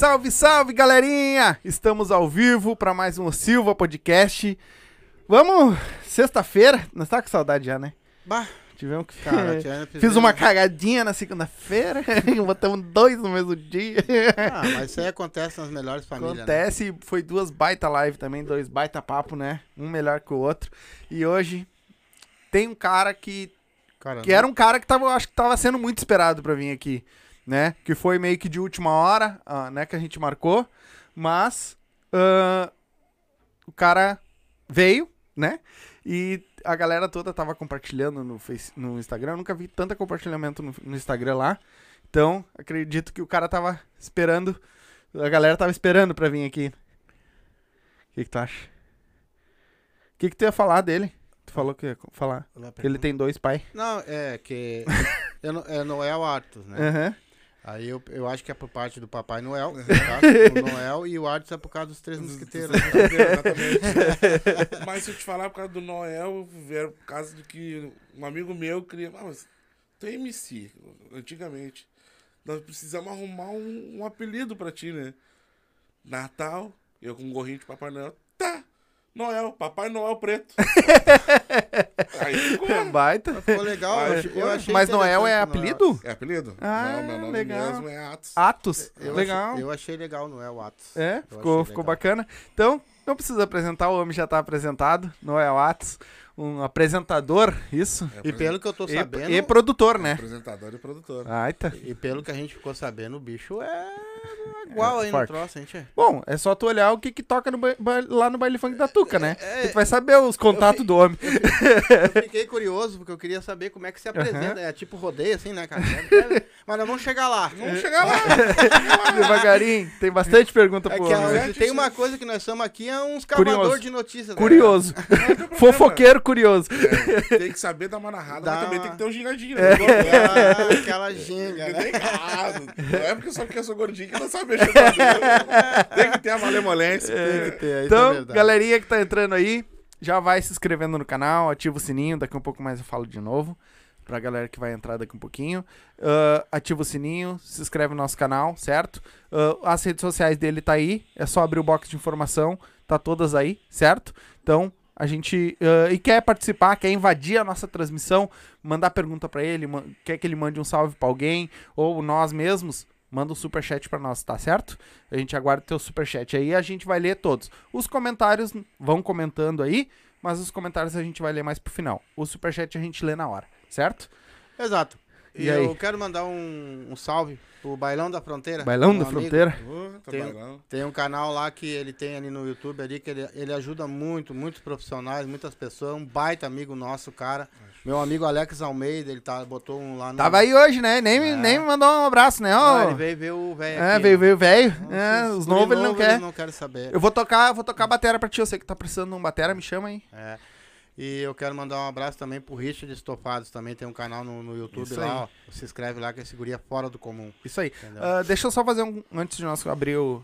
Salve, salve, galerinha! Estamos ao vivo para mais um Silva Podcast. Vamos, sexta-feira. Nós tá com saudade já, né? Bah, Tivemos que cara, tinha- Fiz uma cagadinha na segunda-feira, botamos dois no mesmo dia. Ah, mas isso aí acontece nas melhores famílias. né? Acontece, foi duas baita live também, dois baita papo, né? Um melhor que o outro. E hoje tem um cara que Cara, que era um cara que tava, eu acho que tava sendo muito esperado pra vir aqui, né? Que foi meio que de última hora, ah, né? Que a gente marcou, mas ah, o cara veio, né? E a galera toda tava compartilhando no, face, no Instagram. Eu nunca vi tanto compartilhamento no, no Instagram lá. Então, acredito que o cara tava esperando. A galera tava esperando pra vir aqui. O que, que tu acha? O que, que tu ia falar dele? Tu falou que ia falar. Que ele tem dois pais. Não, é que não- é Noel Arthur, né? Aham. Aí eu, eu acho que é por parte do Papai Noel, no caso, o Noel, e o Arthur é por causa dos três mosquiteiros. Exatamente. Mas se eu te falar por causa do Noel, ver por causa de que um amigo meu queria. Ah, mas tu é MC, antigamente. Nós precisamos arrumar um, um apelido pra ti, né? Natal, eu com um gorrinho de Papai Noel. Tá! Noel, Papai Noel preto. Aí ficou. Baita. Ficou legal, eu, ach- ficou. eu achei Mas Noel é interessante o Noel. apelido? É apelido? Ah, Não, meu nome legal. mesmo é Atos. Atos. Eu legal. Achei, eu achei legal o Noel Atos. É, Eu ficou, achei ficou legal. bacana. Então, não precisa apresentar, o homem já tá apresentado. Noel Atos, um apresentador, isso. É E pelo que eu tô E, sabendo, e produtor, né? Apresentador e produtor. Baita. e pelo que a gente ficou sabendo, o bicho é igual É, aí forte. no troço, gente. Bom, é só tu olhar o que que toca no ba- lá no baile funk da Tuca, né? É, Tu vai saber os contatos do homem. Eu fiquei curioso, porque eu queria saber como é que se apresenta. É tipo rodeio, assim, né, cara? Mas nós vamos chegar lá. Vamos chegar lá. Devagarinho, tem bastante pergunta É pro homem. né? tem uma coisa que nós somos aqui, é uns cavadores de notícias. né? Curioso. Fofoqueiro curioso. É, tem que saber dar uma narrada, Dá mas também uma- tem que ter um gingadinho, É. né? Ah, aquela ginga, né? Tem- Ah, não é porque só porque eu sou gordinho que não sabe mexer Tem que ter a malemolência. Tem que ter, é Então, verdade. galerinha que tá entrando aí, já vai se inscrevendo no canal, ativa o sininho, daqui um pouco mais eu falo de novo. Pra galera que vai entrar daqui um pouquinho. Ah, ativa o sininho, se inscreve no nosso canal, certo? Ah, as redes sociais dele tá aí, é só abrir o box de informação, tá todas aí, certo? Então, a gente. ah, e quer participar, quer invadir a nossa transmissão, mandar pergunta pra ele, quer que ele mande um salve pra alguém, ou nós mesmos, manda um superchat pra nós, tá certo? A gente aguarda o teu superchat aí e a gente vai ler todos. Os comentários vão comentando aí, mas os comentários a gente vai ler mais pro final. O superchat a gente lê na hora, certo? Exato. E, E eu quero mandar um, um salve pro Bailão da Fronteira. Bailão da amigo. Fronteira. Puta, Tem- bailão. Tem um canal lá que ele tem ali no YouTube ali, que ele, ele ajuda muito, muitos profissionais, muitas pessoas. Um baita amigo nosso, cara. Meu amigo Alex Almeida, ele tá, botou um lá no. Tava aí hoje, né? Nem, me- É. nem mandou um abraço, né? Não, ele veio ver o velho. é, aqui, veio, ó. veio velho. Nossa, É, os novos ele não quer. Ele não quer saber. Eu vou tocar, vou tocar batera pra ti. Eu sei que tá precisando de um batera, me chama aí. É. E eu quero mandar um abraço também pro Richard Estofados, também tem um canal no, no YouTube Isso lá, ó. Se inscreve lá que é fora do comum. Isso aí. Ah, deixa eu só fazer um. Antes de nós abrir o.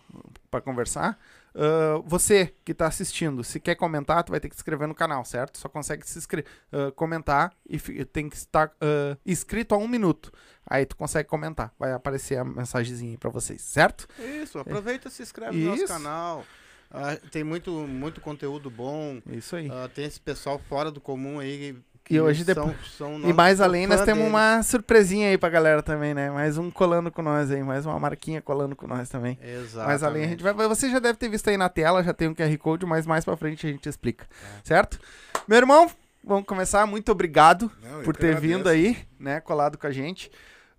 pra conversar. Ah, você que tá assistindo, se quer comentar, tu vai ter que se inscrever no canal, certo? Só consegue se inscrever, comentar e tem que estar ah, inscrito há um minuto. Aí tu consegue comentar. Vai aparecer a mensagenzinha aí pra vocês, certo? Isso, aproveita e se inscreve no Isso. nosso canal. Ah, tem muito, muito conteúdo bom. Isso aí. Ah, tem esse pessoal fora do comum aí. que E hoje são- depois- são E mais além, nós temos uma surpresinha aí pra galera também, né? Mais um colando com nós aí, mais uma marquinha colando com nós também. Exato. Mais além, a gente vai. Você já deve ter visto aí na tela, já tem um QR Code, mas mais pra frente a gente explica. Certo? Meu irmão, vamos começar. Muito obrigado Não, por ter agradeço. vindo aí, né? Colado com a gente.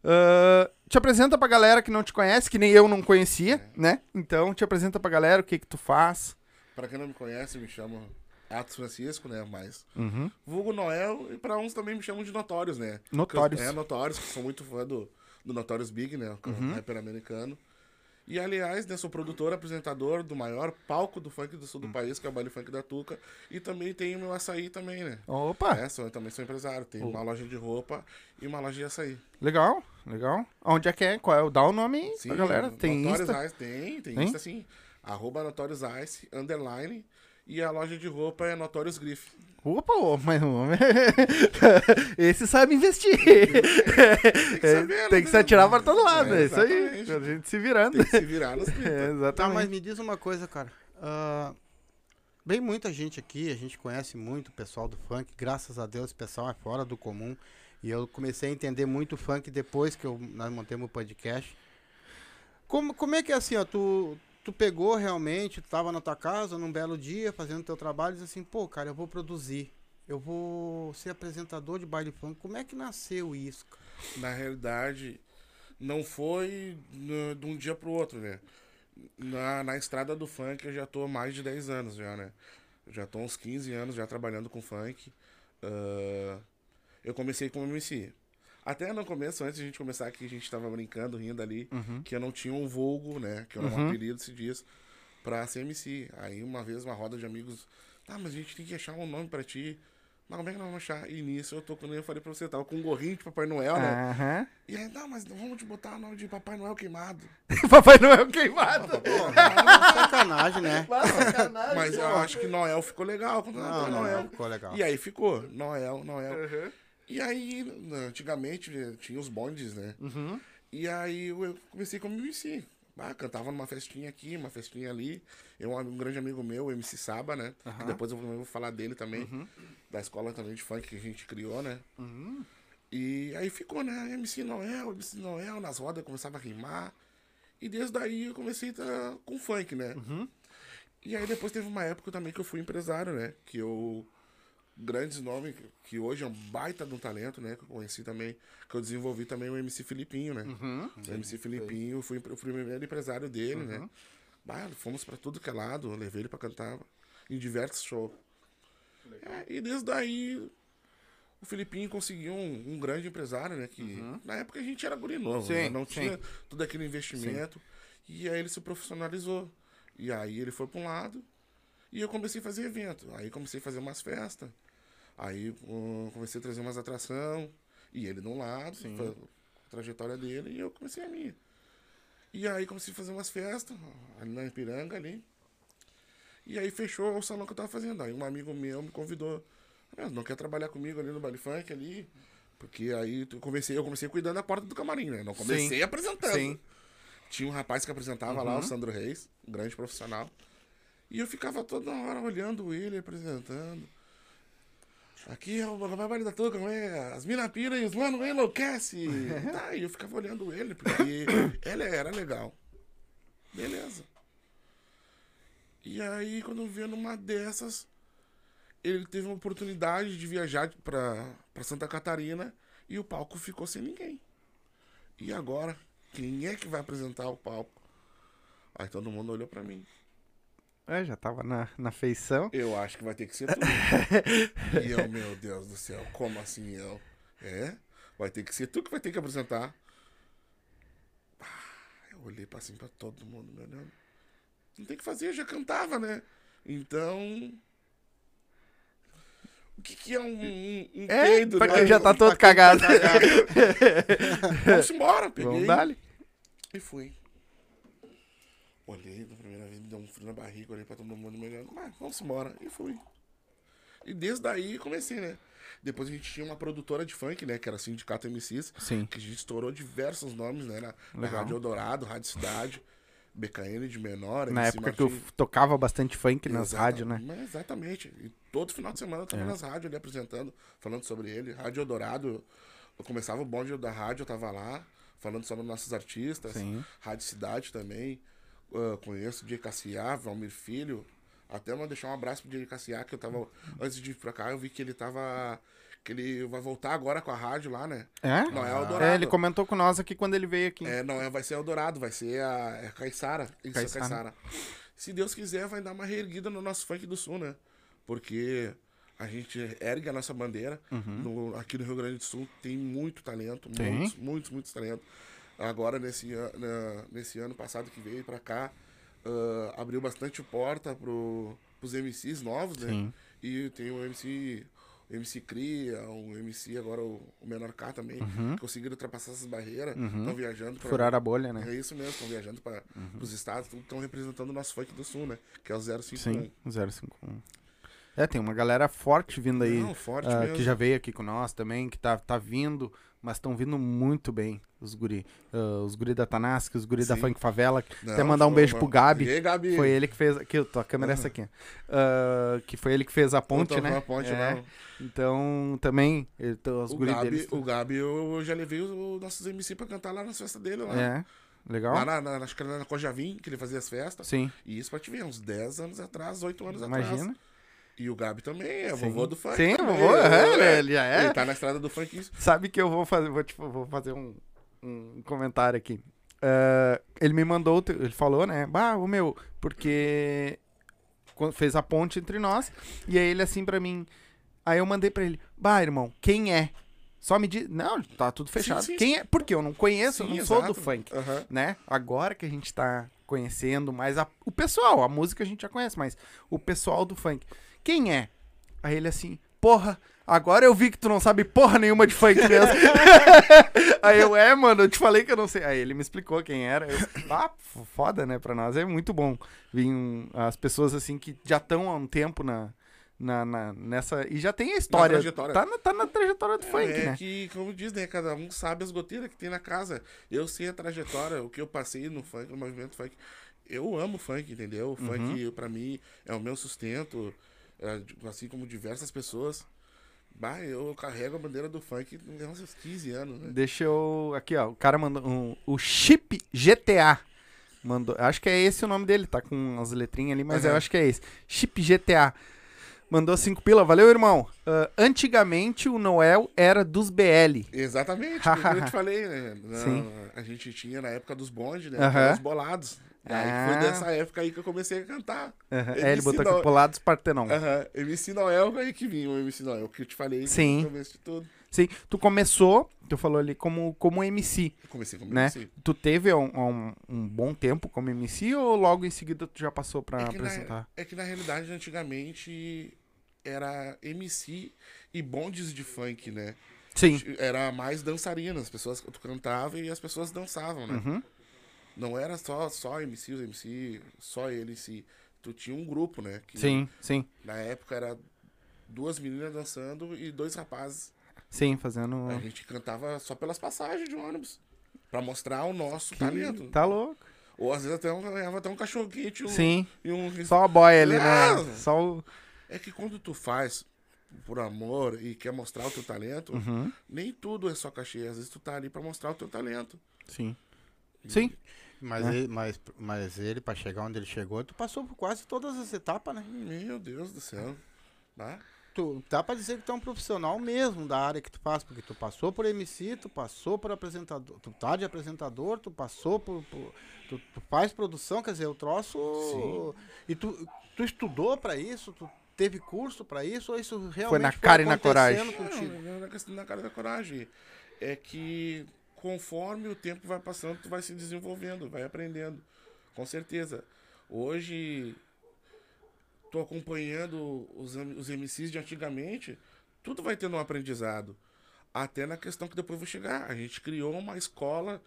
Ah, te apresenta pra galera que não te conhece, que nem eu não conhecia, É. né? Então, te apresenta pra galera o que que tu faz. Pra quem não me conhece, me chamo Atos Francisco, né? Mas Uhum. vulgo Noel e pra uns também me chamam de Notórios, né? Notórios. É, Notórios, que sou muito fã do, do Notorious Big, né? Que é Uhum. um rapper americano. E, aliás, né, sou produtor, apresentador do maior palco do funk do sul Hum. do país, que é o Baile Funk da Tuca. E também tenho meu açaí também, né? Opa, É, sou, eu também sou empresário. Tenho uma loja de roupa e uma loja de açaí. legal, legal. Onde é que é? Qual é? Dá o nome aí pra galera. Tem Notorious Insta. Ice, tem, tem, Tem? Insta sim. Arroba Notorious Ice, underline. E a loja de roupa é Notorious Griff. Opa, ô, mas o homem. Esse sabe investir. Tem que saber, É, Tem que se atirar para todo lado. É, É, isso aí. A gente se virando. Tem que se virar nos 30. É, Tá, exatamente. mas me diz uma coisa, cara. Ah, Vem muita gente aqui, a gente conhece muito o pessoal do funk, graças a Deus, esse pessoal é fora do comum. E eu comecei a entender muito o funk depois que eu, nós montamos o podcast. Como, como é que é assim, ó, tu, tu pegou realmente, tu tava na tua casa num belo dia, fazendo teu trabalho, e diz assim, pô, cara, eu vou produzir, eu vou ser apresentador de baile funk. Como é que nasceu isso, cara? Na realidade, não foi de um dia pro outro, né? Na, na estrada do funk eu já tô há mais de 10 anos já, né? Já tô uns 15 anos já trabalhando com funk. Ah, eu comecei como MC. Até no começo, antes de a gente começar aqui, a gente tava brincando, rindo ali, Uhum. que eu não tinha um vulgo, né? Que era um Uhum. apelido esses dias, pra ser MC. Aí uma vez, uma roda de amigos, tá, mas a gente tem que achar um nome pra ti. Mas como é que nós vamos achar? E nisso eu tô, quando eu falei pra você, eu tava com um gorrinho de Papai Noel, né? Aham. E aí, não, mas vamos te botar o nome de Papai Noel queimado. Papai Noel queimado. Sacanagem, né? Sacanagem. Mas eu acho que Noel ficou legal. quando Não, Papai não, Noel. não, ficou legal. E aí ficou, Noel, Noel. Uhum. E aí, antigamente eh, tinha os bondes, né? Uhum. E aí eu comecei como MC. Ah, cantava numa festinha aqui, uma festinha ali. Eu, um grande amigo meu, o MC Saba, né? Que Aham. depois eu vou vou falar dele também. Uhum. Da escola também de funk que a gente criou, né? Uhum. E aí ficou, né? MC Noel, MC Noel, nas rodas eu começava a rimar. E desde daí eu comecei a tá com funk, né? Uhum. E aí depois teve uma época também que eu fui empresário, né? Que eu. Grandes nomes, que hoje é um baita de um talento, né? Que eu conheci também, que eu desenvolvi também o MC Filipinho, né? Uhum. O MC Filipinho, eu fui o primeiro empresário dele, né? Bah, fomos pra tudo que é lado, levei ele pra cantar em diversos shows. É, e desde daí, o Filipinho conseguiu um, um grande empresário, né? Que na época a gente era guri novo, Sim, né? não sim. tinha todo aquele investimento. E aí ele se profissionalizou. E aí ele foi pra um lado e eu comecei a fazer evento. Aí comecei a fazer umas festas. Aí hum, comecei a trazer umas atração E ele de um lado, a trajetória dele, e eu comecei a minha. E aí comecei a fazer umas festas, ali na Ipiranga ali. E aí fechou o salão que eu tava fazendo. Aí um amigo meu me convidou. "Ah, Não quer trabalhar comigo ali no baile funk ali? Porque aí eu comecei, eu comecei cuidando da porta do camarim, né? Não comecei Sim. apresentando. Sim. Tinha um rapaz que apresentava lá, o Sandro Reis, um grande profissional. E eu ficava toda hora olhando ele, apresentando. Aqui é o baile da touca, não é? As mina pira e os mano enlouquece. tá, e eu ficava olhando ele, porque ele era legal. Beleza. E aí, quando eu vi numa dessas, ele teve uma oportunidade de viajar pra, pra Santa Catarina e o palco ficou sem ninguém. E agora? Quem é que vai apresentar o palco? Aí todo mundo olhou pra mim. É, já tava na, na feição. Eu acho que vai ter que ser tu. e eu, meu Deus do céu, como assim eu? É? Vai ter que ser tu que vai ter que apresentar. Ah, Eu olhei pra assim pra todo mundo, me olhando. Não tem o que fazer, eu já cantava, né? Então. O que, que é um, um, um É, peido, pra né? quem já tá Pra todo quem cagado. tá cagado. Vamos embora, peguei. Vamos dar E fui. Olhei na primeira vez, me deu um frio na barriga, olhei pra todo mundo me olhando, mas vamos embora. E fui. E desde daí comecei, né? Depois a gente tinha uma produtora de funk, né? Que era Sindicato MCs. Sim. Que a gente estourou diversos nomes, né? Na, na. Rádio Eldorado, Rádio Cidade, BKN de menor, Na MC época que eu Martins. tocava bastante funk nas rádios, né? Mas exatamente. E todo final de semana eu tava É. nas rádios ali apresentando, falando sobre ele. Rádio Eldorado, eu começava o bonde da rádio, eu tava lá, falando sobre nossos artistas. Sim. Rádio Cidade também. Ah, conheço o Diego Cassiá, Valmir Filho. Até vou deixar um abraço pro Diego Cassiá, que eu tava. Antes de ir pra cá, eu vi que ele tava. Que ele vai voltar agora com a rádio lá, né? É? Não é Eldorado. É, ele comentou com nós aqui quando ele veio aqui. É, não é, vai ser Eldorado, vai ser a, é Caissara. Isso, Caiçara. a Caissara. Se Deus quiser, vai dar uma reerguida no nosso funk do Sul, né? Porque a gente ergue a nossa bandeira. No- aqui no Rio Grande do Sul tem muito talento, Tem? muitos, muitos, muitos talentos. Agora, nesse, an- na- nesse ano passado que veio pra cá, ah, abriu bastante porta pro, pros MCs novos, né? Sim. E tem o MC, MC Cria, o MC agora o, o Menor K também, conseguiram ultrapassar essas barreiras, estão viajando pra, Furar a bolha, né? É isso mesmo, estão viajando para os estados, estão representando o nosso funk do sul, né? Que é o 051. Sim, 051. É, tem uma galera forte vindo aí. Não, forte ah, mesmo. que já veio aqui com nós também, que tá, tá vindo, mas estão vindo muito bem, os guri. Ah, os guri da Tanasque, os guri da Sim. Funk Favela. Não, Até mandar um beijo bom. pro Gabi. E aí, Gabi? Foi ele que fez. Aqui, tua câmera é essa aqui. Ah, que foi ele que fez a ponte, né? uma ponte, É. Então, também, ele, então, os O guri Gabi, deles. o Gabi, eu já levei os, os nossos MC pra cantar lá nas festas dele, lá. É, legal? Lá na, na, acho que era na Cojavim, que ele fazia as festas. Sim, E isso pra te ver, uns 10 anos atrás, 8 anos atrás. imagina. E o Gabi também, é Sim. vovô do funk. Sim, também, vovô, é, é. ele já é. Ele tá na estrada do funk. Isso. Sabe que eu vou fazer, vou, te- vou fazer um, um comentário aqui. Ah, ele me mandou, ele falou, né? Bah, o meu, porque fez a ponte entre nós, e aí ele assim pra mim, aí eu mandei pra ele, bah, irmão, quem é? Só me diz, não, tá tudo fechado. sim, quem é? Porque eu não conheço, eu Sim, não sou do exato. funk, Aham. né? Agora que a gente tá conhecendo mais a- o pessoal, a música a gente já conhece, mas o pessoal do funk. Quem é? Aí ele assim, porra, agora eu vi que tu não sabe porra nenhuma de funk mesmo. Aí eu, é, mano, eu te falei que eu não sei. Aí ele me explicou quem era. Eu, ah, foda, né? Pra nós é muito bom vir as pessoas assim que já estão há um tempo na, na, na- nessa. E já tem a história. trajetória. Tá, na, tá na trajetória do funk, é né? que, como diz, né? Cada um sabe as goteiras que tem na casa. Eu sei a trajetória, o que eu passei no funk, no movimento funk. Eu amo funk, entendeu? O Uhum. funk, pra mim, é o meu sustento. É, assim como diversas pessoas. Bah, eu carrego a bandeira do funk há uns 15 anos, né? Deixa eu. Aqui, ó. O cara mandou. um- o Chip GTA. Mandou. Acho que é esse o nome dele, tá com as letrinhas ali, mas eu Aham. acho que é esse. Chip GTA. Mandou 5 pila. Valeu, irmão. Ah, antigamente o Noel era dos BL. Exatamente, como eu te falei, né? Sim. A gente tinha na época dos bondes, né? Eram Os bolados. Aí Ah. foi dessa época aí que eu comecei a cantar. Ele É, ele botou aqui Polados Partenon. Aham. MC Noel aí que vinha, o MC Noel, que eu te falei Sim. no começo de tudo. Sim, tu começou, tu falou ali como, como MC, Eu comecei como né? MC. Tu teve um, um, um bom tempo como MC ou logo em seguida tu já passou pra É apresentar? na, é que na realidade, antigamente, era MC e bondes de funk, né? Sim. Era mais dançarina, as pessoas tu cantava e as pessoas dançavam, né? Uhum. Não era só, só MC, os MC, só ele em si. Tu tinha um grupo, né? Que Sim, sim. Na época era duas meninas dançando e dois rapazes. Sim, fazendo. A gente cantava só pelas passagens de ônibus. Pra mostrar o nosso talento. Tá louco. Ou às vezes até um, ganhava até um cachorro quente e um, Sim. e um Só a boy ali, né? Só o. É que quando tu faz por amor e quer mostrar o teu talento, Uhum. nem tudo é só cachê. Às vezes tu tá ali pra mostrar o teu talento. Sim. Sim. Mas, É. ele, mas, mas ele, pra chegar onde ele chegou, tu passou por quase todas as etapas, né? Meu Deus do céu. Tá? Tu, dá pra dizer que tu é um profissional mesmo da área que tu faz, porque tu passou por MC, tu passou por apresentador, tu tá de apresentador, tu passou por. por- tu, tu faz produção, quer dizer, o troço. Sim. E tu, tu estudou pra isso, tu teve curso pra isso, ou isso realmente Foi na cara e na coragem. Não, da cara da coragem. É que conforme o tempo vai passando, tu vai se desenvolvendo, vai aprendendo. Com certeza. Hoje, tô acompanhando os, os MCs de antigamente, tudo vai tendo um aprendizado. Até na questão que depois vou chegar. A gente criou uma escola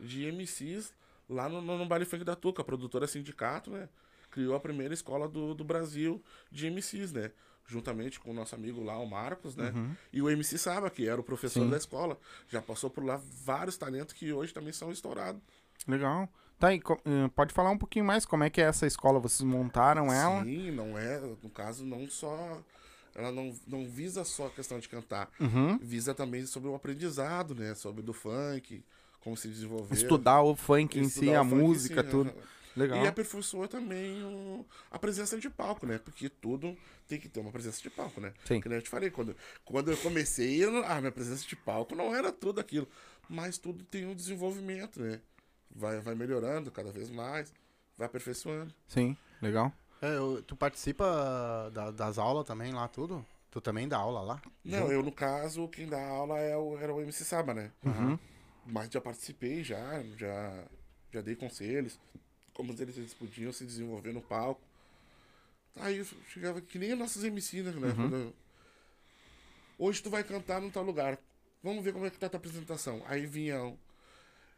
de MCs lá no, no, no Baile Funk da Tuca, produtora sindicato, né? Criou a primeira escola do, do Brasil de MCs, né? Juntamente com o nosso amigo lá, o Marcos, né? E o MC Saba, que era o professor Sim. da escola. Já passou por lá vários talentos que hoje também são estourados. Legal. Tá, co- eh, pode falar um pouquinho mais como é que é essa escola? Vocês montaram ela? Sim, não é, no caso, não só. Ela não, não visa só a questão de cantar. Uhum. Visa também sobre o aprendizado, né? Sobre do funk, como se desenvolver. Estudar o funk em si, a funk em música, si, né? tudo. Legal. E aperfeiçoa também o- a presença de palco, né? Porque tudo tem que ter uma presença de palco, né? Sim. Que nem eu te falei, quando, quando eu comecei, eu não- ah, minha presença de palco não era tudo aquilo. Mas tudo tem um desenvolvimento, né? Vai, vai melhorando cada vez mais, vai aperfeiçoando. Sim, legal. É, eu- tu participa da- das aulas também lá, tudo? Tu também dá aula lá? Não, eu no caso, quem dá aula é o, era o MC Saba, né? Uhum. Mas já participei, já, já, já dei conselhos, como eles, podiam se desenvolver no palco. Aí eu chegava que nem os nossos MC, né? Uhum. Hoje tu vai cantar no tal lugar. Vamos ver como é que tá a tua apresentação. Aí vinham.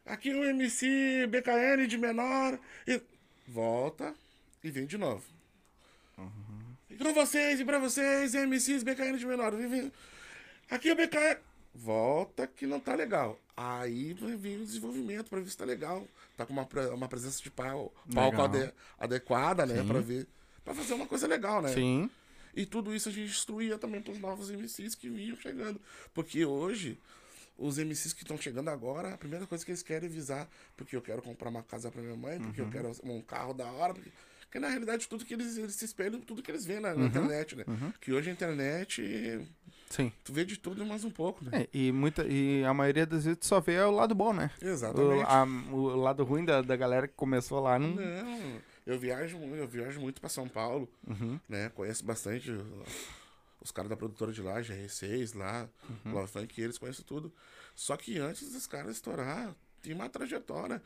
Aqui o MC BKN de menor. E volta e vem de novo. E com vocês, e pra vocês, MCs BKN de menor. Vem, vem. Aqui é o BKN. Volta que não tá legal. Aí vai vir o desenvolvimento pra ver se tá legal. Tá com uma, uma presença de pau, palco ade- adequada, né? Sim. Pra ver. Pra fazer uma coisa legal, né? Sim. E tudo isso a gente instruía também pros novos MCs que vinham chegando. Porque hoje, os MCs que estão chegando agora, a primeira coisa que eles querem é visar, porque eu quero comprar uma casa pra minha mãe, porque eu quero um carro da hora. Porque, porque na realidade tudo que eles, eles se espelham, tudo que eles veem na, na internet, né? Que hoje a internet, Sim. tu vê de tudo e mais um pouco, né? É, e, muita, e a maioria das vezes tu só vê o lado bom, né? O, Exatamente. a- o lado ruim da, da galera que começou lá não. Não, eu viajo, eu viajo muito pra São Paulo, Uhum. né? Conheço bastante os caras da produtora de lá, GR6 lá, Uhum. Love Funk, eles conhecem tudo. Só que antes dos caras estourar, tem uma trajetória.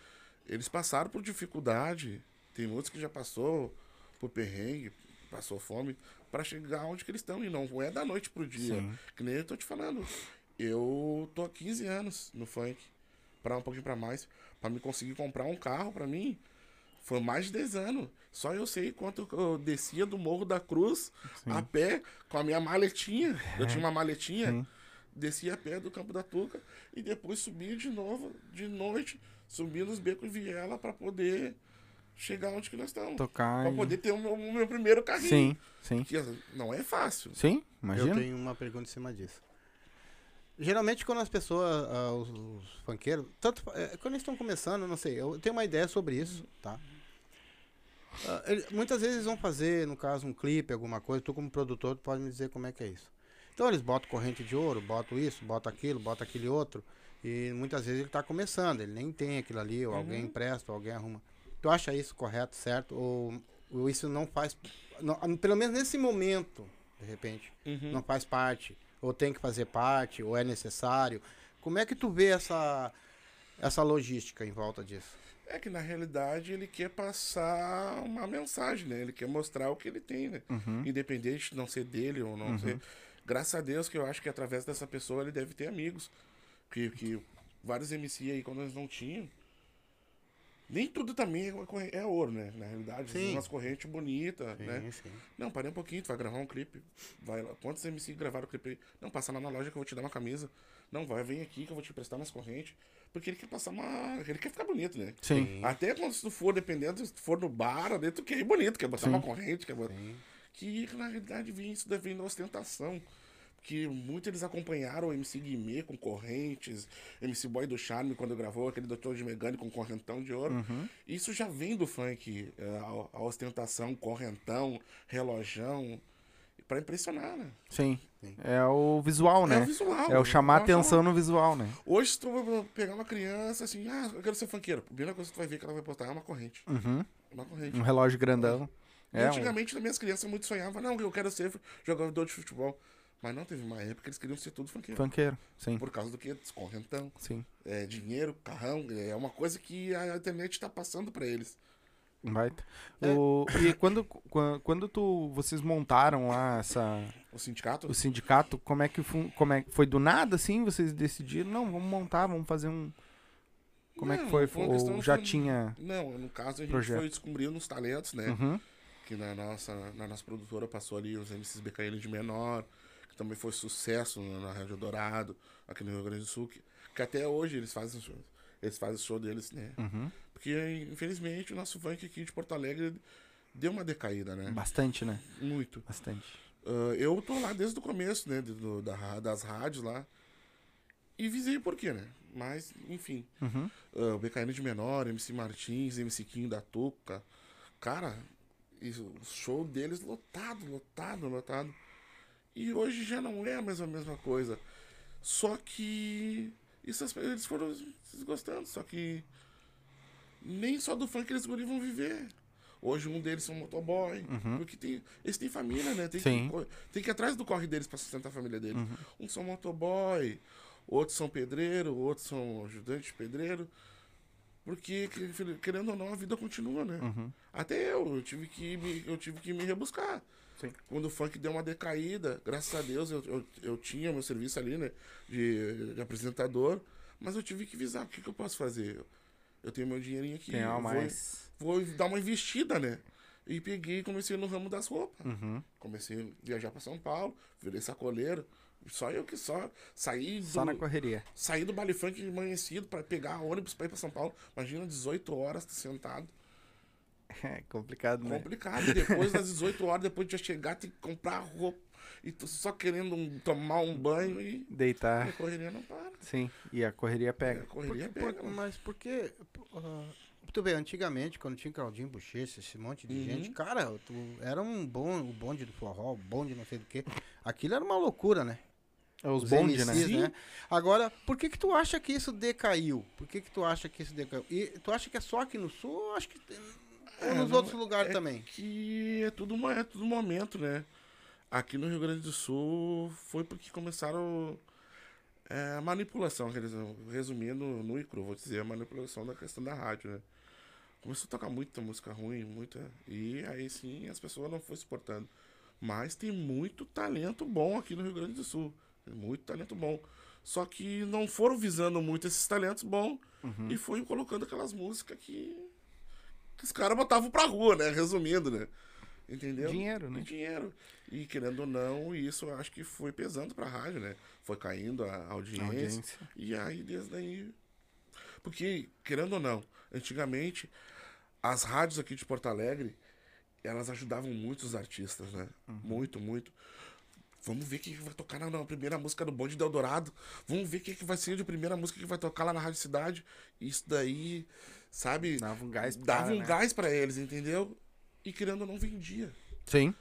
Eles passaram por dificuldade. Tem muitos que já passou por perrengue, passou fome, pra chegar onde que eles estão. E não é da noite pro dia. Sim. Que nem eu tô te falando. Eu tô há 15 anos no funk. Pra um pouquinho pra mais. Pra me conseguir comprar um carro pra mim. Foi mais de 10 anos. Só eu sei quanto eu descia do Morro da Cruz a pé com a minha maletinha. Eu tinha uma maletinha. Sim. Descia a pé do Campo da Tuca e depois subia de novo, de noite, subia nos becos e viela pra poder chegar onde que nós estamos. Tocar. Pra e- poder ter o meu, o meu primeiro carrinho. Sim, sim. Que não é fácil. Sim, Eu imagina. tenho uma pergunta em cima disso. Geralmente quando as pessoas, ah, os, os funkeiros, tanto eh, quando eles estão começando, eu não sei, eu tenho uma ideia sobre isso, tá? Ah, ele- muitas vezes eles vão fazer, no caso, um clipe, alguma coisa, tu como produtor tu pode me dizer como é que é isso. Então eles botam corrente de ouro, botam isso, botam aquilo, botam aquele outro, e muitas vezes ele está começando, ele nem tem aquilo ali, ou alguém empresta, ou alguém arruma. Tu acha isso correto, certo? Ou, ou isso não faz, não- pelo menos nesse momento, de repente, Uhum. não faz parte, ou tem que fazer parte, ou é necessário. Como é que tu vê essa, essa logística em volta disso? É que na realidade ele quer passar uma mensagem, né? Ele quer mostrar o que ele tem, né? Uhum. Independente de não ser dele ou não ser. Graças a Deus que eu acho que através dessa pessoa ele deve ter amigos. Que, que vários MC aí, quando eles não tinham. Nem tudo também é, é ouro, né? Na realidade, Sim. umas correntes bonitas, né? sim. Não, parei um pouquinho, tu vai gravar um clipe. Vai lá. Quantos MC gravaram o clipe aí? Não, passa lá na loja que eu vou te dar uma camisa. Não, vai, vem aqui que eu vou te emprestar umas correntes. Porque ele quer passar uma. Ele quer ficar bonito, né? Sim. Até quando tu for, dependendo, se tu for no bar, ali, tu quer ir bonito, quer botar Sim. uma corrente, quer botar. Que na realidade vem isso deve vir na ostentação. Que muitos eles acompanharam o MC Guimê com correntes, MC Boy do Charme quando gravou aquele Doutor de Megane com correntão de ouro. Uhum. Isso já vem do funk, é, a, a ostentação, correntão, relojão, pra impressionar, né? Sim. É o visual, né? É o visual. É o chamar É atenção no visual, né? Hoje, se tu pegar uma criança assim, ah, eu quero ser funkeiro. A primeira coisa que tu vai ver que ela vai postar é uma corrente. Uhum. Uma corrente. Um relógio grandão. É, um- Antigamente, também as crianças muito sonhavam, não, eu quero ser jogador de futebol. Mas não teve uma época que eles queriam ser tudo funkeiro. funkeiro. Sim, Por causa do que? Correntão, sim. é, dinheiro, carrão. É uma coisa que a internet tá passando pra eles. Baita. É. O, e quando, quan- quando tu, vocês montaram lá essa, O sindicato, o sindicato, como é que como é, foi do nada assim? Vocês decidiram, não, vamos montar, vamos fazer um. Como é que Não, foi? foi questão Ou já tinha. não, no caso a gente Projeto. foi descobrindo os talentos, né? Uhum. Que na nossa, na nossa produtora passou ali os MCs BKL de menor, que também foi sucesso na, Rádio Dourado, aqui no Rio Grande do Sul, que, que até hoje eles fazem show, eles fazem o show deles, né? Uhum. Porque, infelizmente, o nosso funk aqui de Porto Alegre deu uma decaída, né? Bastante, né? Muito. Bastante. Ah, eu tô lá desde o começo, né? do- da, das rádios lá. E visei por quê, né? Mas, enfim. Uhum. ah, o BKN de menor, MC Martins, MC Quinho da Tuca. Cara, isso, o show deles lotado, lotado, lotado. E hoje já não é mais a mesma coisa. Só que. Isso, eles foram se desgostando. Só que. Nem só do funk eles vão viver. Hoje um deles é um motoboy. Porque tem, eles têm família, né? Tem, Sim. que, tem que ir atrás do corre deles pra sustentar a família deles. Uns são motoboy, outros são pedreiro, outros são ajudante de pedreiro. Porque, que- querendo ou não, a vida continua, né? Uhum. Até eu, eu tive que me, eu tive que me rebuscar. Sim. Quando o funk deu uma decaída, graças a Deus eu, eu, eu tinha meu serviço ali, né? De, de apresentador, mas eu tive que visar. O que, que eu posso fazer? Eu tenho meu dinheirinho aqui. Tem vou- mais. Vou, dar uma investida, né? E peguei e comecei no ramo das roupas. Uhum. Comecei a viajar pra São Paulo, virei sacoleiro. Só eu que só saí do, Só na correria. saí do baile funk amanhecido pra pegar ônibus pra ir pra São Paulo. Imagina 18 horas sentado. É complicado, né? Complicado. Depois das 18 horas, depois de já chegar, tem que comprar roupa. E tu só querendo um- tomar um banho e Deitar. a correria não para. Sim. E a correria A pega. correria Por- pega. mano. mas por que. ah, tu vê, antigamente, quando tinha Claudinho Bochecha, esse monte de Uhum. gente, cara, tu, era um bom, o bonde do forró, o bonde não sei do que. Aquilo era uma loucura, né? É os bonde, né? MCs, Sim. Agora, por que que tu acha que isso decaiu? Por que que tu acha que isso decaiu? E tu acha que é só aqui no sul ou acho que tem, ou É, nos não- outros lugares é também? Que é tudo, uma- é tudo momento, né? Aqui no Rio Grande do Sul foi porque começaram é, a manipulação, quer dizer, resumindo no e cru, vou dizer, a manipulação da questão da rádio, né? Começou a tocar muita música ruim, muita. E aí sim as pessoas não foram suportando. Mas tem muito talento bom aqui no Rio Grande do Sul. Muito talento bom. Só que não foram visando muito esses talentos bons Uhum. e foi colocando aquelas músicas que, que os caras botavam pra rua, né? Resumindo, né? Entendeu? Dinheiro, né? E dinheiro. E querendo ou não, isso eu acho que foi pesando pra rádio, né? Foi caindo a audiência. Audiência. E aí, desde aí. Porque, querendo ou não, antigamente, as rádios aqui de Porto Alegre, elas ajudavam muito os artistas, né? Uhum. Muito, muito. Vamos ver quem que vai tocar na, na primeira música do Bonde de Eldorado. Vamos ver quem que vai ser a primeira música que vai tocar lá na Rádio Cidade. Isso daí, sabe? Dava um gás pro Dava cara, um né? gás pra eles, entendeu? E querendo ou não, vendia. Sim.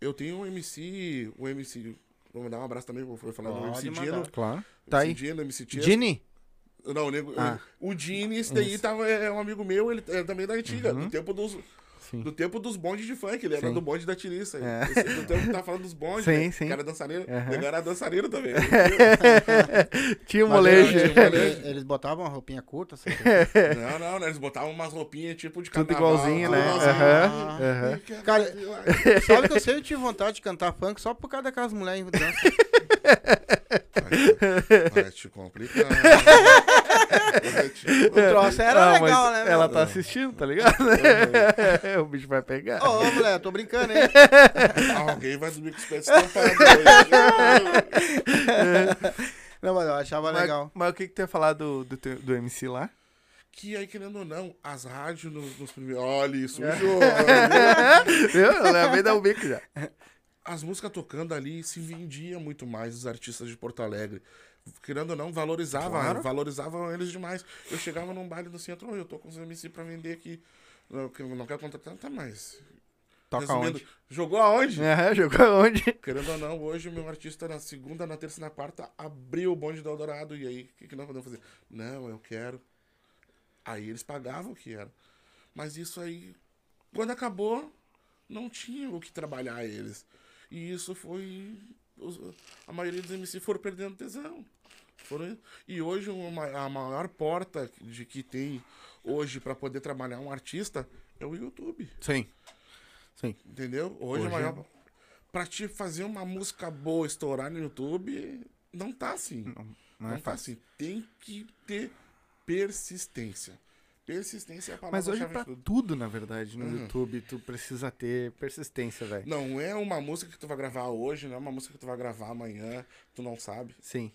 Eu tenho um MC, um MC. Vou mandar um abraço também, vou falar do Pode MC mandar. Dino. Claro. Tá aí. MC Dino, MC Tia. Gini? Não, o, nego, Ah. o Dini, esse daí tava, é um amigo meu, ele é também da antiga, Uhum. do tempo dos. Sim. Do tempo dos bondes de funk, ele era Sim. do bonde da Tiriça. É. Esse, do tempo que tá falando dos bondes, Sim, né? sim. Que era dançarino. Aham. Ele era dançarino também. Tinha um molejo. eles, botavam uma roupinha curta, assim. não, não, né? Eles botavam umas roupinhas tipo de Tudo carnaval. igualzinho, né? tudo igualzinho. Aham. E que- Cara, Sabe que eu sempre tive vontade de cantar funk só por causa daquelas mulheres em dança. Vai te complicar. O troço era Ah, mas legal, né? Ela meu? tá assistindo, tá ligado? o bicho vai pegar. Ô, ô, mulher, tô brincando, hein? Alguém vai dormir com os pés estampados. Não, mas eu achava mas, legal. mas o que que tu ia falar do, do, teu- do MC lá? que aí, querendo ou não, as rádios nos, nos primeiros. Olha, isso, É. sujou. Viu? Eu levei dar um bico já. As músicas tocando ali se vendia muito mais os artistas de Porto Alegre. Querendo ou não, valorizava, Claro. valorizavam eles demais. Eu chegava num baile do centro, "Ô, eu tô com os MC pra vender aqui. Eu não quero contratar, tá mais. Toca Resumindo, onde? jogou aonde? É, jogou onde? Querendo ou não, hoje o meu artista na segunda, na terça e na quarta abriu o bonde do Eldorado. E aí, o que, que nós podemos fazer? Não, eu quero. Aí eles pagavam o que era. Mas isso aí, quando acabou, não tinha o que trabalhar eles. E isso foi. a maioria dos MC foram perdendo tesão. Foram, e hoje uma, a maior porta de que tem hoje para poder trabalhar um artista é o YouTube. Sim. Sim. Entendeu? Hoje, Hoje- a maior. Pra te fazer uma música boa estourar no YouTube, não tá assim. Não, Não, não é tá fácil. assim. Tem que ter persistência. Persistência é a Mas hoje pra de tudo. tudo, na verdade, no Uhum. YouTube, tu precisa ter persistência, velho. Não é uma música que tu vai gravar hoje, não é uma música que tu vai gravar amanhã, tu não sabe. Sim.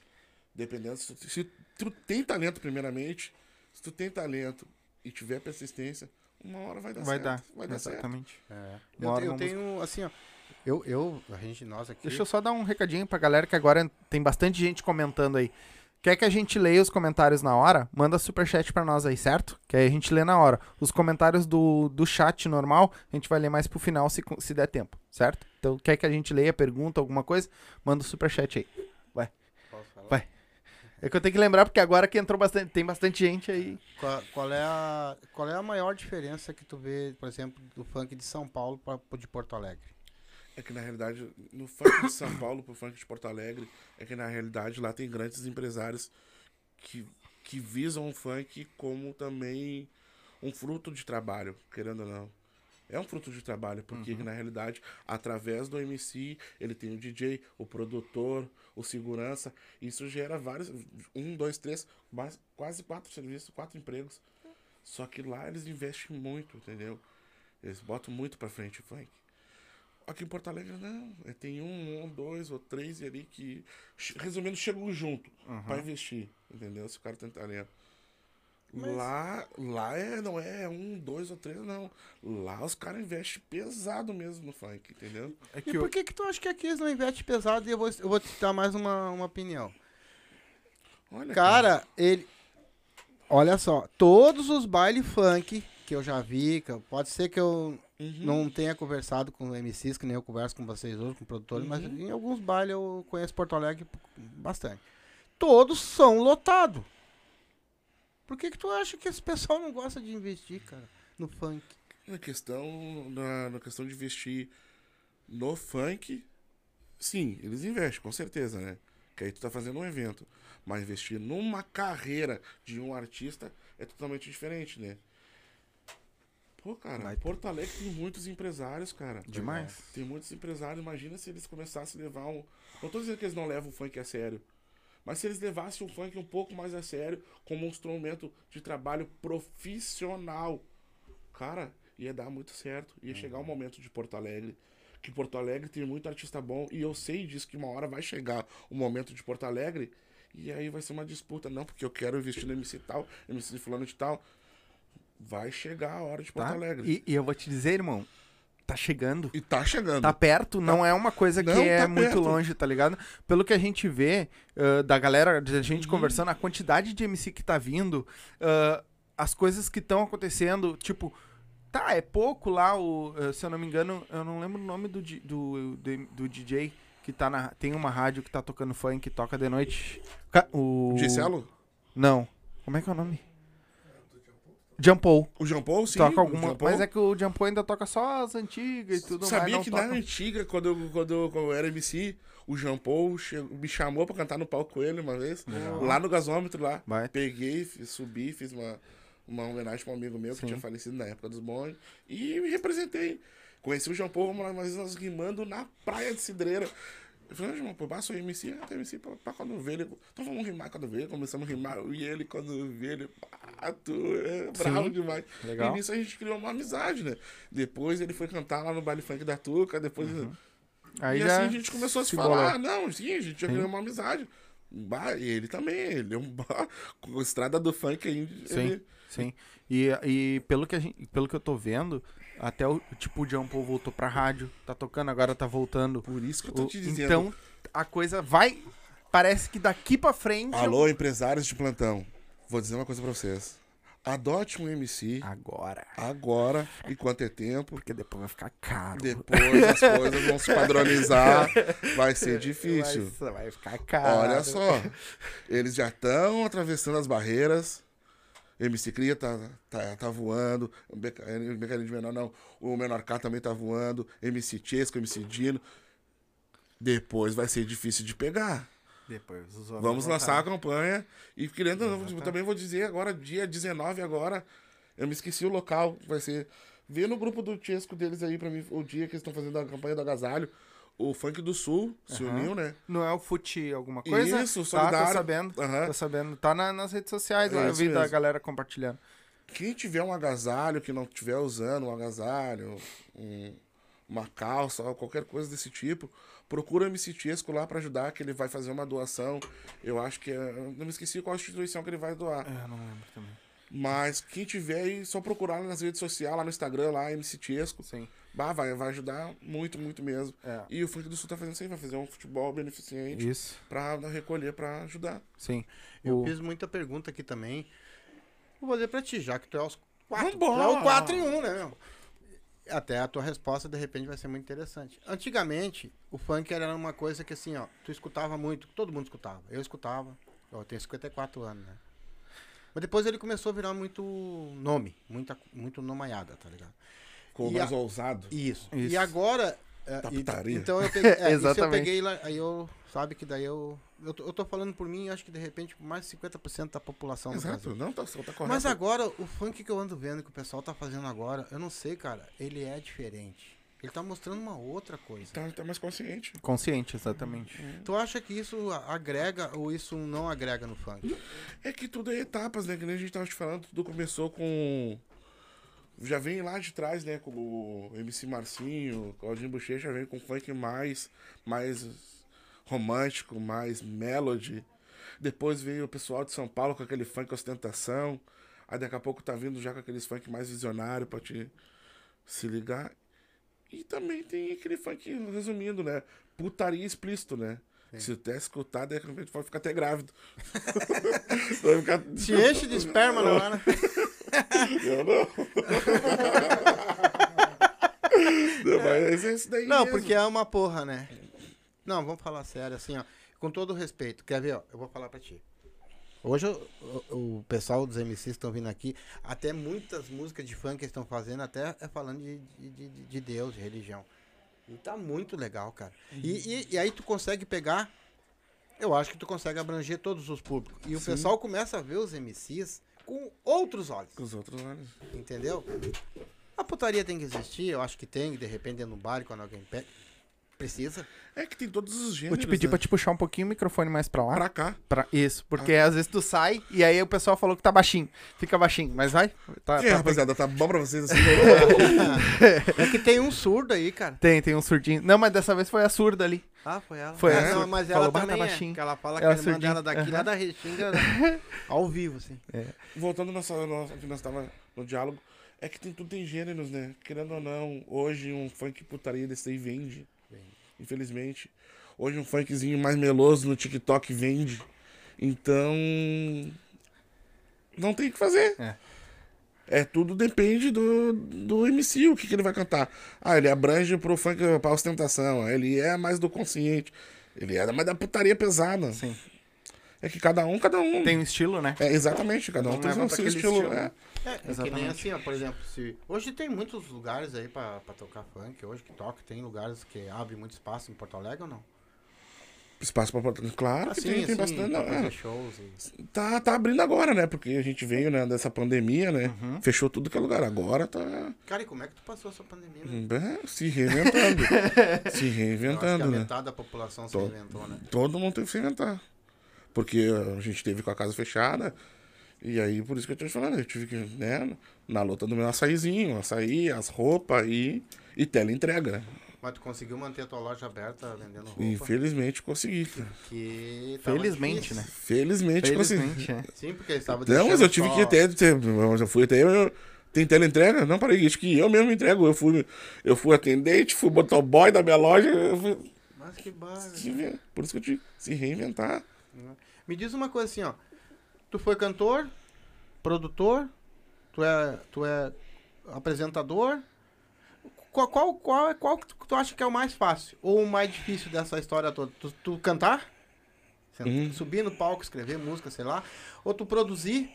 Dependendo, se tu, se tu tem talento, primeiramente, se tu tem talento e tiver persistência, uma hora vai dar Vai certo. dar. Vai dar certo. Exatamente. É. Uma Eu, hora eu tenho, assim, ó. Eu, eu, a gente, nós aqui. Deixa eu só dar um recadinho pra galera que agora tem bastante gente comentando aí. Quer que a gente leia os comentários na hora? Manda superchat pra nós aí, certo? Que aí a gente lê na hora. Os comentários do, do chat normal, a gente vai ler mais pro final se, se der tempo, certo? Então, quer que a gente leia, pergunta, alguma coisa? Manda o superchat aí. Posso falar? Vai. É que eu tenho que lembrar, porque agora que entrou bastante, tem bastante gente aí. Qual, qual é a, qual é a maior diferença que tu vê, por exemplo, do funk de São Paulo para de Porto Alegre? É que na realidade, no funk de São Paulo pro funk de Porto Alegre, é que na realidade lá tem grandes empresários que, que visam o funk como também um fruto de trabalho, querendo ou não. É um fruto de trabalho, porque Uhum. na realidade, através do MC, ele tem o DJ, o produtor, o segurança. Isso gera vários. Um, dois, três, mais- quase quatro serviços, quatro empregos. Só que lá eles investem muito, entendeu? Eles botam muito pra frente o funk. Aqui em Porto Alegre, não. É, Tem um, um, dois ou três ali que, resumindo, chegam junto pra investir, entendeu? Se o cara tem talento. Lá, lá é, não é um, dois ou três, não. Lá os caras investem pesado mesmo no funk, entendeu? É E que por eu, que que tu acha que aqui eles não investem pesado? E eu vou, eu vou te dar mais uma, uma opinião. Olha, Cara, ele... Olha só, todos os baile funk que eu já vi, que eu- pode ser que eu Uhum. não tenha conversado com MCs, que nem eu converso com vocês hoje, com produtores, mas Uhum. em alguns bailes eu conheço Porto Alegre bastante. Todos são lotados. Por que que tu acha que esse pessoal não gosta de investir, cara, no funk? Na questão, na, na questão de investir no funk, sim, eles investem, com certeza, né? Que aí tu tá fazendo um evento. Mas investir numa carreira de um artista é totalmente diferente, né? Pô, cara, Mas- Porto Alegre tem muitos empresários, cara. Demais. Tem muitos empresários. Imagina se eles começassem a levar um. Não tô dizendo que eles não levam o funk a sério. Mas se eles levassem o funk um pouco mais a sério, como um instrumento de trabalho profissional, cara, ia dar muito certo. Ia chegar o momento de Porto Alegre. Que Porto Alegre tem muito artista bom. E eu sei disso que uma hora vai chegar o momento de Porto Alegre. E aí vai ser uma disputa. Não, porque eu quero investir no MC tal, MC fulano de tal. Vai chegar a hora de Porto tá? Alegre. E, e eu vou te dizer, irmão, tá chegando. E tá chegando. Tá perto, não é uma coisa que Não, é tá muito perto. longe, tá ligado? Pelo que a gente vê ah, da galera, da Uhum. gente conversando, a quantidade de MC que tá vindo, ah, as coisas que estão acontecendo, tipo, tá, é pouco lá, o, se eu não me engano, eu não lembro o nome do, do, do, do DJ que tá na. Tem uma rádio que tá tocando funk, toca de noite. O. Giselo? Não. Como é que é o nome? Jumpou. O Jean Paul, sim. toca alguma. Jean Paul. Mas é que o Jumpou ainda toca só as antigas e tudo mais. Sabia não que toca- na antiga, quando eu, quando, eu, quando eu era MC, o Jean Paul che- me chamou pra cantar no palco com ele uma vez. Lá no gasômetro lá. Vai. Peguei, subi, fiz uma, uma homenagem pra um amigo meu que Sim. tinha falecido na época dos bondes. E me representei. Conheci o Jean Paul uma vez nós rimando na praia de Cidreira. Eu falei, João, pô, passa o MC, ah, tem MC pra, pra quando vê ele. Então vamos rimar quando vê, começamos a rimar. Eu e ele quando vê ele, ah, tu é bravo Sim. demais. Legal. E nisso a gente criou uma amizade, né? Depois ele foi cantar lá no baile funk da Tuca, depois. Uhum. Aí e assim a gente começou a se, se falar. bolou. Não, sim, a gente já criou uma amizade. Bah, e ele também, ele é um bah, com a estrada do funk aí. Sim, ele- sim. E, e pelo, que a gente, pelo que eu tô vendo, até o tipo John Paul voltou pra rádio, tá tocando, agora tá voltando. Por isso que eu tô te dizendo. então, a coisa vai. Parece que daqui pra frente. Alô, empresários de plantão. Vou dizer uma coisa pra vocês. Adote um MC Agora. agora, enquanto é tempo. Porque depois vai ficar caro. Depois as coisas vão se padronizar. Vai ser difícil. Vai, vai ficar caro. Olha só. Eles já estão atravessando as barreiras. MC Cria tá, tá, tá voando. O Beca- o Becarinho de Menor não. O Menor K também tá voando. MC Chesco, MC Dino. Depois vai ser difícil de pegar. Depois Vamos lançar a campanha. E querendo, eu também vou dizer agora, dia 19 agora. Eu me esqueci o local. Vai ser. Vê no grupo do Chesco deles aí pra mim o dia que eles estão fazendo a campanha do agasalho. O Funk do Sul se Aham. uniu, né? Não é o Fute alguma coisa? Isso, tá, tô solidário. sabendo. Aham. Tô sabendo. Tá na- nas redes sociais lá. É eu vi da mesmo. galera compartilhando. Quem tiver um agasalho, que não estiver usando um agasalho, um- uma calça, qualquer coisa desse tipo, procura o MC Chesco lá pra ajudar, que ele vai fazer uma doação. Eu acho que é. eu Não me esqueci qual instituição que ele vai doar. É, não lembro também. Mas quem tiver aí, só procurar nas redes sociais, lá no Instagram, lá, MC Chesco. Sim. Bah, vai, vai ajudar muito, muito mesmo. É. E o Funk do Sul tá fazendo isso aí, vai fazer um futebol beneficente Isso. pra recolher, pra ajudar. Sim. Eu O- fiz muita pergunta aqui também. Vou fazer pra ti, já que tu é os quatro. Tu é o 4 em 1, um, né, meu? Até a tua resposta, de repente, vai ser muito interessante. Antigamente, o funk era uma coisa que, assim, ó, tu escutava muito, todo mundo escutava. Eu escutava, eu tenho 54 anos, né? Mas depois ele começou a virar muito nome, muita, muito nomaiada, tá ligado? Ficou E mais a- ousado. Isso. Isso. E agora, É, Da e- então eu peguei, é, isso eu Exatamente. peguei lá, aí eu, sabe que daí eu, eu tô, eu tô falando por mim, acho que de repente mais de 50% da população Exato, Brasil. não, tá, tá correto. Mas agora, o funk que eu ando vendo que o pessoal tá fazendo agora, eu não sei, cara, ele é diferente. Ele tá mostrando uma outra coisa. Tá, tá mais consciente. Consciente, exatamente. Tu acha que isso a- agrega ou isso não agrega no funk? É que tudo é etapas, né? Que nem a gente tava te falando, tudo começou com. Já vem lá de trás, né? Com o MC Marcinho, Claudinho Bochecha, vem com funk mais, mais romântico, mais melody. Depois veio o pessoal de São Paulo com aquele funk ostentação. Aí daqui a pouco tá vindo já com aqueles funk mais visionário pra te se ligar. E também tem aquele funk, resumindo, né? Putaria explícito, né? Se tu até escutar, de repente pode ficar até grávido. Vai ficar... Se enche de esperma na hora. Eu não. não mas é isso daí Não, mesmo. porque é uma porra, né? Não, vamos falar sério, assim, ó. Com todo respeito, quer ver, ó? Eu vou falar pra ti. Hoje o, o- o pessoal dos MCs estão vindo aqui, até muitas músicas de funk que estão fazendo, até é falando de, de, de- de Deus, de religião. E tá muito legal, cara. E, e, e aí tu consegue pegar, eu acho que tu consegue abranger todos os públicos. E o Sim. pessoal começa a ver os MCs com outros olhos. Com os outros olhos. Entendeu? A putaria tem que existir, eu acho que tem, de repente é no bar quando alguém pede. Precisa. É que tem todos os Vou gêneros, te pedir né? pra te puxar um pouquinho o microfone mais pra lá. Pra cá. Pra- Isso, porque às vezes tu sai e aí o pessoal falou que tá baixinho. Fica baixinho, mas vai. Tá, aí, tá- rapaziada, tá bom pra vocês assim? É que tem um surdo aí, cara. Tem, tem um surdinho. Não, mas dessa vez foi a surda ali. Ah, foi ela. Foi É, ela. não, mas Falou, ela "Bah, tá também é, baixinho." que ela fala que Ela a irmã dela daqui lá Aham. da Restinga, ao vivo, assim. Voltando nossa, nossa, que nós tava no diálogo, é que tem, tudo tem gêneros, né? Querendo ou não, hoje um funk putaria desse aí vende. Infelizmente. Hoje um funkzinho mais meloso no TikTok vende. Então. Não tem o que fazer. É. É, tudo depende do, do MC, o que, que ele vai cantar. Ah, ele abrange pro funk, pra ostentação. Ele é mais do consciente. Ele é mais da putaria pesada. Sim. É que cada um, cada um. Tem um estilo, né? É, exatamente, cada um Não tem pra seu estilo. estilo. é. É, é que nem Exatamente. assim, ó, por exemplo, se... Hoje tem muitos lugares aí pra, pra tocar funk, hoje que toca, tem lugares que abrem muito espaço em Porto Alegre ou não? Espaço pra botar. Claro que tem, tem bastante. não, é. shows e... tá, tá abrindo agora, né? Porque a gente veio né, dessa pandemia, né? Uhum. Fechou tudo que é lugar. Agora tá Cara, e como é que tu passou essa pandemia, né? bem, se reinventando. se Eu acho que a reinventando, né? metade da população se Tô- inventou, né? Todo mundo teve que se inventar. Porque a gente teve com a casa fechada. E aí, por isso que eu tô te falando, eu tive que, né, na luta do meu açaizinho, açaí, as roupas e, e tela entrega, né? Mas tu conseguiu manter a tua loja aberta vendendo roupa? Infelizmente consegui. Que Felizmente, difícil. né? Felizmente, consegui. Felizmente, é. Sim, porque eles estavam Não, mas eu tive só- que até. ter- Eu já fui até. Eu, tem teleentrega? Não, parei. Acho que eu mesmo entrego. Eu fui, eu fui atendente, fui motoboy da minha loja. Eu fui, Mas que barra. por isso que eu tive que se reinventar. Me diz uma coisa assim, ó. Tu foi cantor, produtor, tu é, tu é apresentador. Qual, qual, qual, qual que tu, acha que é o mais fácil? Ou o mais difícil dessa história toda? Tu, tu cantar? Uhum. Subir no palco, escrever música, sei lá. Ou tu produzir?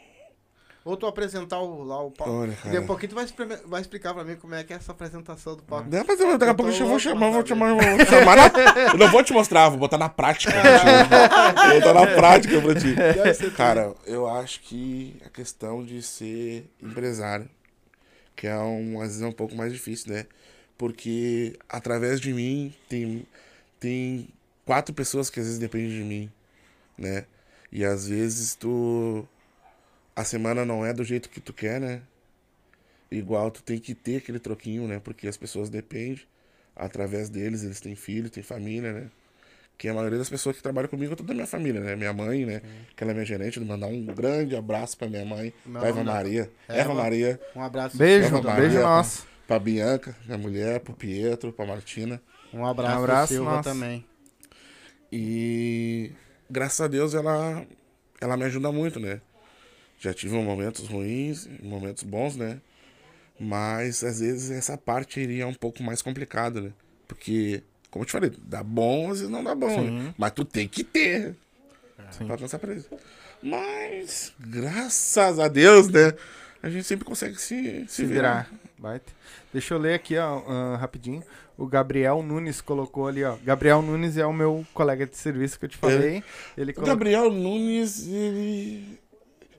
Ou tu apresentar o, lá o palco? Olha, cara. Daqui a pouquinho tu vai, vai explicar pra mim como é que é essa apresentação do palco. Mas eu- daqui a pouco eu vou chamar, vou chamar, vou chamar na- Eu não vou te mostrar, vou botar na prática. Vou botar na prática pra ti. Deve Cara, eu acho que a questão de ser empresário, que é um, às vezes é um pouco mais difícil, né? Porque através de mim tem, tem quatro pessoas que às vezes dependem de mim, né? E às vezes tu. A semana não é do jeito que tu quer, né? Igual tu tem que ter aquele troquinho, né? Porque as pessoas dependem. Através deles, eles têm filho, têm família, né? Que a maioria das pessoas que trabalham comigo é toda da minha família, né? Minha mãe, né? Que ela é minha gerente. Mandar um grande abraço pra minha mãe, Meu pra Eva é- Maria. Eva. Eva Maria, Um abraço. Beijo, Eva Maria, beijo nosso. Pra Bianca, minha mulher, pro Pietro, pra Martina. Um abraço, Um abraço, Silva nossa. também. E graças a Deus ela, ela me ajuda muito, né? Já tive momentos ruins, momentos bons, né? Mas às vezes essa parte iria um pouco mais complicada, né? Porque, como eu te falei, dá bom, às vezes não dá bom. Né? Mas tu tem que ter Sim. pra alcançar pra isso. Mas, graças a Deus, né? a gente sempre consegue se, se, Se virar. Baita. Deixa eu ler aqui, ó, ah, rapidinho. O Gabriel Nunes colocou ali, ó. Gabriel Nunes é o meu colega de serviço que eu te falei. Ele O colocou. Gabriel Nunes, ele.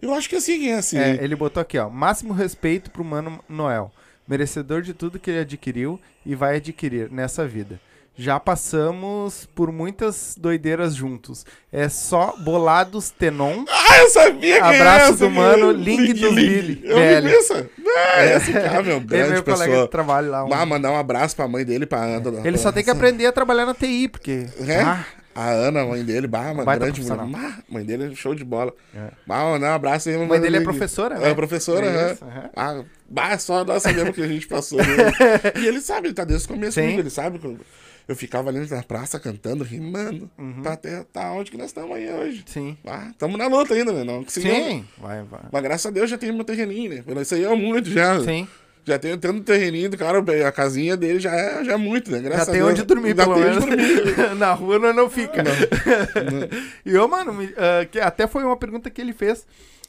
Eu acho que assim é assim. É, ele botou aqui, ó. Máximo respeito pro Mano Noel. Merecedor de tudo que ele adquiriu e vai adquirir nessa vida. Já passamos por muitas doideiras juntos. É só bolados Tenon. Ah, eu sabia que Abraço é essa, do mano, meu. Link dos Billy. Eu Velho. vi essa. Ah, esse cara, meu, Ele é grande meu colega pessoa. de trabalho lá. um- Ah, mandar um abraço pra mãe dele, pra Ana. Ele só tem que aprender a trabalhar na TI, porque. É? Ah, A Ana, a mãe dele, bah, uma grande mulher. Bah, mãe dele é show de bola. É. Bah, mandar um abraço aí. mãe dele é professora, né? É professora, É isso. Ah, bah, só nós sabemos que a gente passou. né? e ele sabe, ele tá desde o começo Sim. ele sabe. que eu- Eu ficava ali na praça cantando, rimando, Uhum. pra até tá onde que nós estamos aí hoje. Sim. Ah, tamo na luta ainda, né? Não conseguimos. Sim. Vai, vai. Mas graças a Deus já tem meu terreninho, né? Isso aí é muito já. Sim. Já tem tendo terreninho do cara, a casinha dele já é, já é muito, né? Graças Já a tem Deus. onde dormir, Já pelo tem menos. onde dormir. Na rua não, não fica. e ô, mano, me- ah, que até foi uma pergunta que ele fez.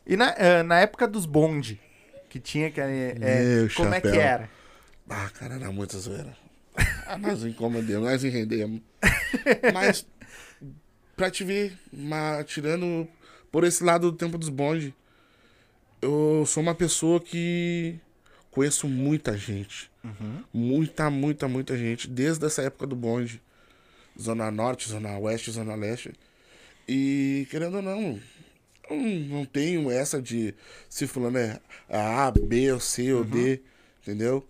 E na, ah, na época dos bonde, que tinha que. é, é, como é que chapéu. era? Ah, cara, era muita zoeira. Ah, nós incomodamos, nós enrendemos. Mas, pra te ver, tirando por esse lado do tempo dos bonde, eu sou uma pessoa que conheço muita gente. Muita, muita, muita gente. Desde essa época do bonde. Zona Norte, Zona Oeste, Zona Leste. E, querendo ou não, não, não tenho essa de se fulano é A, B, ou C ou D, entendeu?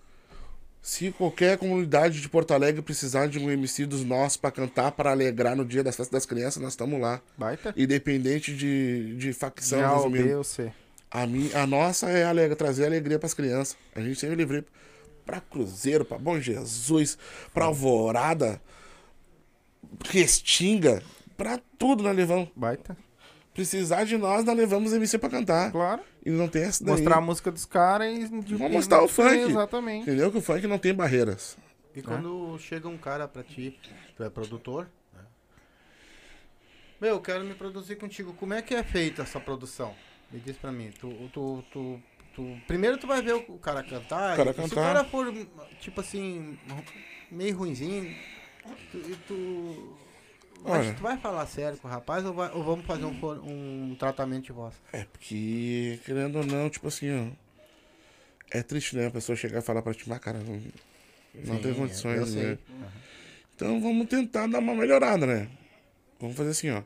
Se qualquer comunidade de Porto Alegre precisar de um MC dos nossos pra cantar, pra alegrar no dia das festas das crianças, nós estamos lá. Baita? Independente de, de facção, Já resumindo. C. A, mi, a nossa é alegre, trazer alegria pras crianças. A gente sempre livrei pra Cruzeiro, pra Bom Jesus, pra Alvorada, Restinga, pra tudo nós levamos. Baita? Precisar de nós, nós levamos MC pra cantar. Claro. E não tem essa daí. Mostrar a música dos caras e. Vamos mostrar o funk. Exatamente. Entendeu? Que o funk não tem barreiras. E quando chega um cara pra ti, tu é produtor, né? Meu, eu quero me produzir contigo. Como é que é feita essa produção? Me diz pra mim. Tu, tu, tu, tu- primeiro tu vai ver o cara cantar. O cara e Se o cantar. cara for, tipo assim, meio ruinzinho, tu, e tu, mas Olha. tu vai falar sério com o rapaz ou, vai- ou vamos fazer um, um tratamento de voz? É porque, querendo ou não, tipo assim, ó. É triste, né? A pessoa chegar e falar pra ti, mas cara, não, não Sim, tem eu condições, né? Então vamos tentar dar uma melhorada, né? Vamos fazer assim, ó.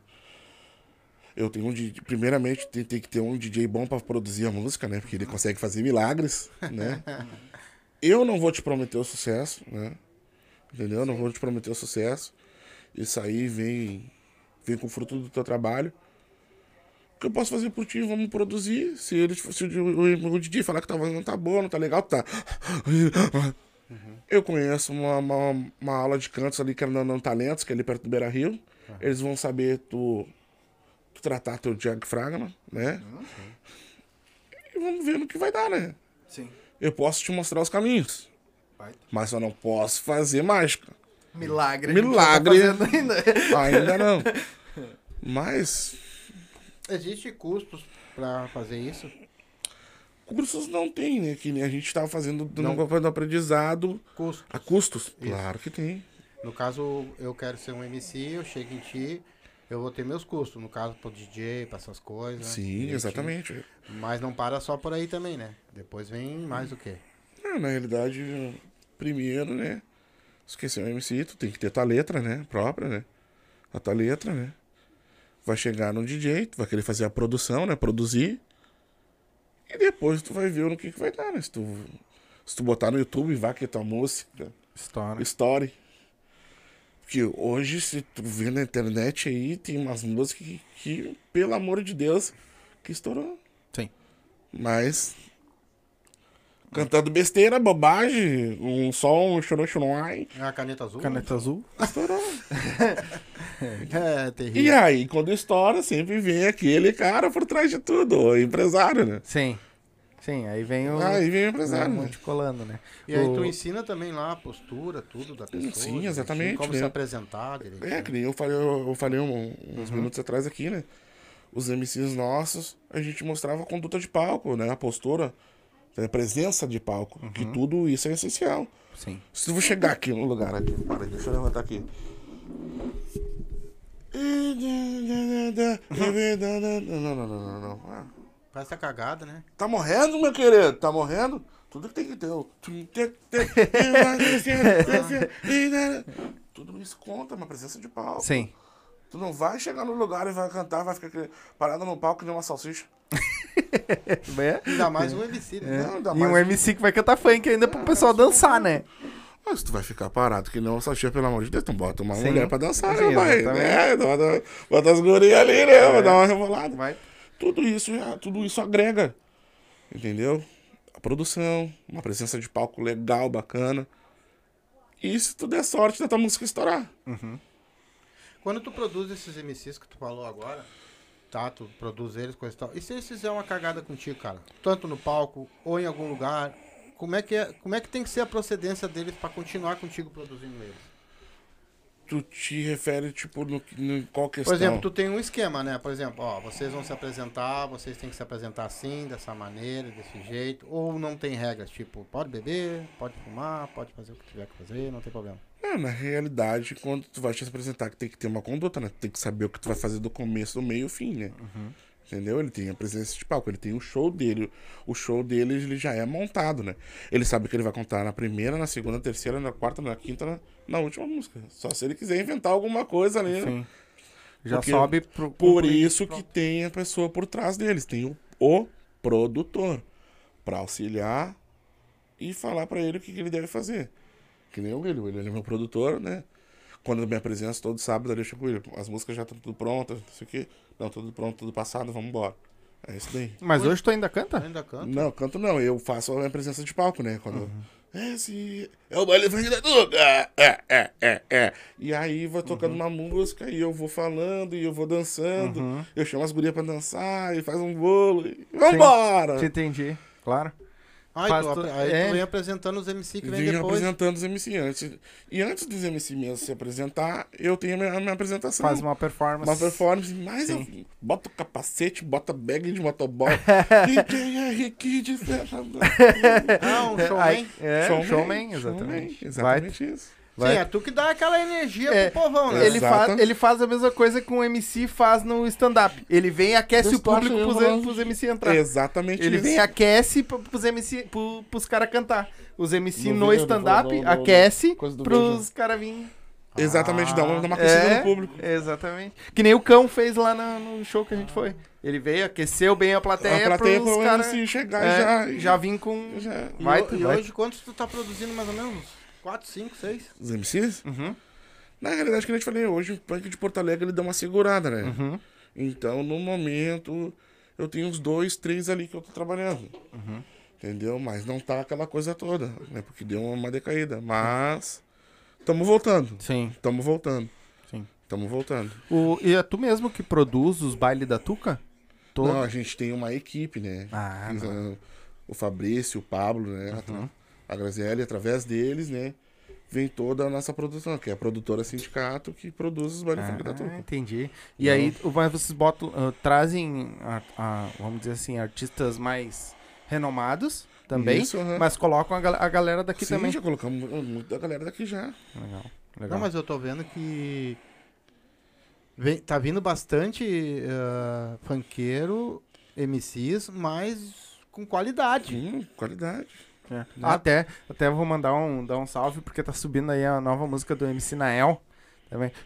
Eu tenho um DJ, primeiramente tem, tem que ter um DJ bom pra produzir a música, né? Porque ele consegue fazer milagres, né? Eu não vou te prometer o sucesso, né? Entendeu? Eu não vou te prometer o sucesso. Isso aí vem, vem com o fruto do teu trabalho. O que eu posso fazer por ti? Vamos produzir. Se, ele, se o, DJ falar que tá, não tá bom, não tá legal, tá. Eu conheço uma, uma, uma aula de cantos ali que é no, Talentos, que é ali perto do Beira Rio. Eles vão saber tu, tu tratar teu diafragma, né? E vamos ver no que vai dar, né? Sim. Eu posso te mostrar os caminhos, mas eu não posso fazer mágica. Milagre. Milagre. não tá ainda. Ainda não. Mas Existe custos pra fazer isso? cursos não tem, né? Que nem a gente estava fazendo do, Não. no aprendizado Custos. a custos. Claro que tem. No caso, eu quero ser um MC, eu chego em ti, eu vou ter meus custos. No caso, pro DJ, pra essas coisas. Sim, direitinho. exatamente. Mas não para só por aí também, né? Depois vem mais o quê? É, na realidade, primeiro, né? Esqueci o MC, tu tem que ter tua letra, né? Própria, né? A tua letra, né? Vai chegar no DJ, tu vai querer fazer a produção, né? Produzir. E depois tu vai ver no que, que vai dar, né? Se tu, se tu botar no YouTube, vai que é tua música, História. story. Porque hoje, se tu vê na internet aí, tem umas músicas que, que pelo amor de Deus, que estourou. Sim. Mas. Cantando besteira, bobagem, um som, chorou, chorou, ai, É a caneta azul? Caneta azul. estourou. É, E terrível. aí, quando estoura, sempre vem aquele cara por trás de tudo, o empresário, né? Sim. Sim, aí vem o. Aí vem o empresário, um né? monte colando, né? E aí O- tu ensina também lá a postura, tudo da pessoa. Sim, exatamente, Como né? se apresentar direitinho. É, que nem eu falei, eu, falei um- uns minutos atrás aqui, né? Os MCs nossos, a gente mostrava a conduta de palco, né? A postura, a presença de palco, Uhum. que tudo isso é essencial. Sim. Se eu vou chegar aqui no lugar aqui, para, deixa eu levantar aqui. Não, não, não, não, não. Ah, Parece a cagada, né? Tá morrendo, meu querido? Tá morrendo? Tudo que tem que ter. Tudo isso conta, uma presença de palco. Sim. Tu não vai chegar no lugar e vai cantar, vai ficar parado no palco nem uma salsicha. É. Ainda mais um MC, né? Não, ainda E um MC que vai cantar funk ainda pro pessoal dançar, né? Mas tu vai ficar parado que uma salsicha, pelo amor de Deus, tu bota uma Sim. mulher pra dançar, Sim, né, pai? exatamente. É, bota, bota as gurias ali, né? Vai dar uma rebolada. Vai. Tudo isso, tudo isso agrega. Entendeu? A produção, uma presença de palco legal, bacana. E se tu der sorte da tua música estourar. Quando tu produz esses MCs que tu falou agora, tá? Tu produz eles, coisa e tal. E se eles fizerem uma cagada contigo, cara? Tanto no palco ou em algum lugar, como é que, é, como é que tem que ser a procedência deles pra continuar contigo produzindo eles? Tu te refere, tipo, no, no qual questão? Por exemplo, tu tem um esquema, né? Por exemplo, ó, vocês vão se apresentar, vocês têm que se apresentar assim, dessa maneira, desse jeito, ou não tem regras, tipo, pode beber, pode fumar, pode fazer o que tiver que fazer, não tem problema. É, na realidade, quando tu vai te apresentar, que tem que ter uma conduta, né? Tu tem que saber o que tu vai fazer do começo, do meio e o fim, né? Entendeu? Ele tem a presença de palco, ele tem o show dele. O show dele ele já é montado, né? Ele sabe que ele vai contar na primeira, na segunda, na terceira, na quarta, na quinta, na, na última música. Só se ele quiser inventar alguma coisa ali. né? Sim. Já Porque sobe pro. Por pro- isso que tem a pessoa por trás deles. Tem o, o produtor. Pra auxiliar e falar pra ele o que, que ele deve fazer. Que nem o William. Ele é meu produtor, né? Quando eu me apresento todo sábado, eu deixo com ele. As músicas já estão tudo prontas, não sei o quê. Não, tudo pronto, tudo passado, vamos embora. É isso daí. Mas hoje tu ainda canta? Ainda canta? Não, canto não. Eu faço a minha presença de palco, né? Quando. Esse é o baile funk da Duca. É, é, é, é. E aí vai tocando uma música e eu vou falando e eu vou dançando. Eu chamo as gurias pra dançar e faz um bolo. E vambora! Te entendi, claro. Aí, Faz tu, aí é. tu vem apresentando os MC que vem depois. apresentando os MC antes. E antes dos MC mesmo se apresentar, eu tenho a minha, a minha apresentação. Faz uma performance. Uma performance, mas eu Sim. boto o capacete, bota bag de motoboy. e quem é? Ah, um showman. Aí- é, showman, exatamente. showman, exatamente isso. Vai. Sim, é tu que dá aquela energia É, pro povão, né? Ele, Exato. faz, ele faz a mesma coisa que um MC faz no stand-up. Ele vem e aquece o público pros, vou- pros MC entrar. Exatamente Ele isso. vem e aquece pro- pros MC, pro, pros caras cantar. Os MC No no, stand-up aquece pros caras virem. Exatamente, dá uma, dá uma aquecida É, no público. exatamente. Que nem o Cão fez lá no, no show que a gente foi. Ele veio, aqueceu bem a plateia, a plateia pros pro caras chegar é, já. já vim com... já. E, Vai, e vai. hoje, quantos tu tá produzindo mais ou menos? 4, 5, 6? Os MCs? Uhum, Na realidade, que eu te falei, hoje o punk de Porto Alegre ele dá uma segurada, né? uhum. Então, no momento, eu tenho uns dois, três ali que eu tô trabalhando. Uhum. Entendeu? Mas não tá aquela coisa toda, né? Porque deu uma decaída. Mas. Tamo voltando. Sim, Tamo voltando. sim. Tamo voltando. O, e é tu mesmo que produz os bailes da Tuca? Todo? Não, a gente tem uma equipe, né? Ah, ah, O Fabrício, o Pablo, né? Uhum. A Graziele, através deles, né? Vem toda a nossa produção, que é a produtora sindicato que produz os bailes funk da Ah, Tuca. entendi. E aí, o- mas vocês botam, ah, trazem, a- a- vamos dizer assim, artistas mais renomados também, Isso, mas colocam a, gal- a galera daqui Sim, também. já colocamos muito da galera daqui já. Legal, legal. Não, mas eu tô vendo que vem, tá vindo bastante uh, funkeiro, MCs, mas com qualidade. Hum, qualidade. É. Até, até vou mandar um, dar um salve, porque tá subindo aí a nova música do MC Nael.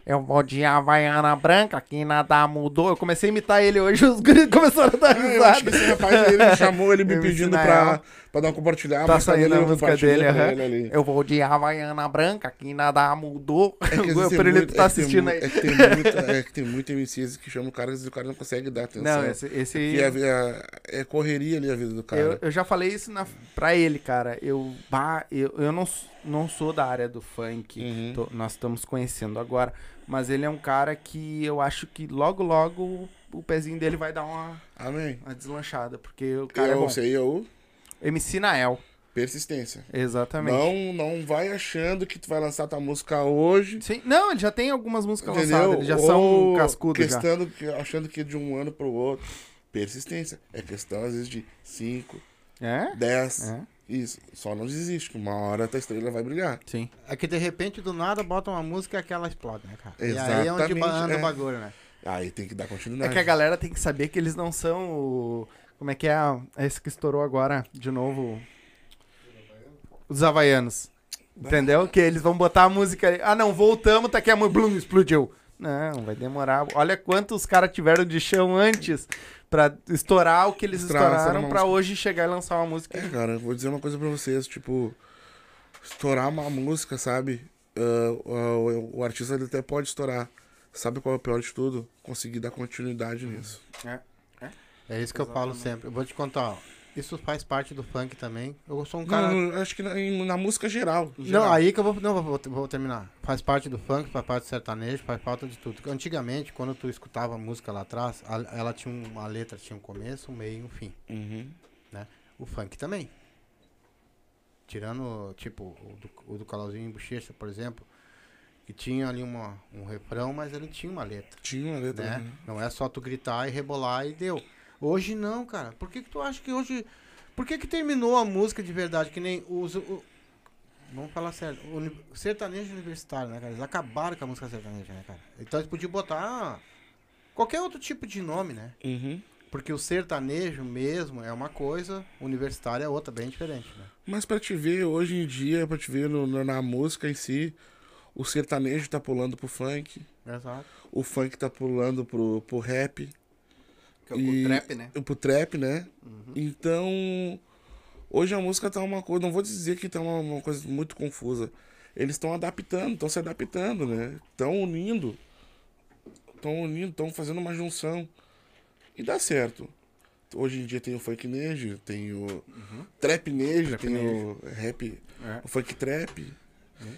Eu vou de Havaiana Branca, que nada mudou. Eu comecei a imitar ele hoje, os guris começaram a dar Ah, eu acho que risada. esse rapaz ele me chamou, ele me MC pedindo pra, pra dar um compartilhar. Tá saindo a Eu música dele, ali. Eu vou de Havaiana Branca, que nada mudou. É que o Perelito tá é assistindo aí. É que tem muito, é que tem MCs que chamam o cara e o cara não consegue dar atenção. Não, esse, esse é, é, é correria ali a vida do cara. eu, eu já falei isso na, pra ele, cara. Eu, bah, eu, eu não, não sou da área do funk. Uhum. tô- nós estamos conhecendo agora. Mas ele é um cara que eu acho que logo, logo o, pezinho dele vai dar uma, Amém. uma deslanchada. Porque o cara é eu bom. sei, eu. MC Nael. Persistência. Exatamente. Não, não vai achando que tu vai lançar tua música hoje. Sim, não, ele já tem algumas músicas Entendeu? lançadas. Eles já são Ou cascudos já. questão que- achando que de um ano pro outro. Persistência. É questão, às vezes, de 5, É? 10. É, Isso. Só não desiste, que uma hora a tua estrela vai brilhar. sim. É que de repente, do nada, bota uma música e aquela explode, né, cara? E aí é onde Exatamente, anda o é. bagulho, né? Aí tem que dar É continuidade. que a galera tem que saber que eles não são o. Como é que é? a- Esse que estourou agora, de novo. Os Havaianos. Entendeu? Que eles vão botar a música ali. Ah, não, voltamos, tá aqui a música. Blum, explodiu. Não, vai demorar. Olha quantos caras tiveram de chão antes pra estourar o que eles estourar estouraram música. hoje chegar e lançar uma música. É, cara, eu vou dizer uma coisa pra vocês, tipo, estourar uma música, sabe? Ah, ah, o, o artista ele até pode estourar. Sabe qual é o pior de tudo? Conseguir dar continuidade nisso. É isso que eu falo Exatamente. sempre. Eu vou te contar, ó. Isso faz parte do funk também. Eu sou um cara. Não, acho que na, na música geral. em Não, geral. aí que eu vou, não, vou, vou terminar. Faz parte do funk, faz parte do sertanejo, faz parte de tudo. Antigamente, quando tu escutava a música lá atrás, a- ela tinha uma letra, tinha um começo, um meio e um fim. Uhum. O funk também. Tirando, tipo, o do, o do Calauzinho em Bochecha, por exemplo, que tinha ali uma, um refrão, mas ele tinha uma letra, Tinha uma letra. né? né? Não é só tu gritar e rebolar e deu. Hoje não, cara. Por que que tu acha que hoje... Por que que terminou a música de verdade? Que nem os... o- Vamos falar sério. O uni- sertanejo universitário, né, cara? Eles acabaram com a música sertaneja, né, cara? Então eles podiam botar qualquer outro tipo de nome, né? Uhum. Porque o sertanejo mesmo é uma coisa, o universitário é outra, bem diferente, né? Mas pra te ver, hoje em dia, pra te ver no- no- na música em si, o sertanejo tá pulando pro funk, Exato. o funk tá pulando pro, pro rap, Que é E- o trap, né? pro trap, né? Uhum. Então, hoje a música tá uma coisa, não vou dizer que tá uma, uma coisa muito confusa. Eles estão adaptando, estão se adaptando, né? Estão unindo. Estão unindo, estão fazendo uma junção. E dá certo. Hoje em dia tem o funk nejo, tem o trap nejo, tem o rap, É. o funk trap.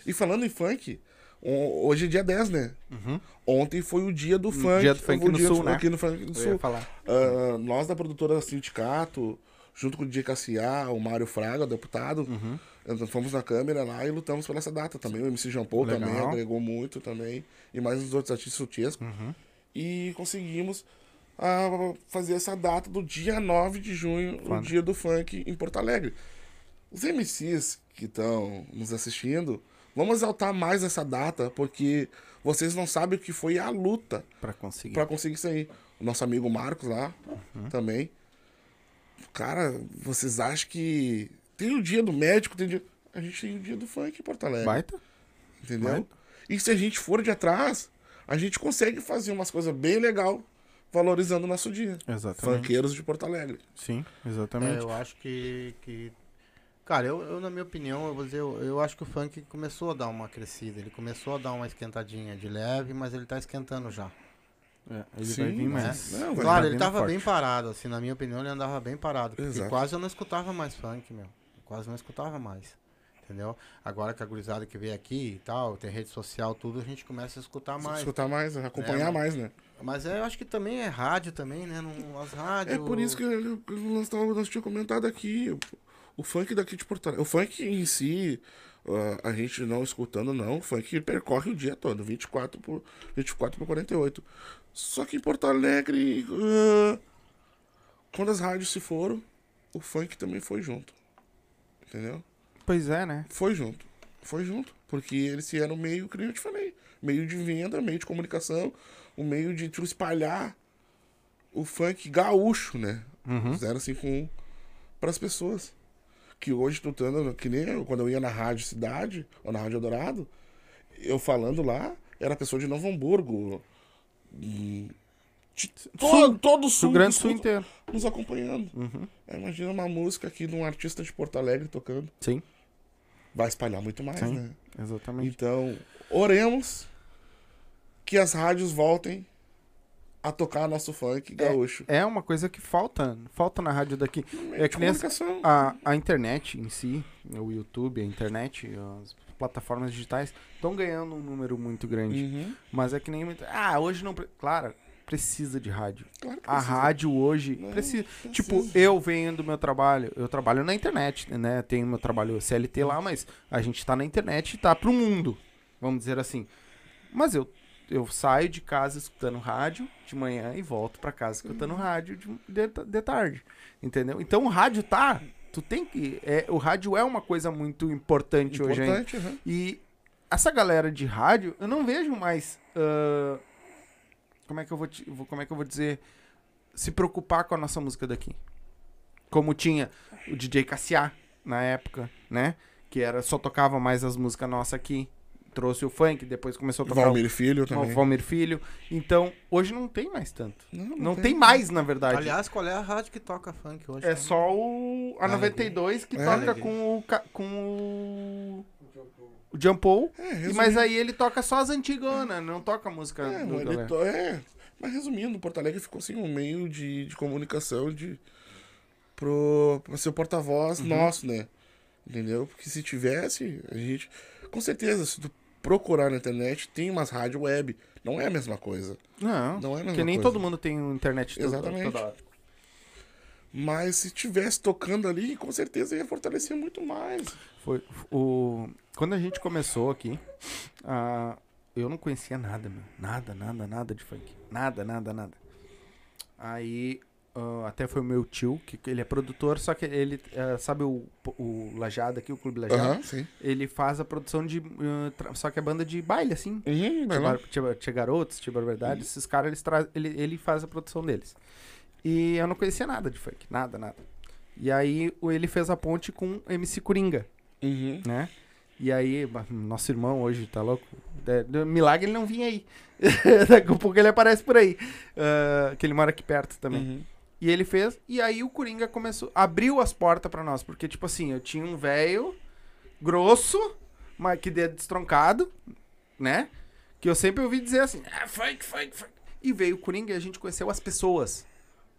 E falando em funk, o- hoje é dia 10, né? Uhum. Ontem foi o dia do funk. dia do funk o no dia Sul, né? Aqui no funk do Sul. Ah, nós da produtora Sindicato, junto com o DKCA, o Mário Fraga, deputado, Uhum. nós fomos na câmera lá e lutamos por essa data também. O MC Legal. também agregou muito também. E mais uns outros artistas sutiescos. Uhum. E conseguimos ah, fazer essa data do dia 9 de junho, o dia do funk em Porto Alegre. Os MCs que estão nos assistindo, vamos exaltar mais essa data, porque vocês não sabem o que foi a luta Pra conseguir. pra conseguir isso aí. O nosso amigo Marcos lá Uhum. também. Cara, vocês acham que tem o dia do médico, tem o dia... A gente tem o dia do funk em Porto Alegre, Baita? entendeu? baita. E se a gente for de atrás, a gente consegue fazer umas coisas bem legal valorizando o nosso dia. Exatamente. Funkeiros de Porto Alegre. Sim, É, exatamente. eu acho que. que... Cara, eu, eu, na minha opinião, eu vou dizer, eu, eu acho que o funk começou a dar uma crescida, ele começou a dar uma esquentadinha de leve, mas ele tá esquentando já. É, ele Sim, vai vir né? mais. Não, vai claro, ele tava forte. bem parado, assim, na minha opinião, ele andava bem parado. Porque Exato. quase eu não escutava mais funk, meu. Quase não escutava mais. Entendeu? Agora que a gurizada que veio aqui e tal, tem rede social, tudo, a gente começa a escutar mais. Escutar mais, acompanhar É, mais, né? Mas é, eu acho que também é rádio também, né? Não, as rádios. É por isso que eu- eu- nós, tava- nós tínhamos comentado aqui. O, o funk daqui de Porto Alegre. O funk em si, ah, a gente não escutando, não. O funk percorre o dia todo, 24 por, 24 por 48. Só que em Porto Alegre, ah, quando as rádios se foram, o funk também foi junto. Entendeu? Pois é, né? Foi junto. Foi junto. Porque eles eram meio, que eu te falei, meio de venda, meio de comunicação, o meio de espalhar o funk gaúcho, né? Uhum. Fizeram assim com para as pessoas. Que hoje tu tando, que nem eu, quando eu ia na Rádio Cidade, ou na Rádio Eldorado, eu falando lá, era pessoa de Novo Hamburgo. de todo, todo o sul, Rio Grande Sul inteiro. nos acompanhando. Uhum. Aí Imagina uma música aqui de um artista de Porto Alegre tocando. Sim, Vai espalhar muito mais, Sim. né? exatamente. Então, oremos que as rádios voltem a tocar nosso funk gaúcho. É uma coisa que falta, falta na rádio daqui. É, que nem. A, a internet em si, o YouTube, a internet, as plataformas digitais estão ganhando um número muito grande. Uhum. Mas é que nem. Ah, hoje não. Claro, precisa de rádio. Claro que A precisa. rádio hoje Não, precisa. precisa. Tipo, eu venho do meu trabalho, eu trabalho na internet, né? Tenho meu trabalho CLT lá, mas a gente tá na internet e tá pro mundo, vamos dizer assim. Mas eu, eu saio de casa escutando rádio de manhã e volto pra casa escutando rádio de, de, de tarde, entendeu? Então o rádio tá Tu tem que. É, o rádio é uma coisa muito importante, hoje ainda. Importante, aham. E essa galera de rádio, eu não vejo mais. ah, como é que eu vou, te- como é que eu vou dizer? Se preocupar com a nossa música daqui. Como tinha o DJ Cassiá na época, né? Que era só tocava mais as músicas nossas aqui. Trouxe o funk, depois começou a tocar Valmir Filho o também. Valmir Filho. Então, hoje não tem mais tanto. Não, não Não tem mais, na verdade. Aliás, qual é a rádio que toca funk hoje? É né? só o a Ah, 92 que É. toca com o com o o Jumpou. É, E, resumindo, mas aí ele toca só as antigonas, não toca a música é, do ele to- é, mas resumindo, Porto Alegre ficou assim um meio de, de comunicação de pro pra ser o porta-voz Uhum. nosso, né? Entendeu? Porque se tivesse, a gente com certeza, se tu procurar na internet, tem umas rádio web, não é a mesma coisa. Não, Não é a mesma porque nem coisa. todo mundo tem internet toda- Exatamente. toda hora. Mas se tivesse tocando ali, com certeza ia fortalecer muito mais. Foi o quando a gente começou aqui, ah, eu não conhecia nada, meu. Nada, nada, nada de funk. Nada, nada, nada. Aí ah, até foi o meu tio, que ele é produtor, só que ele ah, sabe o, o Lajada aqui, o Clube Lajada? Sim. Ele faz a produção de. tra- só que é banda de baile, assim. Uhum, Tia Garotos, Tia Barberdade, esses caras, eles ele, ele faz a produção deles. E eu não conhecia nada de funk, nada, nada. E aí ele fez a ponte com MC Coringa, Uhum. né? E aí, nosso irmão hoje, tá louco? De- milagre ele não vinha aí. Daqui a pouco ele aparece por aí. ah, que ele mora aqui perto também. Uhum. E ele fez, e aí o Coringa começou, abriu as portas pra nós, porque tipo assim, eu tinha um velho grosso, mas que dedo destroncado, né? Que eu sempre ouvi dizer assim, ah, funk, funk, funk. E veio o Coringa e a gente conheceu as pessoas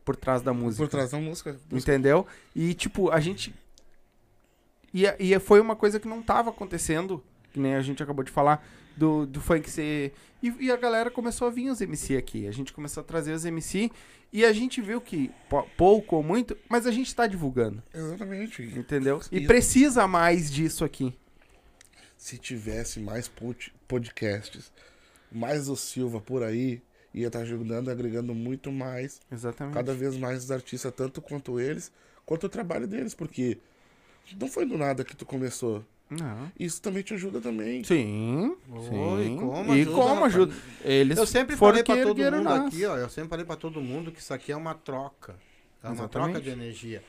por trás da música. Por trás da música. Entendeu? E, tipo, a gente. E, e foi uma coisa que não tava acontecendo, que nem a gente acabou de falar, do, do funk ser. E, e a galera começou a vir os MC aqui. A gente começou a trazer os MC e a gente viu que po- pouco ou muito, mas a gente tá divulgando, Exatamente. entendeu? E Isso. precisa mais disso aqui. Se tivesse mais pod- podcasts, mais o Silva por aí, ia estar ajudando, agregando muito mais, Exatamente. cada vez mais os artistas, tanto quanto eles, quanto o trabalho deles, porque não foi do nada que tu começou. Não. Isso também te ajuda também. Sim. Oi, sim. como e ajuda, como rapaz? ajuda. Eles Eu sempre foram falei pra que todo mundo nós. aqui, ó. Eu sempre falei pra todo mundo que isso aqui é uma troca. É uma Exatamente. troca de energia.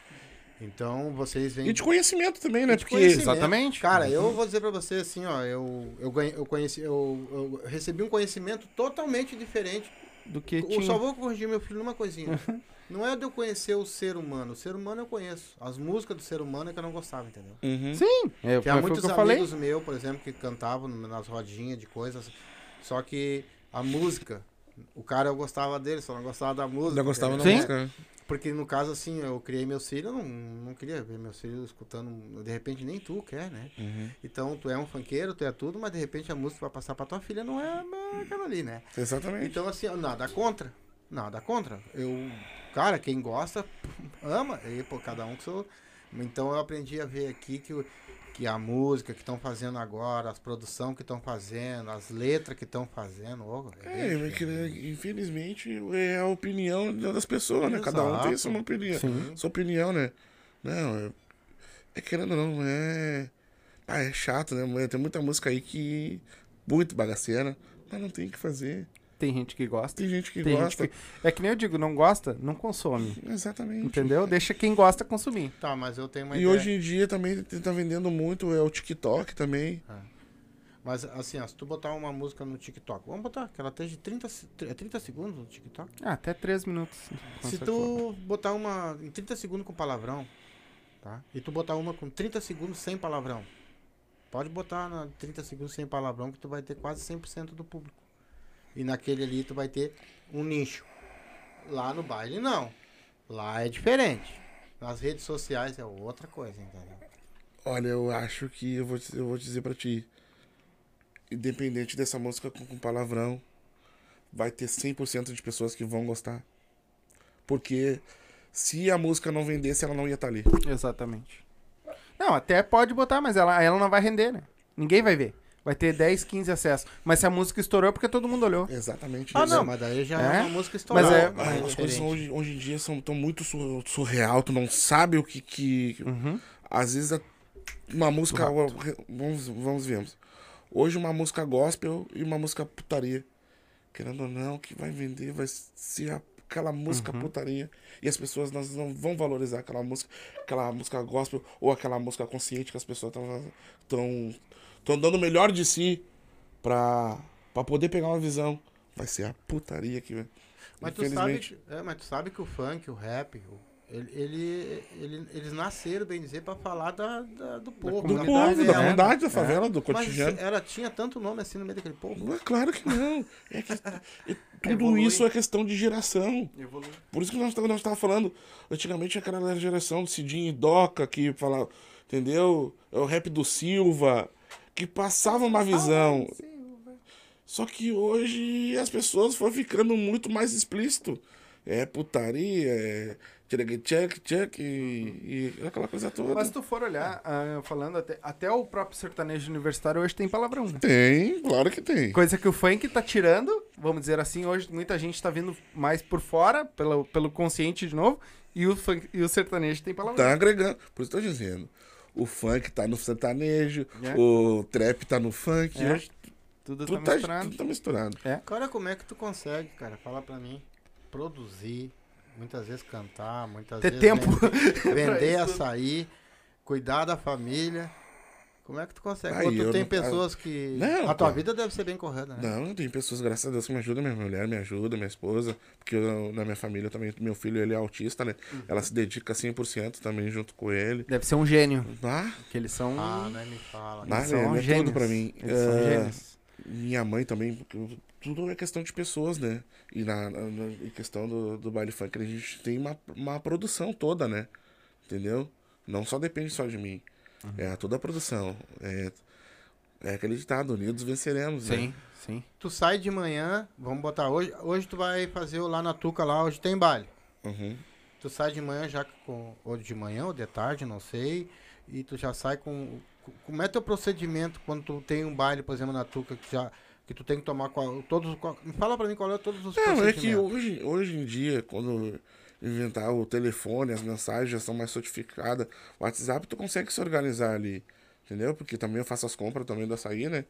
Então vocês vêm. E de conhecimento também, né? E Porque. Exatamente. Cara, eu vou dizer pra você assim, ó, eu, eu, ganhei, eu, conheci, eu, eu recebi um conhecimento totalmente diferente. Do que Eu tinha. só vou corrigir meu filho numa coisinha. não é de eu conhecer o ser humano. O ser humano eu conheço. As músicas do ser humano é que eu não gostava, entendeu? Uhum. Sim. É, Tinha foi o muitos que eu falei. amigos meus, por exemplo, que cantavam nas rodinhas de coisas. Só que a música, o cara eu gostava dele, só não gostava da música. Já gostava da música. né? Porque no caso, assim, eu criei meus filhos, eu não, não queria ver meus filhos escutando. De repente nem tu quer, né? Uhum. Então tu é um funkeiro, tu é tudo, mas de repente a música vai passar pra tua filha não é aquela ali, né? Exatamente. Então, assim, nada contra. Nada contra. Eu, cara, quem gosta, ama. E, pô, cada um que sou. Então eu aprendi a ver aqui que, que a música que estão fazendo agora, as produções que estão fazendo, as letras que estão fazendo. ô, É, bem mas que, diferente. né, infelizmente é a opinião das pessoas, né? Cada um tem Exato. sua opinião. Sim. Sua opinião, né? Não, é, é querendo ou não, é. Ah, é chato, né? Tem muita música aí que. Muito bagaceira, mas não tem o que fazer. Tem gente que gosta. Tem gente que Tem gosta. gente que... É que nem eu digo, não gosta, não consome. Exatamente. Entendeu? Deixa quem gosta consumir. Tá, mas eu tenho uma E ideia. hoje em dia também tá vendendo muito é o TikTok também. Mas assim, ó, se tu botar uma música no TikTok, vamos botar que ela esteja 30, se- é 30 segundos no TikTok. Ah, até três minutos. Se tu botar uma em 30 segundos com palavrão, tá? E tu botar uma com 30 segundos sem palavrão. Pode botar na 30 segundos sem palavrão que tu vai ter quase 100% do público. E naquele ali tu vai ter um nicho. Lá no baile não. Lá é diferente. Nas redes sociais é outra coisa, entendeu? Olha, eu acho que eu vou, eu vou dizer pra ti. Independente dessa música com, com palavrão, vai ter 100% de pessoas que vão gostar. Porque se a música não vendesse, ela não ia estar ali. Exatamente. Não, até pode botar, mas ela, ela não vai render, né? Ninguém vai ver. Vai ter 10, 15 acessos. Mas se a música estourou é porque todo mundo olhou. Exatamente Ah, isso. não, mas daí já É? é, uma música estourada. Mas é- Ah, mais as coisas hoje, hoje em dia são tão muito sur- surreal, tu não sabe o que que... Uhum. Às vezes, a- uma música... Vamos, vamos ver. Hoje uma música gospel e uma música putaria. Querendo ou não, o que vai vender vai ser aquela música putaria. E as pessoas nós não vão valorizar aquela música, aquela música gospel ou aquela música consciente que as pessoas estão tão, tão dando o melhor de si pra, pra poder pegar uma visão. Vai ser a putaria que vai. Mas tu, sabe, Infelizmente. que- é, mas tu sabe que o funk, o rap, o- ele, ele, ele- eles nasceram, bem dizer, pra falar da, da- do povo. Do da povo, da favela. comunidade, da favela, do Mas cotidiano. ela tinha tanto nome assim no meio daquele povo. É claro que não. É que, é- tudo Evolui. isso é questão de geração. Por isso que nós estávamos falando. Antigamente aquela geração do Cidinho e Doca que falava, entendeu? É o rap do Silva, que passava uma visão. Só que hoje as pessoas foram ficando muito mais explícito. É putaria, é tcheck, check e, e aquela coisa toda. Mas se tu for olhar, ah, falando até, até o próprio sertanejo universitário hoje tem palavrão, né? Tem, claro que tem. Coisa que o funk tá tirando, vamos dizer assim, hoje muita gente tá vindo mais por fora, pelo, pelo consciente de novo, e o, funk, e o sertanejo tem palavrão. Tá agregando. Por isso tô dizendo. O funk tá no sertanejo, É. o trap tá no funk. É. Hoje Tudo, tudo, tá tá, misturado. tudo tá misturado. Cara, como é que tu consegue, cara? Fala pra mim. Produzir, muitas vezes cantar, muitas Ter vezes tempo. vender, açaí, cuidar da família. Como é que tu consegue? Aí Ou tu tem não- pessoas que. Não, a tua pô. vida deve ser bem correta, né? Não, tem pessoas, graças a Deus, que me ajudam. Minha mulher me ajuda, minha esposa. Porque eu, na minha família também, meu filho, ele é autista, né? Uhum. Ela se dedica 100% também junto com ele. Deve ser um gênio, Ah, que eles são... Ah, não me fala. Ah, são é, é gênios. tudo pra mim. Eles são Ah, gênios. minha mãe também, porque tudo é questão de pessoas, né? E na, na- na- questão do, do baile funk, a gente tem uma, uma produção toda, né? Entendeu? Não só depende só de mim. Uhum. É toda a produção. É, é aquele ditado, unidos venceremos, né? Sim, sim. Tu sai de manhã, vamos botar hoje. Hoje tu vai fazer o lá na Tuca lá, hoje tem baile. Uhum. Tu sai de manhã já com. Ou de manhã ou de tarde, não sei. E tu já sai com. com- Como é teu procedimento quando tu tem um baile, por exemplo, na Tuca, que já. Que tu tem que tomar qual, todos. Qual, fala pra mim qual é todos os Não, é procedimentos. que hoje, hoje em dia, quando inventar o telefone, as mensagens já são mais certificadas, o WhatsApp tu consegue se organizar ali, entendeu? Porque também eu faço as compras também do açaí, né?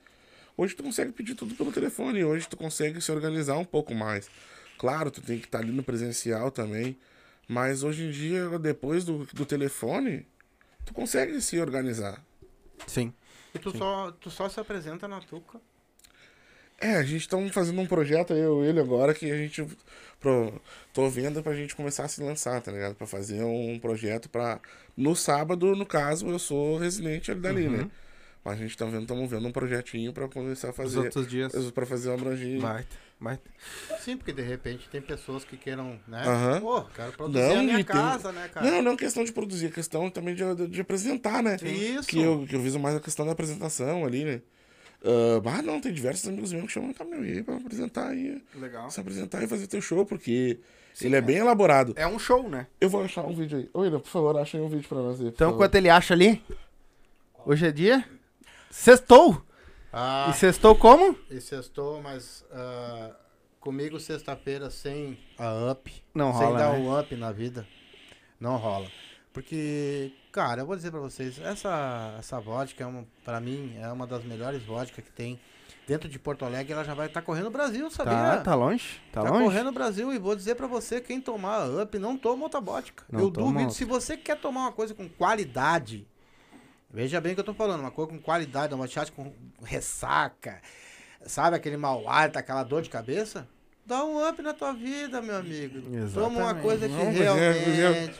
Hoje tu consegue pedir tudo pelo telefone, hoje tu consegue se organizar um pouco mais. Claro, tu tem que estar ali no presencial também, mas hoje em dia, depois do, do telefone, tu consegue se organizar. Sim. E tu só, tu só se apresenta na Tuca. É, a gente tá fazendo um projeto, eu e ele agora, que a gente. Pro, tô vendo pra gente começar a se lançar, tá ligado? Pra fazer um projeto pra. No sábado, no caso, eu sou residente ali dali, né? Mas a gente tá vendo, estamos vendo um projetinho pra começar a Os fazer. outros dias. Pra fazer uma abrangência. Vai, vai. Sim, porque de repente tem pessoas que queiram, né? Aham. Pô, quero produzir Não, a minha tem- casa, né, cara? Não, não questão de produzir, é questão também de, de, de apresentar, né? Isso. Que eu, que eu viso mais a questão da apresentação ali, né? Ah, mas não, tem diversos amigos meus que chamam também aí pra apresentar aí. Legal. Se apresentar e fazer teu show, porque ele é bem elaborado. É um show, né? Eu vou achar um vídeo aí. Ô, William, por favor, acha aí um vídeo pra nós aí. Então, favor. quanto ele acha ali? Hoje é dia? Sextou! Ah, E sextou como? e sextou, mas ah, comigo sexta-feira sem a up. Não sem rola, dar né? o up na vida. Não rola. Porque, cara, eu vou dizer pra vocês, essa, essa vodka, é uma, pra mim, é uma das melhores vodkas que tem. Dentro de Porto Alegre, ela já vai estar correndo o Brasil, sabia? Tá, tá longe? Tá, Tá longe? correndo o Brasil e vou dizer pra você, quem tomar up não toma outra vodka. Não eu duvido, outra. se você quer tomar uma coisa com qualidade, veja bem o que eu tô falando, uma coisa com qualidade, uma chate com ressaca, sabe aquele mau hálito, aquela dor de cabeça, dá um up na tua vida, meu amigo. Toma uma Exatamente. coisa que é-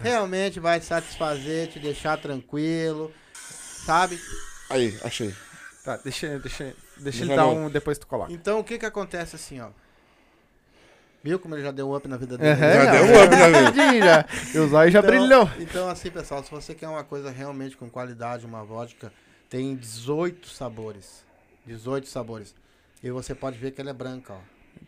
realmente, vai te satisfazer, te deixar tranquilo, sabe? Aí, achei. Tá, deixa, deixa, deixa ele dar um, depois tu coloca. Então o que que acontece assim, ó? Viu como ele já deu um up na vida dele? É, Já deu um up, né, velho? já. E os olhos já Então- brilhou. Então, assim, pessoal, se você quer uma coisa realmente com qualidade, uma vodka, tem 18 sabores. 18 sabores. E você pode ver que ela é branca, ó.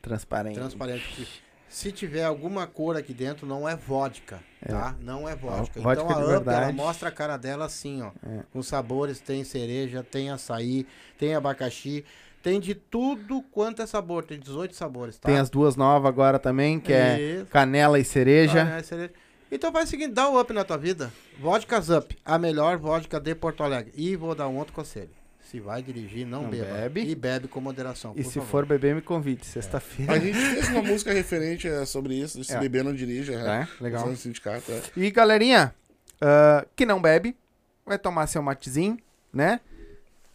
Transparente. Transparente. Se tiver alguma cor aqui dentro, não é vodka, tá? Não é vodka. vodka então a de Up, ela mostra a cara dela assim, ó. É. Com sabores, tem cereja, tem açaí, tem abacaxi, tem de tudo quanto é sabor. Tem 18 sabores, tá? Tem as duas novas agora também, que é canela e cereja. Ah, é, cereja. Então faz o seguinte, dá o up na tua vida. Vodkas Up, a melhor vodka de Porto Alegre. E vou dar um outro conselho. Se vai dirigir, não, Não beba. bebe. E bebe com moderação, E por se favor. for beber, me convide. Sexta-feira. A gente fez uma música referente é, sobre isso, se É. beber não dirige. É, legal. No sindicato, é. E galerinha, ah, que não bebe, vai tomar seu matezinho, né?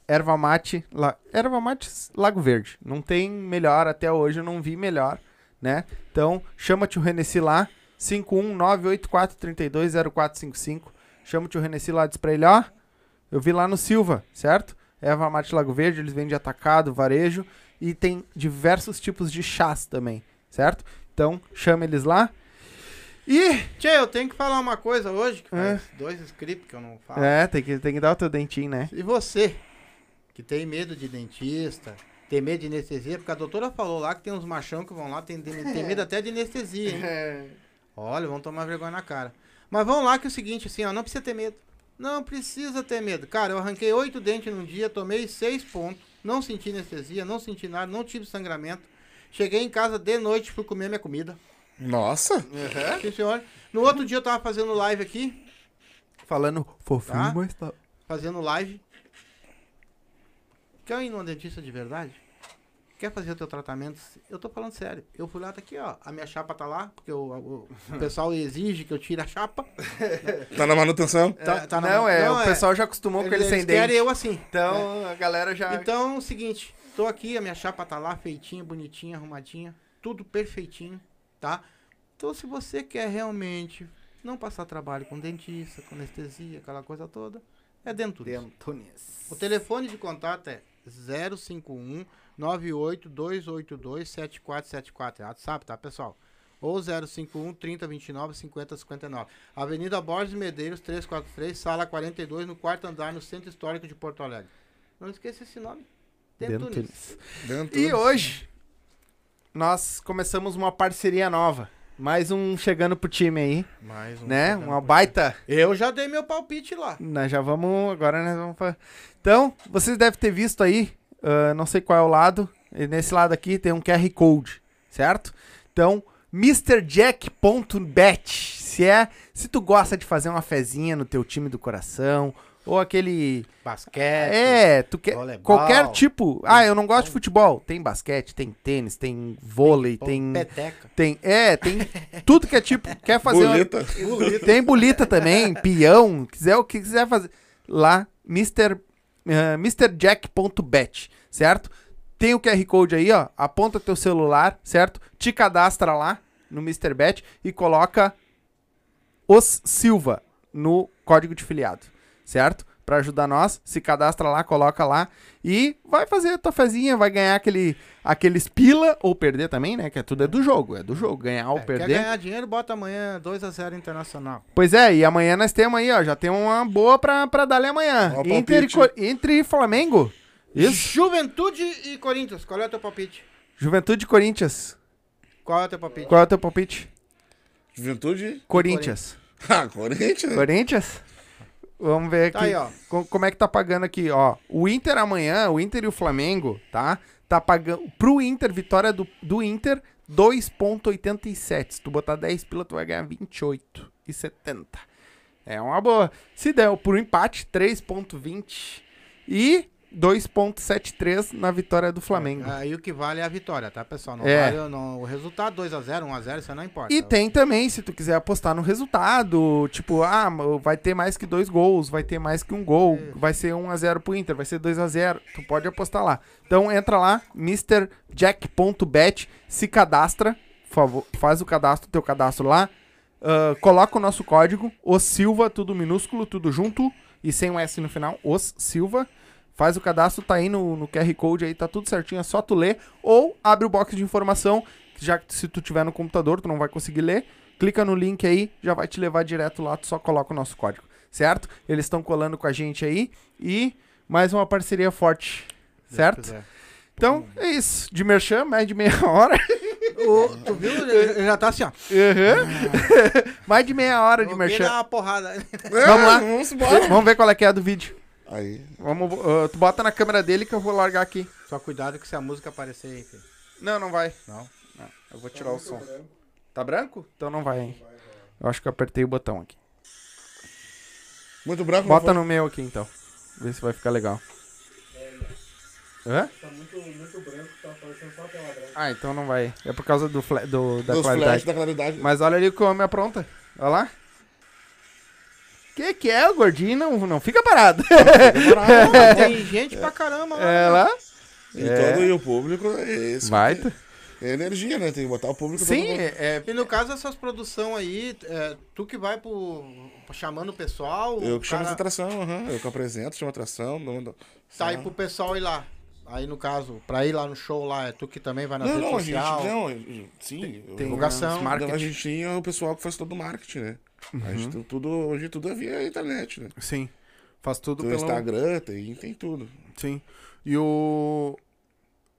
Erva mate, la... erva mate Lago Verde. Não tem melhor, até hoje eu não vi melhor, né? Então, chama o Renessi lá, 51984320455. Chama o Renessi lá, diz pra ele, ó, eu vi lá no Silva, certo? Erva mate Lago Verde, eles vendem atacado, varejo e tem diversos tipos de chás também, certo? Então, chama eles lá. E Tchê, eu tenho que falar uma coisa hoje, que É. faz dois scripts que eu não falo. É, tem que, tem que dar o teu dentinho, né? E você, que tem medo de dentista, tem medo de anestesia, porque a doutora falou lá que tem uns machão que vão lá, tem, tem medo até de anestesia, hein? Olha, vão tomar vergonha na cara. Mas vão lá que é o seguinte, assim, ó, não precisa ter medo. Não precisa ter medo. Cara, eu arranquei oito dentes num dia, tomei seis pontos, não senti anestesia, não senti nada, não tive sangramento. Cheguei em casa de noite, fui comer minha comida. Nossa! Sim, senhor. No outro dia eu tava fazendo live aqui, Falando fofinho, Tá? mas tá. fazendo live. Quer ir num dentista de verdade? Quer fazer o teu tratamento? Eu tô falando sério. Eu fui lá, tá aqui, ó. A minha chapa tá lá, porque o, o- pessoal exige que eu tire a chapa. Tá na manutenção? Tá- tá na não, é, Não, o é. pessoal já acostumou com ele Eles sem querem dente. eu assim. Então, a galera já... Então, é o seguinte, tô aqui, a minha chapa tá lá, feitinha, bonitinha, arrumadinha, tudo perfeitinho, tá? Então, se você quer realmente não passar trabalho com dentista, com anestesia, aquela coisa toda, é Dentunes. Dentunes. O telefone de contato é 051 98282 7474. É WhatsApp, tá, pessoal? Ou 051 3029 5059. Avenida Borges Medeiros 343, sala 42, no quarto andar, no Centro Histórico de Porto Alegre. Não esqueça esse nome. Dentunes. Dentunes. Dentro. E hoje, nós começamos uma parceria nova. Mais um chegando pro time aí, Mais um né? Uma baita... Eu já dei meu palpite lá. Nós já vamos... Agora nós vamos... Então, vocês devem ter visto aí, ah, não sei qual é o lado, e nesse lado aqui tem um QR Code, certo? Então, MrJack.bet. Se é... Se tu gosta de fazer uma fezinha no teu time do coração, ou aquele... Basquete. É, tu quer voleibol, qualquer tipo. Ah, eu não gosto de futebol. Tem basquete, tem tênis, tem vôlei, tem Peteca. tem é, tem tudo que é tipo, quer fazer uma- Boleta. tem bolita também, peão, quiser o que quiser fazer lá, Mr. eh, MrJack.bet, certo? Tem o QR Code aí, ó, aponta teu celular, certo? Te cadastra lá no MrBet e coloca os Silva no código de filiado, certo? Pra ajudar nós, se cadastra lá, coloca lá e vai fazer a tua fezinha, vai ganhar aquele aqueles pila ou perder também, né? Que é tudo é do jogo, é do jogo, ganhar ou É, Quer perder. ganhar dinheiro, bota amanhã 2x0 Internacional. Pois é, e amanhã nós temos aí, ó, já tem uma boa pra, pra dar-lhe amanhã. Ó o Inter e, palpite. Co- Inter e Flamengo. Isso? Juventude e Corinthians. Qual é o teu palpite? Juventude e Corinthians. Qual é o teu palpite? Qual é o teu palpite? Juventude? Corinthians. Ah, Corinthians? Corinthians? Vamos ver aqui. Tá aí, ó. Co- Como é que tá pagando aqui, ó. O Inter amanhã, o Inter e o Flamengo, tá? Tá pagando. Pro Inter, vitória do, do Inter, 2,87. Se tu botar 10 pila, tu vai ganhar 28,70. É uma boa. Se der um empate, 3,20. E 2,73 na vitória do Flamengo. Aí o que vale é a vitória, tá, pessoal? Não É. vale não- o resultado 2x0, 1x0, isso aí não importa. E tem também, se tu quiser apostar no resultado, tipo, ah, vai ter mais que dois gols, vai ter mais que um gol, vai ser 1x0 pro Inter, vai ser 2x0, tu pode apostar lá. Então entra lá, MrJack.bet, se cadastra, favor, faz o cadastro, teu cadastro lá, ah, coloca o nosso código, os Silva, tudo minúsculo, tudo junto, e sem um S no final, os Silva. Faz o cadastro, tá aí no, no QR Code aí, tá tudo certinho, é só tu ler. Ou abre o box de informação, já que se tu tiver no computador, tu não vai conseguir ler. Clica no link aí, já vai te levar direto lá, tu só coloca o nosso código, certo? Eles estão colando com a gente aí e mais uma parceria forte, certo? Então, é isso. De merchan, mais de meia hora. O- tu viu? Ele, já tá assim, ó. Mais de meia hora de merchan. dar uma porrada. Vamos lá. Vamos embora. Vamos ver qual é que é a do vídeo. Aí. Vamos, uh, tu bota na câmera dele que eu vou largar aqui. Só cuidado que se a música aparecer aí, filho. Não, não vai. Não? Não, eu vou tirar o som. Tá branco? Então não vai, hein? Eu acho que eu apertei o botão aqui. Muito branco. Bota no meu aqui então. Vê se vai ficar legal. Hã? Tá muito, muito branco, tá aparecendo só a tela branca. Ah, então não vai. É por causa do, fla- do da Dos flash claridade. da claridade. Mas olha ali o que o homem apronta. Olha lá. Que que é, o gordinho? Não, não fica parado. Tem gente pra caramba lá. É lá. E É. todo e o público é esse. Vai. que- É energia, né? Tem que botar o público todo Sim, mundo. é, E no caso dessas produções aí, é, tu que vai pro, chamando o pessoal, Eu que chamo de cara atração, aham. Eu que apresento, chamo atração. Não, não. tá aí pro pessoal ir lá. Aí no caso, pra ir lá no show lá, é tu que também vai na Não, rede não, a gente. Não, sim. eu- tem divulgação, uns Não, a marketing. gente tinha o pessoal que faz todo o marketing, né? A gente tem tudo, hoje tudo é via internet, né? Sim. Faz tudo Tem o pelo... Instagram, tem, tem tudo. Sim. E o...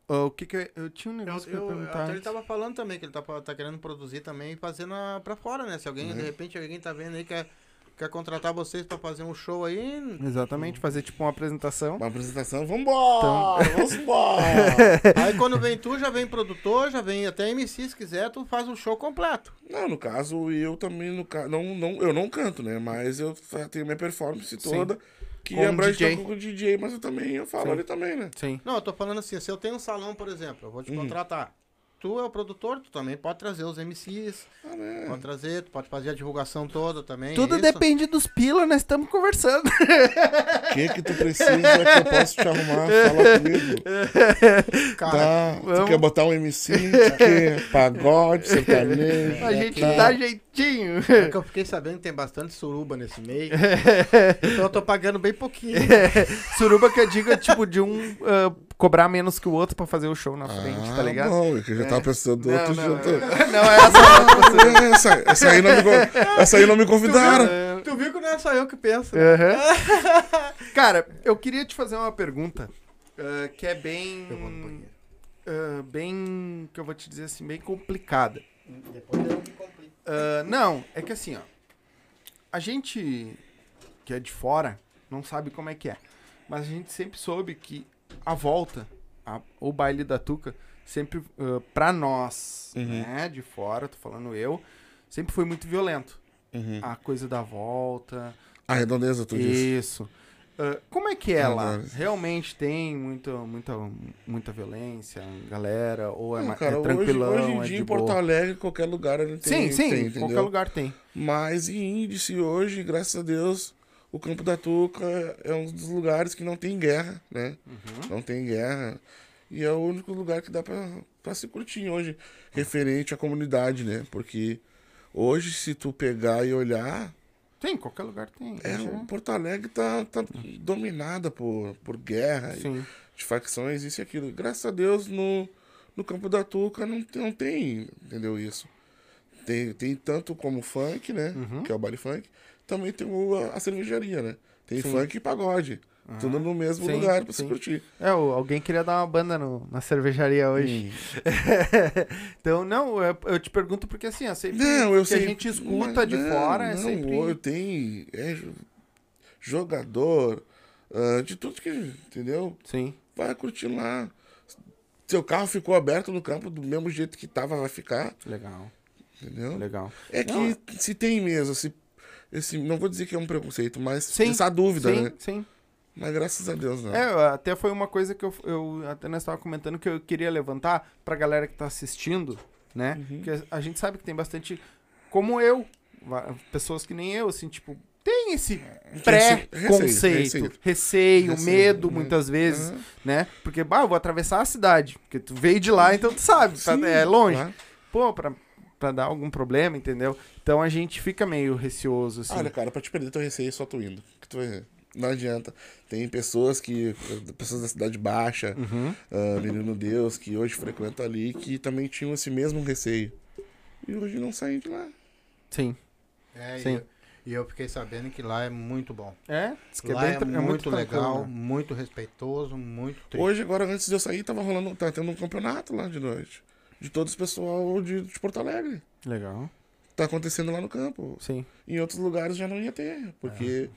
ah, o que que eu... Eu tinha um Eu, negócio que eu eu, ia perguntar. até ele tava falando também que ele tá, tá querendo produzir também e fazer na, pra fora, né? Se alguém, de repente, alguém tá vendo aí que quer, quer contratar vocês pra fazer um show aí. Exatamente, fazer tipo uma apresentação. Uma apresentação, vambora! Vamos embora! Aí quando vem tu, já vem produtor, já vem até MC, se quiser, tu faz um show completo. não, no caso, eu também, no ca... não, não, eu não canto, né? Mas eu tenho minha performance toda, que Como abrange DJ. com o DJ, mas eu também, eu falo Sim. ali também, né? Sim. Não, eu tô falando assim, se eu tenho um salão, por exemplo, eu vou te contratar. Tu é o produtor, tu também pode trazer os MCs, Ah, né? pode trazer, tu pode fazer a divulgação toda também. Tudo isso. depende dos pila, nós estamos conversando. O que que tu precisa que eu posso te arrumar? Fala comigo. Cara, Tá, tu vamos. quer botar um MC, tu quer pagode, sertanejo. A gente tá. dá jeitinho. é que eu fiquei sabendo que tem bastante suruba nesse meio. então eu tô pagando bem pouquinho. Suruba que eu digo é tipo de um ah, cobrar menos que o outro pra fazer o show na frente, tá Ah, ligado? Bom, é que eu já tava pensando do Não, outro não, jeito. não é essa. É, essa, essa, aí não me, essa aí não me convidaram. tu viu que não é só eu que penso. Aham. Cara, eu queria te fazer uma pergunta ah, que é bem. Eu vou no banheiro. ah, bem. que eu vou te dizer assim, bem complicada. Depois eu me complico. Ah, não, é que assim, ó. A gente que é de fora não sabe como é que é. Mas a gente sempre soube que a volta, a- o baile da Tuca, sempre, pra nós, Uhum. né, de fora, tô falando eu, sempre foi muito violento. Uhum. A coisa da volta, A redondeza, tu disse. isso. Ah, como é que é lá? Realmente tem muita, muita, muita violência, galera? Ou é, Não, ma- cara, é hoje, tranquilão? hoje em é dia em Porto boa? Alegre, qualquer lugar tem. Sim, sim, tem, qualquer lugar tem. Mas em índice hoje, graças a Deus, o Campo da Tuca é um dos lugares que não tem guerra, né? Uhum. Não tem guerra. E é o único lugar que dá pra, pra se curtir hoje, referente à comunidade, né? Porque hoje, se tu pegar e olhar, Tem, em qualquer lugar tem. é, o Porto Alegre tá, tá dominada por, por guerra, e de facções, isso e aquilo. Graças a Deus, no, no Campo da Tuca não, tem- não tem, entendeu, isso. Tem, tem tanto como funk, né? Uhum. Que é o baile funk. Também tem o, a, a cervejaria, né? Tem Sim. funk e pagode. Tudo no mesmo Sim, lugar pra se sim. curtir. É, o- alguém queria dar uma banda no- na cervejaria hoje. Hum. então, não, eu, eu te pergunto porque assim, sempre Não, eu que sei. a gente escuta de não, fora é não, sempre. Eu tenho é, jo- jogador, ah, de tudo que. Entendeu? Sim. Vai curtir lá. Seu carro ficou aberto no campo do mesmo jeito que tava, vai ficar. Legal, Entendeu? legal. É que Não, se tem mesmo, se, esse, não vou dizer que é um preconceito, mas Sim, essa dúvida, sim, né? sim. Mas graças a Deus, não. É, até foi uma coisa que eu, eu até nós estava comentando que eu queria levantar pra galera que tá assistindo, né? Uhum. Que a gente sabe que tem bastante, como eu, pessoas que nem eu, assim, tipo, tem esse pré-conceito, receio, receio, receio. Medo, né? muitas vezes, Aham. né? Porque, bah, eu vou atravessar a cidade, porque tu veio de lá, então tu sabe, tá- Sim, é longe. claro. Pô, pra, pra dar algum problema, entendeu? Então a gente fica meio receoso, assim. Olha, cara, pra te perder teu receio, só tu indo. Que tu vai- Não adianta. Tem pessoas que. Pessoas da cidade baixa, Uhum. ah, Menino Deus, que hoje frequentam ali, que também tinham esse mesmo receio. E hoje não saem de lá. Sim. É, Sim. E, eu, e eu fiquei sabendo que lá é muito bom. É? Diz que lá bem é, tra- muito, tranquilo, legal, né? muito respeitoso, muito triste. Hoje, agora, antes de eu sair, tava rolando. Tá tendo um campeonato lá de noite. De todo esse pessoal de, de Porto Alegre. Legal. Tá acontecendo lá no campo. Sim. Em outros lugares já não ia ter, porque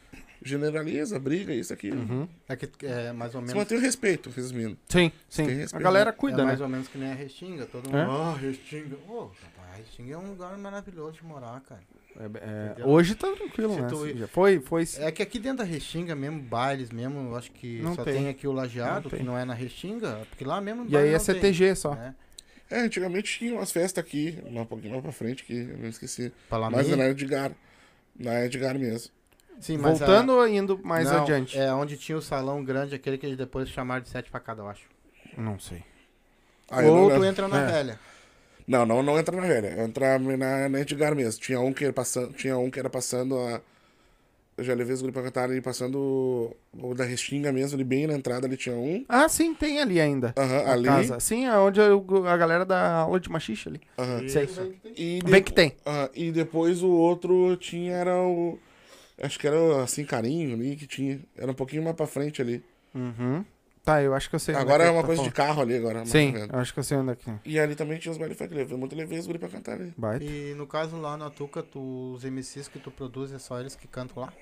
generaliza, briga, isso, aquilo. Uhum. É que é mais ou Você menos. mantém o respeito, resumindo. Sim, sim. A galera cuida, é né? mais ou menos que nem a Restinga. Todo mundo. É? Ah, Restinga. Ô, rapaz, Restinga é um lugar maravilhoso de morar, cara. É, é, hoje tá tranquilo, Se né? tu- Já foi, foi. É que aqui dentro da Restinga mesmo, bailes mesmo, eu acho que Não só tem. tem. aqui o Lajeado, Não que tem. não é na Restinga, porque lá mesmo. E aí é não tem, CTG só. né? É, antigamente tinha umas festas aqui, um pouquinho mais pra frente, que eu não esqueci. Palamim. Mas é na Edgar. Na Edgar mesmo. Sim, mas Voltando a- ou indo mais não, adiante? É onde tinha o salão grande, aquele que eles depois chamaram de sete facada, eu acho. Não sei. Ah, não Ou lembro. tu entra na É. velha. Não, não, não entra na velha. Entra na, na Edgar mesmo. Tinha um que era passando, tinha um que era passando a. Eu já levei os grupos pra cantar ali passando o, o da Restinga mesmo, ali bem na entrada ali tinha um. Ah, sim, tem ali ainda. Aham, ali. casa. Sim, é onde eu- a galera dá aula de machixe ali. Aham. Sei. E, Bem que tem. Ah, e depois o outro tinha, era o. Acho que era assim, carinho ali que tinha. Era um pouquinho mais pra frente ali. Uhum. Tá, eu acho que eu sei. onde Agora que é uma tá coisa de falando. carro ali agora. Sim, eu acho que eu sei onde é que. E ali também tinha os baile funk. Levei muito levei os guri pra cantar ali. Baita. E no caso lá na Tuca, tu, os MCs que tu produz, é só eles que cantam lá?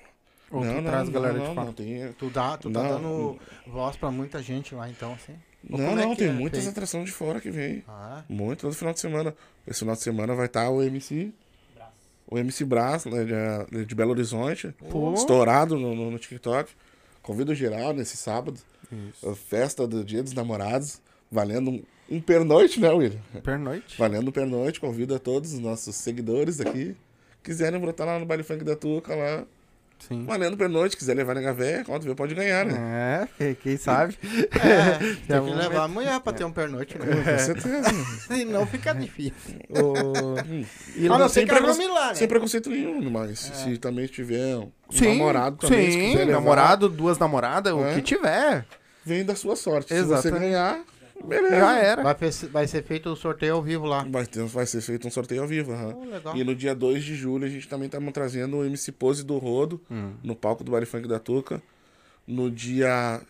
Ou tu traz a galera não, de não, fora. não, tem, Tu, dá, tu tá Não. dando voz pra muita gente lá, então, assim? Ou não, é não, que tem é? muitas Tem? atrações de fora que vem. Ah, Muito, todo final de semana. Esse final de semana vai estar o MC. O MC Brás, né, de, de Belo Horizonte. Pô. Estourado no, no, no TikTok. Convido geral nesse sábado. Isso. A festa do Dia dos Namorados. Valendo um, um pernoite, né, William? Pernoite. Valendo um pernoite. Convido a todos os nossos seguidores aqui. Quiserem brotar lá no baile funk da Tuca lá. Sim. Valendo pernoite. Quiser levar na gavé, quando vê, pode ganhar, né? É, quem- sabe. é, tem que levar a mulher pra ter um pernoite, né? Com certeza. Senão fica difícil. O... E Ah, não, sem sem preconce- milagre. Sem preconceito nenhum, mas se também tiver um Sim, namorado também, se sim, quiser levar, namorado, duas namoradas, o É. que tiver. vem da sua sorte. Se você ganhar, beleza. Já era. Vai, vai ser feito o sorteio ao vivo lá. Vai, ter- vai ser feito um sorteio ao vivo. aham. Oh. E no dia 2 de julho a gente também estamos trazendo o MC Pose do Rodo Hum. no palco do Baile Funk da Tuca. No dia.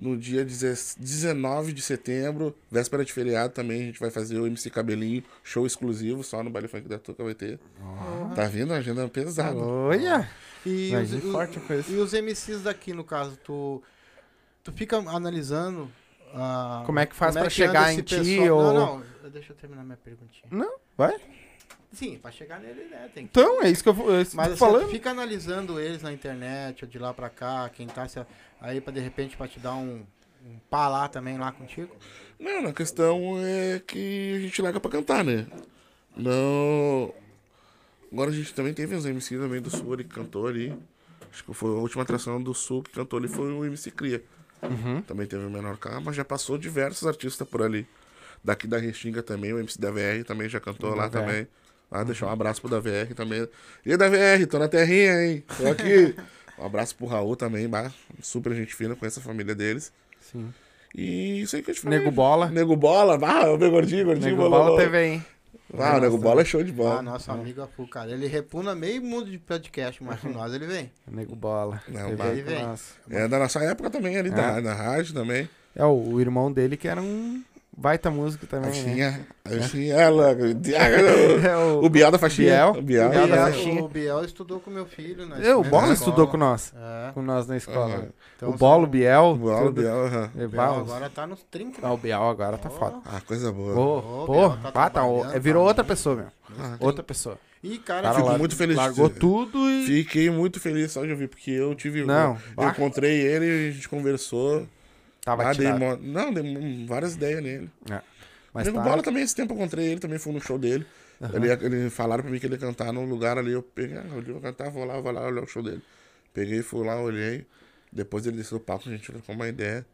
No dia 10 19 de setembro, véspera de feriado, também a gente vai fazer o MC Cabelinho, show exclusivo, só no Baile Funk da Tuca vai ter. Tá vindo? A agenda pesada. Olha. E os, isso. e os MCs daqui, no caso, tu, tu fica analisando. Ah, Como é que faz pra que chegar em esse ti, pessoal- ou- Não, não, deixa eu terminar minha perguntinha. Não, vai. Sim, pra chegar nele, né? Tem que... Então, é isso que eu vou- é Mas assim, falando. fica analisando eles na internet, ou de lá pra cá, quem tá se- aí pra de repente pra te dar um, um pá lá também lá contigo. Não, a questão é que a gente larga pra cantar, né? Não. Agora a gente também teve uns MC também do Sul que cantou ali. Acho que foi a última atração do Sul que cantou ali foi o MC Cria. Uhum. Também teve o menor K, mas já passou diversos artistas por ali. Daqui da Restinga também, o MC da VR também já cantou lá também. Ah, deixar um abraço pro da VR também. E da VR, tô na terrinha, hein? Tô aqui. um abraço pro Raul também, bah, super gente fina, conheço a família deles. Sim. E isso aí que eu te falei. Nego Bola. Nego Bola, ah, o meu gordinho, gordinho. Nego bololô. Bola teve aí. Ah, o Nego Bola é show de Ah, bola. nosso amigo Afu, cara. Ele repuna meio mundo de podcast, mas com nós ele vem. Nego Bola. Não, aí com Vem. nós. É da nossa época também, ali, da, da rádio também. É, o, o irmão dele que era um baita músico também, Aí né? aí tinha ela, É, o, o Biel da faixinha. Biel. O Biel. O Biel da Biel- faixinha. o Biel estudou com meu filho, né? É, o Bola Na estudou com escola. nós. É. Com nós na escola. Aham. Então, o Bolo, o Biel. O Biel, o tudo. Biel, aham. É, O bah, Biel os- agora tá nos 30. Ah, o Biel agora tá Oh. foda. Ah, coisa boa. Pô, pô, Biel tá ah, tá, é, virou tá outra pessoa, meu. Ah, Outra pessoa. E, cara, Cara, Fico muito feliz Largou tudo e. Fiquei muito feliz só de ouvir, porque eu tive. Não, eu, bah. encontrei ele e a gente conversou. Tava Ah, dei mo- Não, dei várias ideias nele. É. O Mas Nego tá. Bola também, esse tempo eu encontrei ele, também fui no show dele. Ele, ele falaram pra mim que ele ia cantar num lugar ali. Eu peguei, ah, eu vou cantar, vou lá, vou lá olhar o show dele. Peguei, fui lá, olhei. Depois ele desceu do palco, a gente trocou uma ideia.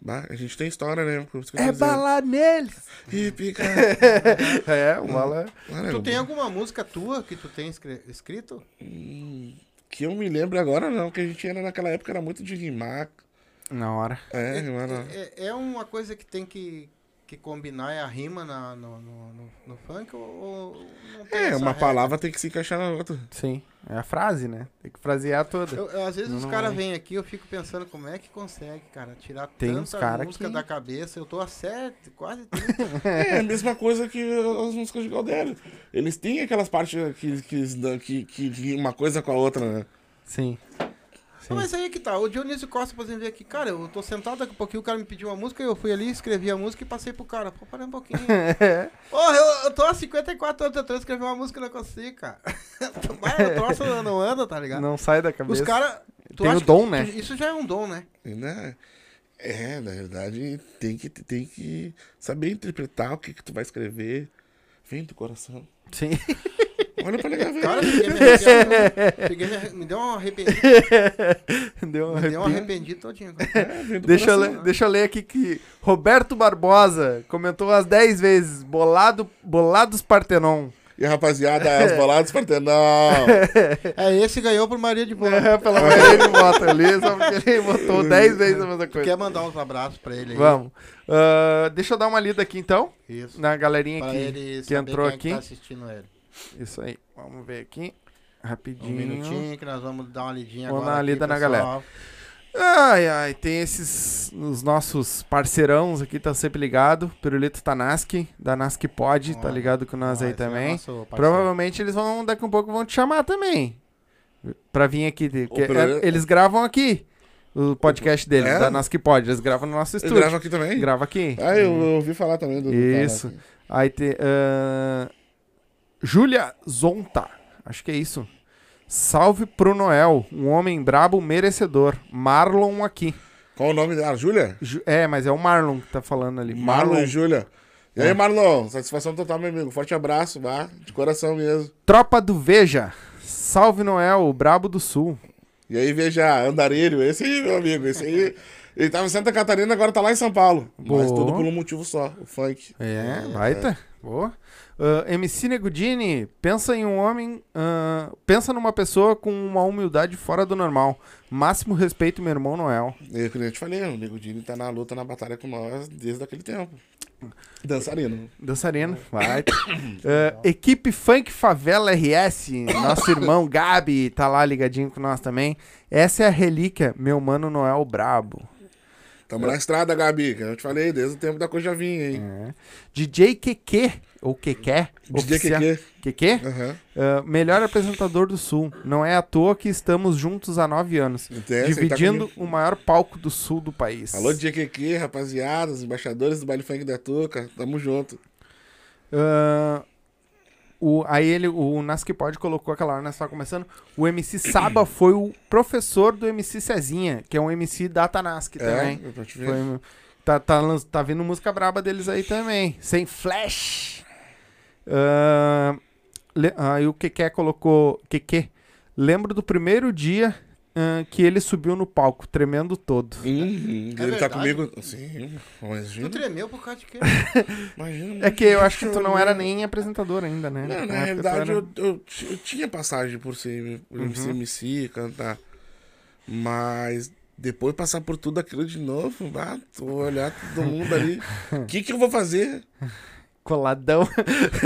Bah, a gente tem história, né? É bala neles! Ih, pica. É, o Bola. Ah, tu tem alguma música tua que tu tem escrito? Hum, Que eu me lembro agora, não. Que a gente era naquela época, era muito de rimar. Na hora. É, rimar. não. É, é uma coisa que tem que, que combinar é a rima na, no, no, no, no funk ou, ou não tem É, uma regra? palavra tem que se encaixar na outra. Sim. É a frase, né? Tem que frasear toda. Eu- eu- às vezes os Não caras é. vêm aqui eu fico pensando como é que consegue, cara, tirar Tem tanta cara música que- da cabeça. Eu tô a sete, quase 30. É a mesma coisa que as músicas de Galdério. Eles têm aquelas partes que, que, que, que, que uma coisa com a outra, né? Sim. Sim. Não, mas aí que tá. O Dionísio Costa, por exemplo, veio aqui. Cara, eu tô sentado daqui a pouquinho, o cara me pediu uma música, eu fui ali, escrevi a música e passei pro cara. Pô, parei um pouquinho. Porra, eu, eu tô há 54 anos tentando escrever uma música e não consigo, cara. Vai, o troço não anda, tá ligado? Não sai da cabeça. Os caras. Tem o dom, né? Isso já é um dom, né? E, né? É, na verdade, tem que, tem que saber interpretar o que, que tu vai escrever. Vem do coração. Sim. Olha pra velho. Cara, me deu um arrependido. Deu um Me deu um arrependido todinho. É, Deixa eu, coração. ler, deixa eu ler aqui que Roberto Barbosa comentou umas 10 vezes. Bolado, bolados Partenon. E rapaziada, as boladas Partenão. É, esse ganhou por Maria de Boa. É, pela maioria ele vota ali, só porque ele votou 10 vezes a mesma coisa. Quer mandar uns abraços pra ele aí? Vamos. Ah, deixa eu dar uma lida aqui então, Isso. na galerinha Pra que, ele que entrou quem é aqui. que tá assistindo ele. Isso aí, vamos ver aqui. Um Rapidinho. minutinho que nós vamos dar uma lidinha Vamos agora. dar uma lida na pessoal. Ai, ai, tem esses. Os nossos parceirõos aqui, tá sempre ligado. Pirulito Tanaski, da Naski Pod, tá ligado com nós Ó, aí é também. parceiro. Provavelmente eles vão, daqui um pouco, vão te chamar também. Pra vir aqui. é- eles gravam aqui o podcast deles, É? da Naski Pod. Eles gravam no nosso estúdio. grava aqui também? Grava aqui. Ah, eu, eu ouvi falar também do. do Isso. aqui. Aí tem. ahn, Júlia Zonta. Acho que é isso. Salve pro Noel, um homem brabo merecedor. Marlon aqui. Qual o nome dela? Júlia? Ju- É, mas é o Marlon que tá falando ali. Marlon e Júlia. E aí, É. Marlon? Satisfação total, meu amigo. Forte abraço, vá. De coração mesmo. Tropa do Veja. Salve Noel, o brabo do sul. E aí, veja, Andarilho, esse aí, meu amigo. Esse aí. Ele tava em Santa Catarina, agora tá lá em São Paulo. Mas Boa. tudo por um motivo só, o funk. É, baita. Boa. Ah, MC Negudini, pensa em um homem. ah, pensa numa pessoa com uma humildade fora do normal. Máximo respeito, meu irmão Noel. E que eu te falei, o Nego Dini tá na luta, na batalha com nós desde aquele tempo. Dançarino. Dançarino, vai. Ah, equipe Funk Favela RS, nosso irmão Gabi tá lá ligadinho com nós também. Essa é a relíquia, meu mano Noel Brabo. Tamo na estrada, Gabi, que eu te falei, desde o tempo da Cojavinha, hein? É. DJ Keke, ou Keké, DJ Keke. Keke? Aham. Ah, melhor apresentador do Sul. Não é à toa que estamos juntos há nove anos, Entende? Tá dividindo comigo. o maior palco do sul do país. Alô, DJ Keke, rapaziada, os embaixadores do baile funk da Tuca, tamo junto. Ah, o, aí ele, o Naskipod colocou aquela hora, nós tava começando. O MC Saba foi o professor do MC Cezinha, que é um MC da Tanask também. É, pra te. Foi- tá, tá, tá vindo música braba deles aí também. Sem flash. Le- aí o Keke colocou. Keke. Lembro do primeiro dia ah, que ele subiu no palco, tremendo todo. Uhum, ele tá verdade? comigo. Sim, imagina. Tu tremeu por causa de quê? Imagina. É que eu acho que tu não era nem apresentador ainda, né? Não, Na na realidade era- eu, eu, eu tinha passagem por ser, por Uhum. ser MC, cantar. Mas depois passar por tudo aquilo de novo, ah, tu olhar todo mundo ali. O que, que eu vou fazer? Coladão.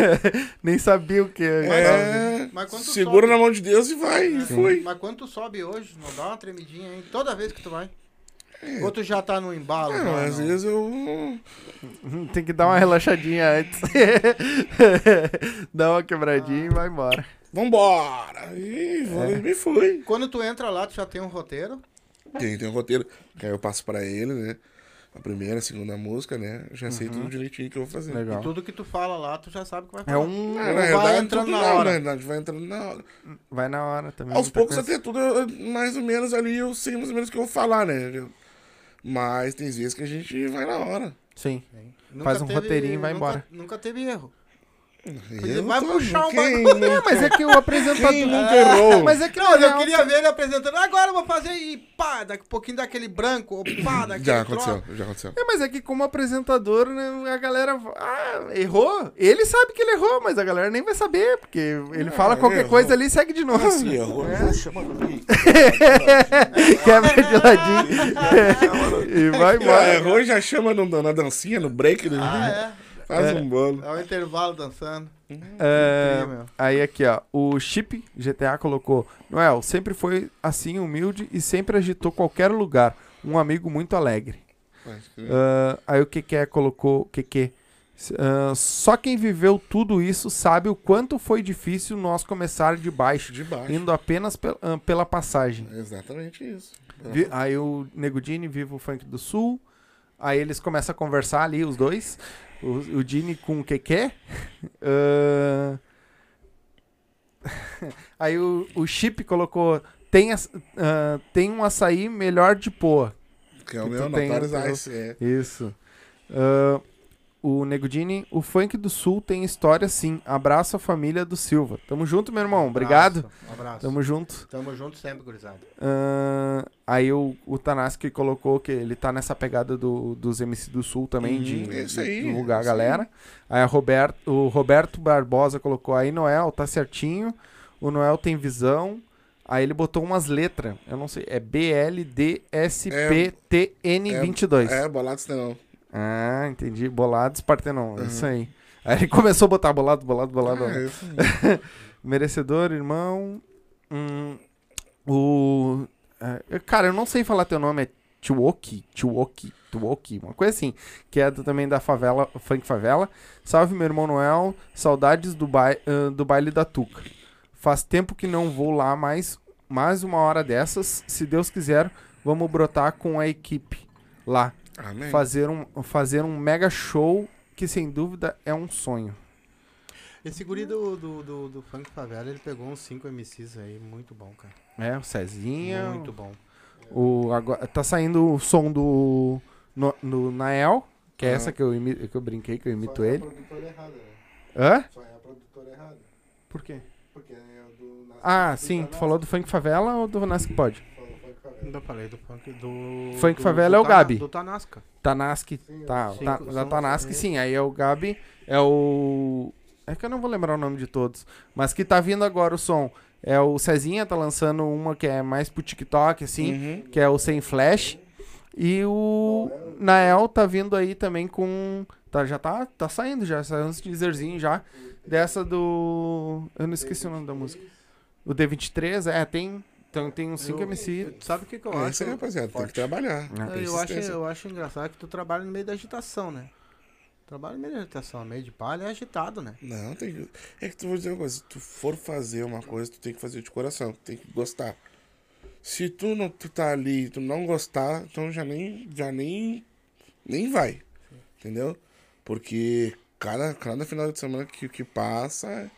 Nem sabia o que. É, Mas quando tu segura sobe- na mão de Deus e vai. E foi. Mas quando tu sobe hoje, não dá uma tremidinha, hein? Toda vez que tu vai. Ou tu já tá no embalo? Não, É. às não? vezes eu. Tem que dar uma relaxadinha antes. Dá uma quebradinha e vai embora. Vambora! E É. me fui. Quando tu entra lá, tu já tem um roteiro. Tem, tem um roteiro. Que aí eu passo pra ele, né? A primeira, a segunda música, né? Eu já sei Uhum. tudo direitinho que eu vou fazer. Legal. E tudo que tu fala lá, tu já sabe o que vai É falar. um. Ah, Ou na vai verdade, entrando tudo na não, hora. Na verdade, vai entrando na hora. Vai na hora também. Aos poucos coisa. até tudo, eu- mais ou menos ali, eu sei mais ou menos o que eu vou falar, né? Mas tem vezes que a gente vai na hora. Sim. Nunca Faz um roteirinho e vai nunca- tô- Nunca teve erro. Eu vai puxar um bagulho. É, mas é que o apresentador. Quem nunca errou? Mas é que Não, na eu queria ver ele apresentando. Agora eu vou fazer e pá, daqui a pouquinho daquele branco, ou pá, daquele Já aconteceu, já aconteceu. É, mas é que como apresentador, né, a galera. Ah, errou? Ele sabe que ele errou, mas a galera nem vai saber, porque ele Ah, fala qualquer errou. coisa ali e segue de novo. Ah, sim, errou. Já chama aqui. Quebra de ladinho. e vai embora. errou e já chama no- na dancinha, no break. né? Ah, é. Faz um bolo. É o intervalo dançando. É, aí aqui, ó. O Chip GTA colocou: Noel sempre foi assim, humilde e sempre agitou qualquer lugar. Um amigo muito alegre. Ah, aí o que colocou? Que que? Ah, só quem viveu tudo isso sabe o quanto foi difícil nós começar de baixo, De baixo. indo apenas pel- ah, pela passagem. É Exatamente isso. Vi- aí o Nego Dini vive o funk do sul. Aí eles começam a conversar ali, os dois. O, o Dini com o Keke. Ah, aí o, o Chip colocou. Tem, ah, tem um açaí melhor de poa. Que é o meu Notorious Ice. É. Isso. Ah, o Nego Dini, o funk do sul tem história sim. Abraço a família do Silva. Tamo junto, meu irmão. Obrigado. Abraço, Um abraço. Tamo junto. Tamo junto sempre, gurizada. Ah, aí o, o Tanaski colocou que ele tá nessa pegada do, dos MC do Sul também, Uhum, de, isso de aí, divulgar a isso galera. Aí a Roberto, o Roberto Barbosa colocou aí, Noel, tá certinho. O Noel tem visão. Aí ele botou umas letras, eu não sei, é BLDSPTN22. É, bolados não. Ah, entendi. Bolados Partenon, isso aí. Aí ele começou a botar bolado, bolado, bolado. É, isso aí. Merecedor, irmão. Hum, o. é, cara, eu não sei falar teu nome, é Tiwoki, Tiwoki, Tiwoki, uma coisa assim. Que é do- também da favela, funk favela. Salve, meu irmão Noel. Saudades do, bai ah, do baile da Tuca. Faz tempo que não vou lá mais, mais uma hora dessas. Se Deus quiser, vamos brotar com a equipe lá. Amém. Fazer um, fazer um mega show que sem dúvida é um sonho. Esse guri do, do, do, do Funk Favela, ele pegou uns 5 MCs aí, muito bom, cara. É, o Cezinha. Muito bom. O, agora, tá saindo o som do no, no Nael, que é essa que eu, imi- que eu brinquei, que eu imito Só é a ele. produtora errada, né? Hã? Só é a produtora errada. Por quê? Porque é do... Ah, sim, tu falou do Funk Favela ou do Nasc Pod? Ainda falei do Funk do... Funk do- Favela do é o Gabi. Do Tanasca. Tanaski, Sim, tá, sim, tá, da Tanaski, é. sim, aí é o Gabi, é o... É que eu não vou lembrar o nome de todos, mas que tá vindo agora o som. É o Cezinha, tá lançando uma que é mais pro TikTok, assim, Uhum. que é o Sem Flash. E o Nael tá vindo aí também com. Tá, já tá, tá saindo, já saiu uns teaserzinho já. Dessa do. Eu não esqueci o nome da música. O D23, é, tem. Então tem uns 5 Eu- MC. Sabe o que, que eu É acho? isso aí, rapaziada. Tem que trabalhar. Ah, Eu, eu, acho, eu acho engraçado que tu trabalha no meio da agitação, né? Trabalha no meio da agitação, meio de palha é agitado, né? Não, tem que. É que tu vou dizer uma coisa, se tu for fazer uma coisa, tu tem que fazer de coração, tu tem que gostar. Se tu não tu tá ali e tu não gostar, então já nem já nem nem vai. Entendeu? Porque cada, cada final de semana que, que passa,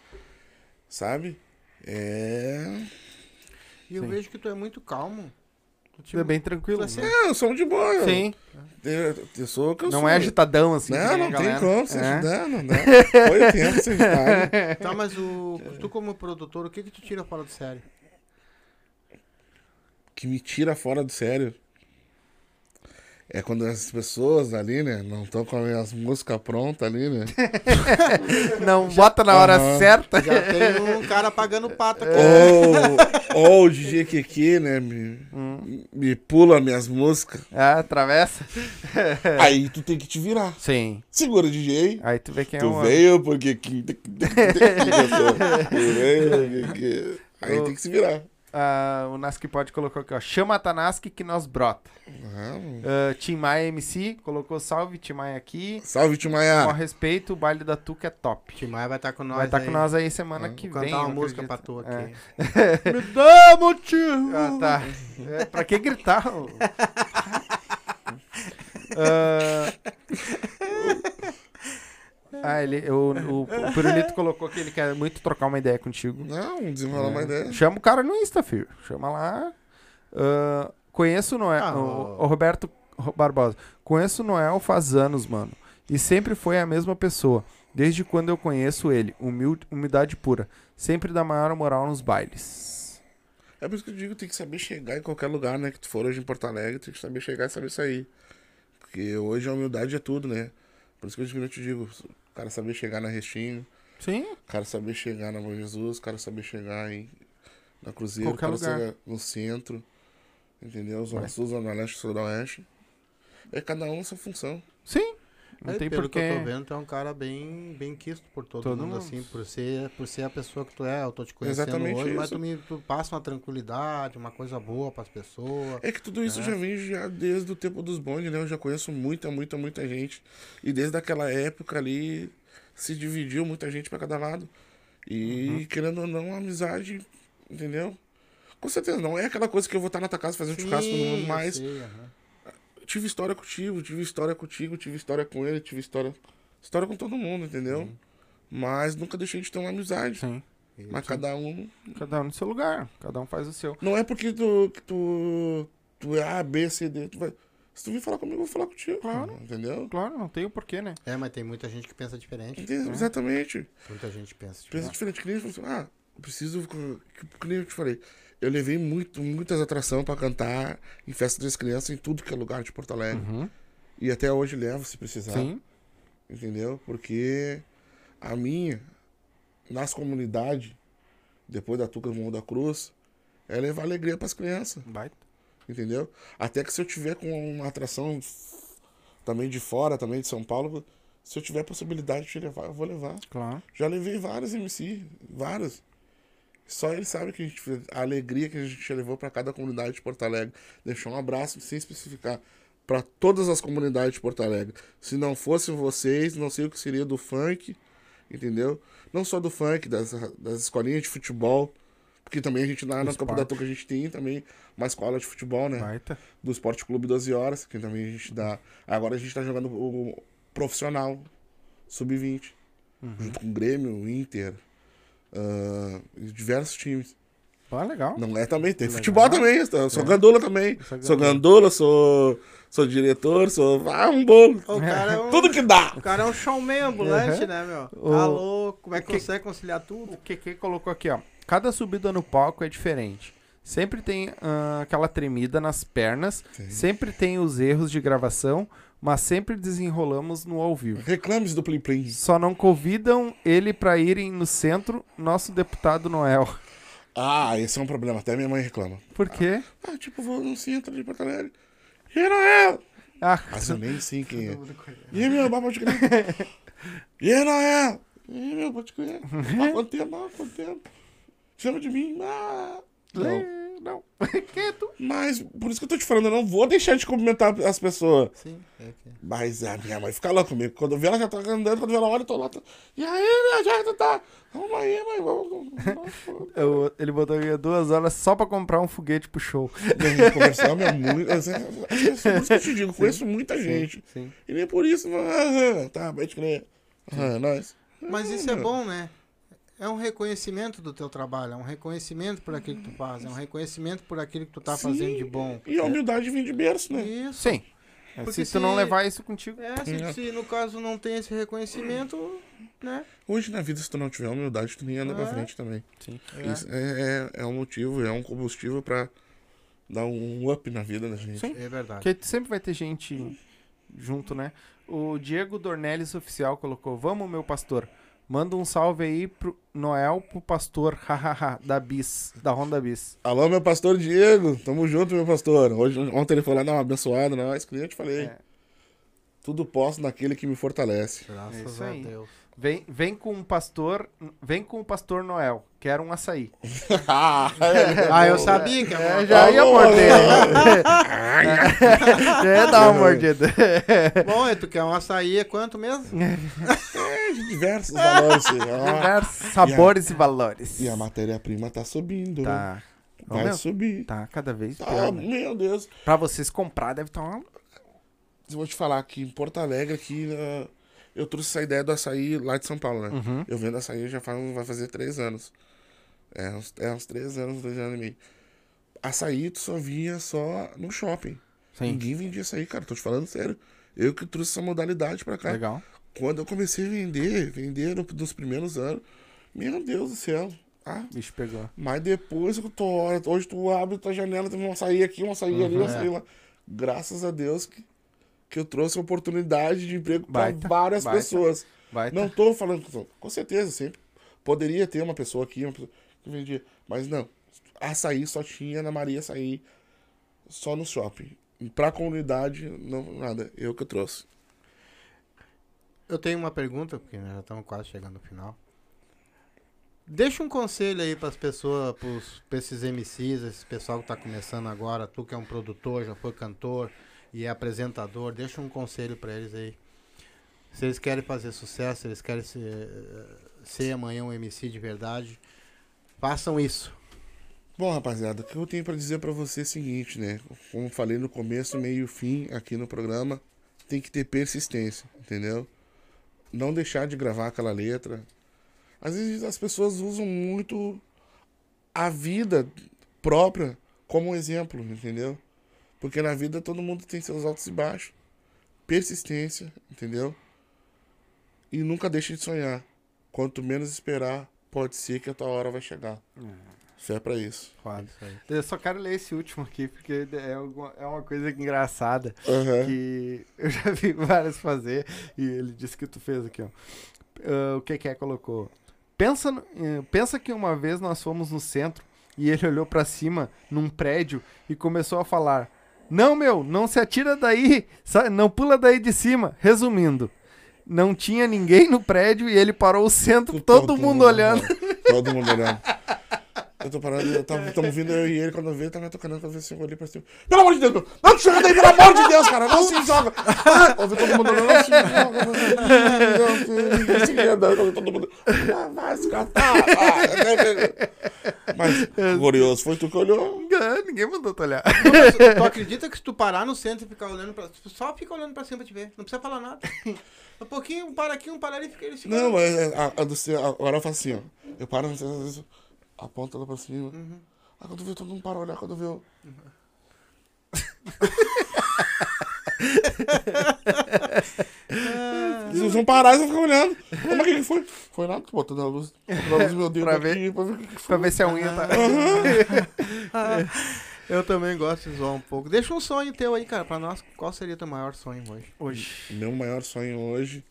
sabe? É. E eu Sim. vejo que tu é muito calmo. Tu, tipo, É bem tranquilo. Você- né? É, eu sou um de boa. eu- Sim, Eu, eu sou o que eu não sou. é agitadão assim. que Não, nem a não tem galera. como se É. ajudar, não dá. Foi o tempo se ajudar. Tá, mas o, tu como produtor, o que que tu tira fora do sério? que me tira fora do sério é quando as pessoas ali, né, não estão com as músicas prontas ali, né? Não bota na hora Aham. certa. Já tem um cara pagando pato aqui. ou, ou o DJ Kiki, né, me, me pula minhas músicas. Ah, atravessa. Aí tu tem que te virar. Sim. Segura o DJ. Aí tu vê quem é Tu o. veio porque... que- Tu veio porque... Aí tem que se virar. Ah, o Naski Pod colocou aqui, ó. Chama a Tanaski que nós brota. Não. Ah, Tim Maia MC colocou salve Tim Maia aqui. Salve, Tio Com Maia. respeito, o baile da Tuca é top. Tim Maia vai estar com nós Vai estar aí. com nós aí semana Vou que cantar vem. uma eu música acredito. pra tu aqui. É. Me dá motivo! Ah, tá. É, pra que gritar? ô? Ah, ele, o, o, o Pirulito colocou que ele quer muito trocar uma ideia contigo. Não, desenrolar uma ideia. Chama o cara no Insta, filho. Chama lá. Ah, conheço o Noel. Ah, o, o- Roberto Barbosa. Conheço o Noel faz anos, mano. E sempre foi a mesma pessoa. Desde quando eu conheço ele. Humilde, humildade pura. Sempre dá maior moral nos bailes. É por isso que eu digo, tem que saber chegar em qualquer lugar, né? Que tu for hoje em Porto Alegre, tem que saber chegar e saber sair. Porque hoje a humildade é tudo, né? Por isso que eu te digo, o cara saber chegar na Restinho, Sim. o cara saber chegar na Bom Jesus, o cara saber chegar em, na Cruzeiro, o cara lugar. chegar no centro, entendeu? Zona. Sul, Zona Leste, Sudoeste. É cada um a sua função. Sim. Não É, tem pelo que eu tô vendo, tu é um cara bem, bem quisto por todo, Todo mundo, mundo. assim, por ser, por ser a pessoa que tu é. Eu tô te conhecendo Exatamente hoje, mas isso. tu me tu passa uma tranquilidade, uma coisa boa pras pessoas. É que tudo isso É. já vem já desde o tempo dos bondes, né? Eu já conheço muita, muita, muita gente. E desde aquela época ali se dividiu muita gente pra cada lado. E Uhum. querendo ou não, a amizade, entendeu? Com certeza, não é aquela coisa que eu vou estar na tua casa fazendo churrasco todo mundo, eu mas sei, aham. Tive história contigo, tive história contigo, tive história com ele, tive história. História com todo mundo, entendeu? Mas nunca deixei de ter uma amizade. Sim. Mas cada um. Cada um no seu lugar. Cada um faz o seu. Não é porque tu, tu, tu é A, B, C, D. Tu vai, se tu vir falar comigo, eu vou falar contigo. Claro. Entendeu? Claro, não tem o porquê, né? É, mas tem muita gente que pensa diferente. Entende? Exatamente. Muita gente pensa Pensa diferente. diferente. Que nem assim, ah, eu preciso. Que, que nem eu te falei. Eu levei muito, muitas atrações pra cantar em festa das crianças em tudo que é lugar de Porto Alegre. Uhum. E até hoje levo, se precisar. Sim. Entendeu? Porque a minha, nas comunidades, depois da Tuca Morro da Cruz, é levar alegria pras crianças. Baita. Entendeu? Até que se eu tiver com uma atração também de fora, também de São Paulo, se eu tiver possibilidade de levar, eu vou levar. Claro. Já levei vários MC, vários. Só ele sabe que a, gente, fez- a alegria que a gente levou para cada comunidade de Porto Alegre. Deixou um abraço sem especificar para todas as comunidades de Porto Alegre. Se não fosse vocês, não sei o que seria do funk, entendeu? Não só do funk, das, das escolinhas de futebol. Porque também a gente lá Do no Campo da. Tuca a gente tem também uma escola de futebol, né? Baita. do Esporte Clube 12 Horas, que também a gente dá. Agora a gente tá jogando o profissional, sub-20, junto com o Grêmio, Inter, e diversos times. Ah, legal. Não é também, tem Legal. futebol também, sou É. gandola também. Sou Sou gandola. sou, sou diretor, sou. Ah, um bolo. O cara é um, Tudo que dá. o cara é um showman ambulante, Uhum. né, meu? O- Tá louco, como é que que- consegue conciliar tudo? O QQ colocou aqui, ó. Cada subida no palco é diferente. Sempre tem ah, aquela tremida nas pernas, Sim. sempre tem os erros de gravação, mas sempre desenrolamos no ao vivo. Reclames do Plim Plim. Só não convidam ele pra irem no centro, nosso deputado Noel. Ah, esse é um problema, até minha mãe reclama. Por quê? Ah, tipo, vou no centro de Porto Alegre. E aí, Noel? Ah, Mas eu nem sei quem é. E aí, meu, pode crer. E aí, Noel? E aí, meu, pode crer. Ah, quanto tempo? Ah, quanto tempo? Chama de mim. Ah. Não. não. Quieto. Mas, por isso que eu tô te falando, eu não vou deixar de cumprimentar as pessoas. Sim, é que... Mas a minha mãe fica louca comigo. Quando eu vi ela já tá andando, quando ela olha, eu tô lá. Tô... E aí, minha já tu tá? Vamos aí, mãe, vamos. Eu- ele botou aqui duas horas só pra comprar um foguete pro show. Gente é muito. Acho que é por isso que eu te digo, conheço muita gente. Sim. E nem por isso, ah, tá, pode crer. Ah, nós. Mas isso é bom, né? É um reconhecimento do teu trabalho, é um reconhecimento por aquilo que tu faz, é um reconhecimento por aquilo que tu tá Sim. fazendo de bom. E a humildade vem de berço, né? Isso. Sim. Porque se tu não se- levar isso contigo. É, se, se no caso não tem esse reconhecimento, né? Hoje na vida, se tu não tiver humildade, tu nem anda pra É. frente também. Sim. É. Isso é, é, é um motivo, é um combustível pra dar um up na vida da gente. Sim. É verdade. Porque sempre vai ter gente junto, né? O Diego Dornelles Oficial colocou: Vamos, meu pastor. Manda um salve aí pro Noel pro pastor, hahaha, da Bis, da Honda Bis. Alô, meu pastor Diego, tamo junto, meu pastor. Hoje, ontem ele foi lá dar uma abençoada, nós, que nem eu te falei. É. Tudo posso naquele que me fortalece. Graças É a aí. Deus. Vem, vem com o pastor, vem com o pastor Noel. Quero um açaí. ah, Ah, eu sabia que É, já ia morder. já ia dar uma mordida. Bom, e tu quer um açaí, é quanto mesmo? É, diversos valores. Ó, Diversos sabores e valores. E a matéria-prima tá subindo. né? Tá. Ô, Vai meu, subir. tá cada vez Tá, pior. né? meu Deus. Pra vocês comprar, deve estar uma. Eu vou te falar que em Porto Alegre, aqui, ah, eu trouxe essa ideia do açaí lá de São Paulo, né? Uhum. Eu vendo açaí já faz, vai fazer três anos. É uns, é uns três anos, dois anos e meio. Açaí tu só via só no shopping. Sim. Ninguém vendia açaí, cara. Tô te falando sério. Eu que trouxe essa modalidade pra cá. Legal. Quando eu comecei a vender, vender no- nos primeiros anos, meu Deus do céu. Ah, Bicho pegou. mas depois que tu olha, hoje tu abre tua janela, tem um açaí aqui, um açaí ali, um Uhum. açaí lá. Graças a Deus que, que eu trouxe oportunidade de emprego Baita, várias baita. pessoas. Vai Não tô falando, com- certeza, sempre. Poderia ter uma pessoa aqui, uma pessoa que vendia. Mas não. Açaí só tinha na Maria Açaí, só no shopping. E pra comunidade, não, nada. Eu que trouxe. eu tenho uma pergunta, porque nós já estamos quase chegando no final. Deixa um conselho aí para as pessoas, para esses MCs, esse pessoal que está começando agora, tu que é um produtor, já foi cantor e é apresentador, deixa um conselho para eles aí. Se eles querem fazer sucesso, se eles querem ser, ser amanhã um MC de verdade, façam isso. Bom, rapaziada, o que eu tenho pra dizer pra você é o seguinte, né? Como falei no começo, meio e fim aqui no programa, tem que ter persistência, entendeu? Não deixar de gravar aquela letra. Às vezes as pessoas usam muito a vida própria como um exemplo, entendeu? Porque na vida todo mundo tem seus altos e baixos. Persistência, entendeu? E nunca deixe de sonhar. Quanto menos esperar, pode ser que a tua hora vai chegar. Fé pra isso. Eu só quero ler esse último aqui, porque é, alguma- é uma coisa engraçada Aham. que eu já vi vários fazer e ele disse que tu fez aqui, ó. Ah, o que que é colocou? Pensa, eh, pensa que uma vez nós fomos no centro e ele olhou pra cima num prédio e começou a falar: "Não, meu, não se atira daí, não pula daí de cima". Resumindo, não tinha ninguém no prédio e ele parou o centro, todo, mundo, olhando. Todo mundo olhando. Eu tô parando, eu tava, tamo vindo eu e ele quando eu vi, ele tava tocando, quando eu vi assim, eu olhei pra cima. Pelo amor de Deus, meu, não te joga daí, pelo amor de Deus, cara, não se joga. Ah, Eu vi todo mundo olhando, não se joga, não se joga. Eu segui andando, eu vi todo mundo. Ah, vai se catar. Mas, glorioso, foi tu que olhou? ninguém mandou tu olhar. tu acredita que se tu parar no centro e ficar olhando pra. Só fica olhando pra cima pra te ver. Não precisa falar nada. Um pouquinho, um para aqui, um para ali, fica ele Não, mas é, a, a do agora eu faço assim, ó. Eu paro, às vezes, aponto lá pra cima. Ah, quando vê, todo mundo para olhar, quando vê eu... Vocês vão parar e vão ficar olhando. Como é que foi? Foi nada, botando a luz, botando a luz do meu dedo Pra aqui, ver. pra ver o que que pra ver se a unha tá. Eu também gosto de zoar um pouco. Deixa um sonho teu aí, cara, pra nós. Qual seria teu maior sonho hoje? Hoje. Meu maior sonho hoje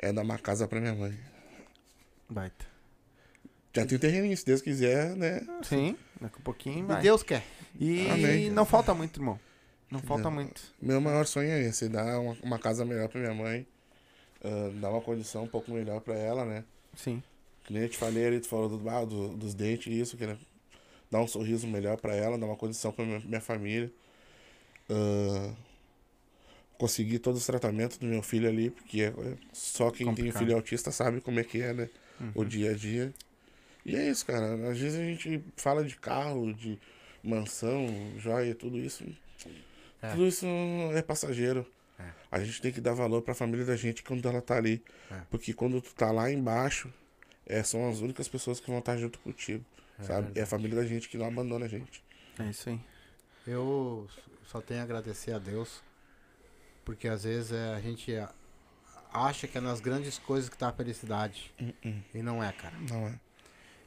é dar uma casa pra minha mãe. Baita. Já tem terreninho, se Deus quiser, né? Sim, daqui a pouquinho E. Deus quer. E Amém. não falta muito, irmão. Não falta Não. muito. Meu maior sonho é esse, dar uma, uma casa melhor pra minha mãe. ah, dar uma condição um pouco melhor pra ela, né? Sim. Que nem eu te falei ali, tu falou do, ah, do- dos dentes e isso, que dar um sorriso melhor pra ela, dar uma condição pra minha, minha família. Ah, conseguir todos os tratamentos do meu filho ali, porque é, é só quem Complicado. tem filho autista sabe como é que é, né? Uhum. O dia a dia. E é isso, cara. Às vezes a gente fala de carro, de mansão, joia, tudo isso. É. Tudo isso é passageiro. É. A gente tem que dar valor pra família da gente quando ela tá ali. É. Porque quando tu tá lá embaixo, é, são as únicas pessoas que vão estar junto contigo. sabe? É a família da gente que não abandona a gente. É isso aí. Eu só tenho a agradecer a Deus. Porque às vezes é, a gente a- acha que é nas grandes coisas que tá a felicidade. E não é, cara. Não é.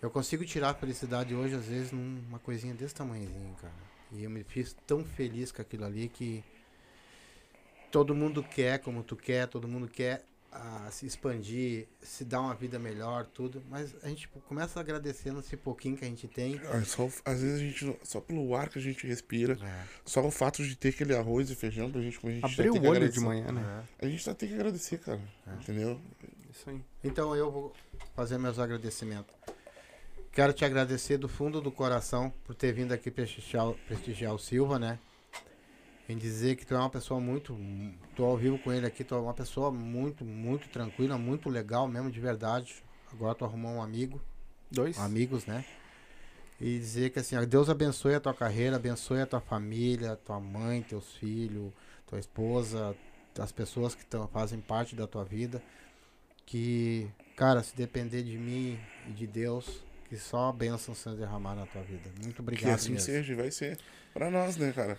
Eu consigo tirar a felicidade hoje, às vezes, numa coisinha desse tamanhozinho, cara. E eu me fiz tão feliz com aquilo ali que todo mundo quer como tu quer, todo mundo quer ah, se expandir, se dar uma vida melhor, tudo. Mas a gente começa agradecendo esse pouquinho que a gente tem. Ah, só- às vezes a gente, só pelo ar que a gente respira, É, só o fato de ter aquele arroz e feijão pra gente comer, a gente Abrir o olho de manhã, né? é. A gente só tem que agradecer, cara. Entendeu? Isso aí. Então eu vou fazer meus agradecimentos. Quero te agradecer do fundo do coração por ter vindo aqui prestigiar, prestigiar o Silva, né? Em dizer que tu é uma pessoa muito. Tô ao vivo com ele aqui, tu é uma pessoa muito, muito tranquila, muito legal mesmo, de verdade. Agora tu arrumou um amigo, Dois? amigos, né? E dizer que assim, ó, Deus abençoe a tua carreira, abençoe a tua família, tua mãe, teus filhos, tua esposa, as pessoas que tão, fazem parte da tua vida. Que, cara, se depender de mim e de Deus, que só a bênção seja derramar na tua vida. Muito obrigado. que assim mesmo. seja vai ser pra nós, né, cara?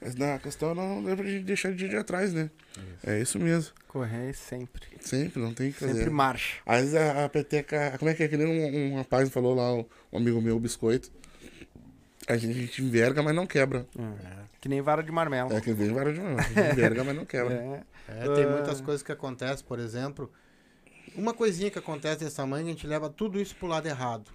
Mas na questão não é pra gente deixar de ir atrás, né? É isso mesmo. Correr sempre. Sempre, não tem que fazer. Sempre marcha. Às vezes a, a peteca. Como é que é? Que nem um, um rapaz falou lá, um, amigo meu, o biscoito. A gente, a gente enverga, mas não quebra. É. Que nem vara de marmelo. É que vem vários de mão. A gente enverga, mas não quebra. É. É, tem Ah. muitas coisas que acontecem, por exemplo, uma coisinha que acontece desse tamanho, a gente leva tudo isso pro lado errado.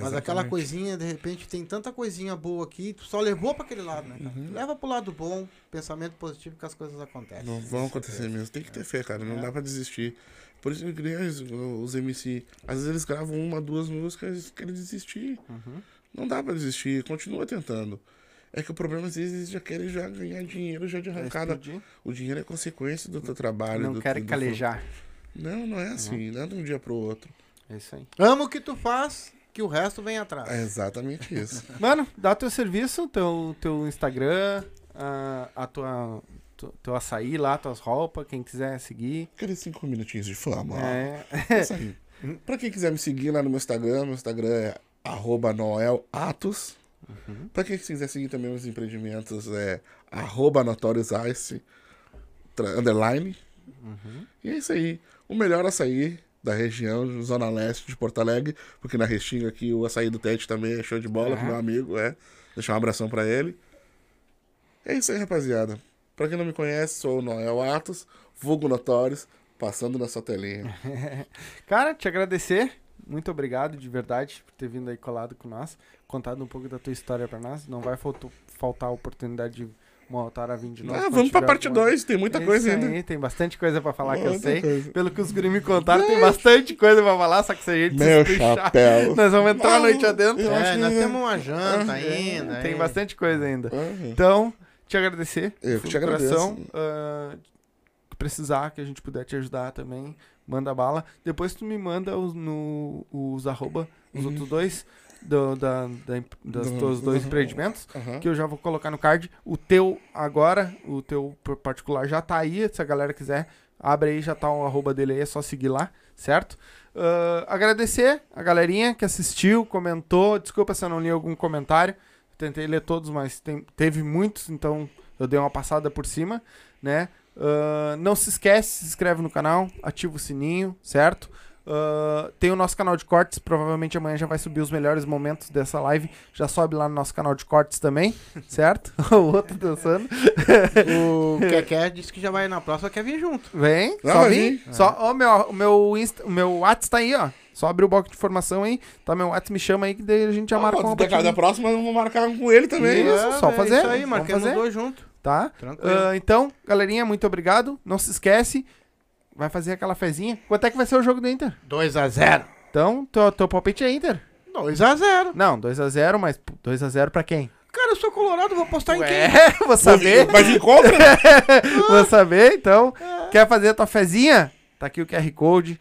Mas aquela coisinha, de repente, tem tanta coisinha boa aqui, tu só levou pra aquele lado, né, cara? Uhum. Leva pro lado bom, pensamento positivo que as coisas acontecem. Não vão acontecer mesmo. Tem que ter fé, cara. Não dá pra desistir. Por isso que os, os MC. Às vezes eles gravam uma, duas músicas e querem desistir. Uhum. Não dá pra desistir. Continua tentando. É que o problema às vezes eles já querem já ganhar dinheiro já de arrancada. O dinheiro é consequência do teu trabalho. Não do, querem do- calejar. Não, não é assim. Não é de um dia pro outro. É isso aí. Ama o que tu faz, que o resto vem atrás. É exatamente isso. Mano, dá teu serviço, teu, teu Instagram, a, a tua, tu- teu açaí lá, tuas roupas, quem quiser seguir. Aqueles cinco minutinhos de fama. É. É. Pra quem quiser me seguir lá no meu Instagram, meu Instagram é arroba noelatos. Uhum. Pra quem quiser seguir também meus empreendimentos, é arroba notoriousice, underline. Uhum. E é isso aí. O melhor açaí da região, Zona Leste de Porto Alegre, porque na Restinga aqui o açaí do Tete também é show de bola, com meu amigo, é. Deixar um abração pra ele. É isso aí, rapaziada. Pra quem não me conhece, sou o Noel Atos, vulgo Notórios, passando na sua telinha. Cara, te agradecer. Muito obrigado, de verdade, por ter vindo aí colado com nós. Contado um pouco da tua história pra nós. Não vai faltar a oportunidade de uma Otara vir de novo. Ah, vamos pra parte alguma- 2, tem muita É coisa ainda. aí, tem bastante coisa pra falar que eu Muita sei. coisa. Pelo que os guris me contaram, tem bastante coisa pra falar, só que se a gente se Meu espichar, chapéu. nós vamos entrar a Não, noite adentro. É, nós temos uma janta ainda. Tem hein? bastante coisa ainda. Aham. Então, te agradecer. Eu que te agradeço. coração, que precisar, que a gente puder te ajudar também, manda bala. Depois tu me manda os, no, os arroba, os Uhum. outros dois, do, da, da, das Do- tuas dois uhum. empreendimentos, Aham. que eu já vou colocar no card. O teu agora, o teu particular já tá aí, se a galera quiser, abre aí, já tá o arroba dele aí, é só seguir lá, certo? Ah, agradecer a galerinha que assistiu, comentou, desculpa se eu não li algum comentário, tentei ler todos, mas tem- teve muitos, então eu dei uma passada por cima, né? Ah, não se esquece, se inscreve no canal, ativa o sininho, certo? Ah, tem o nosso canal de cortes, provavelmente amanhã já vai subir os melhores momentos dessa live. Já sobe lá no nosso canal de cortes também, certo? o outro dançando. O Keké disse que já vai na próxima, quer vir junto. Vem, Não, só vir. Só, ó, meu, o meu, Insta, o meu WhatsApp tá aí, ó. Só abre o bloco de informação aí. Tá, meu WhatsApp me chama aí que daí a gente já marca Ah, uma da, da próxima eu vou marcar com ele também. Isso, só é fazer, Isso aí, fazer. dois juntos. Tá? Tranquilo. Ah, então, galerinha, muito obrigado. Não se esquece. Vai fazer aquela fezinha. Quanto é que vai ser o jogo do Inter? 2x0. Então, teu, teu palpite é Inter. 2x0. Não, 2x0, mas 2x0 pra quem? Cara, eu sou colorado, vou apostar em quem? É, vou saber. Vai vir contra? Vou saber, então. Quer fazer a tua fezinha? Tá aqui o QR Code.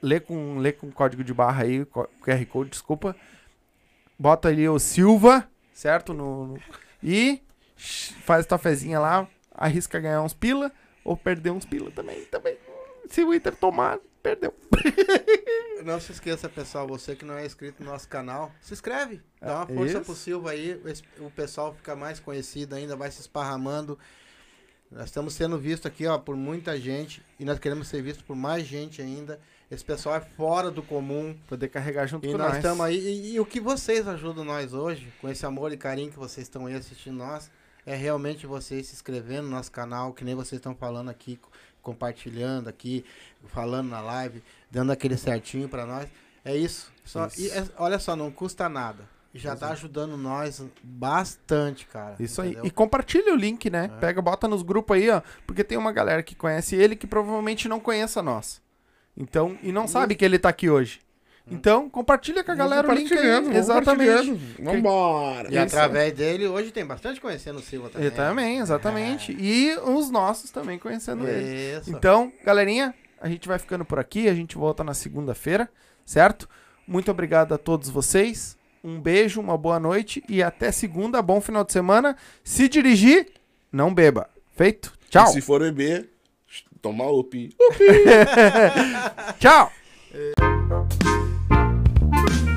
Lê com, lê com código de barra aí, QR Code, desculpa. Bota ali o Silva, certo? No, no- e faz a tua fezinha lá. Arrisca ganhar uns pila ou perder uns pila também. também. Se o Inter tomar, perdeu. Não se esqueça, pessoal, você que não é inscrito no nosso canal, se inscreve. Dá uma É, força isso. pro Silva aí, o pessoal fica mais conhecido ainda, vai se esparramando. Nós estamos sendo vistos aqui, ó, por muita gente e nós queremos ser vistos por mais gente ainda. Esse pessoal é fora do comum. Poder carregar junto E com nós nós. estamos aí. E, e o que vocês ajudam nós hoje, com esse amor e carinho que vocês estão aí assistindo nós, é realmente vocês se inscrevendo no nosso canal, que nem vocês estão falando aqui, co- compartilhando aqui, falando na live, dando aquele certinho pra nós. É isso. Só, Isso. E é- olha só, não custa nada. E já tá ajudando nós bastante, cara. Isso aí. entendeu? E compartilha o link, né? É. Pega, bota nos grupos aí, ó. Porque tem uma galera que conhece ele que provavelmente não conheça nós. Então, e não sabe que ele tá aqui hoje. Então, compartilha com a galera o link aí. Exatamente. Vambora. E através dele, hoje tem bastante conhecendo o Silva também. Eu também, exatamente. E os nossos também conhecendo ele. Isso. Então, galerinha, a gente vai ficando por aqui. A gente volta na segunda-feira, certo? Muito obrigado a todos vocês. Um beijo, uma boa noite e até segunda. Bom final de semana. Se dirigir, não beba. Feito? Tchau. E se for beber, toma up. Tchau. Bye.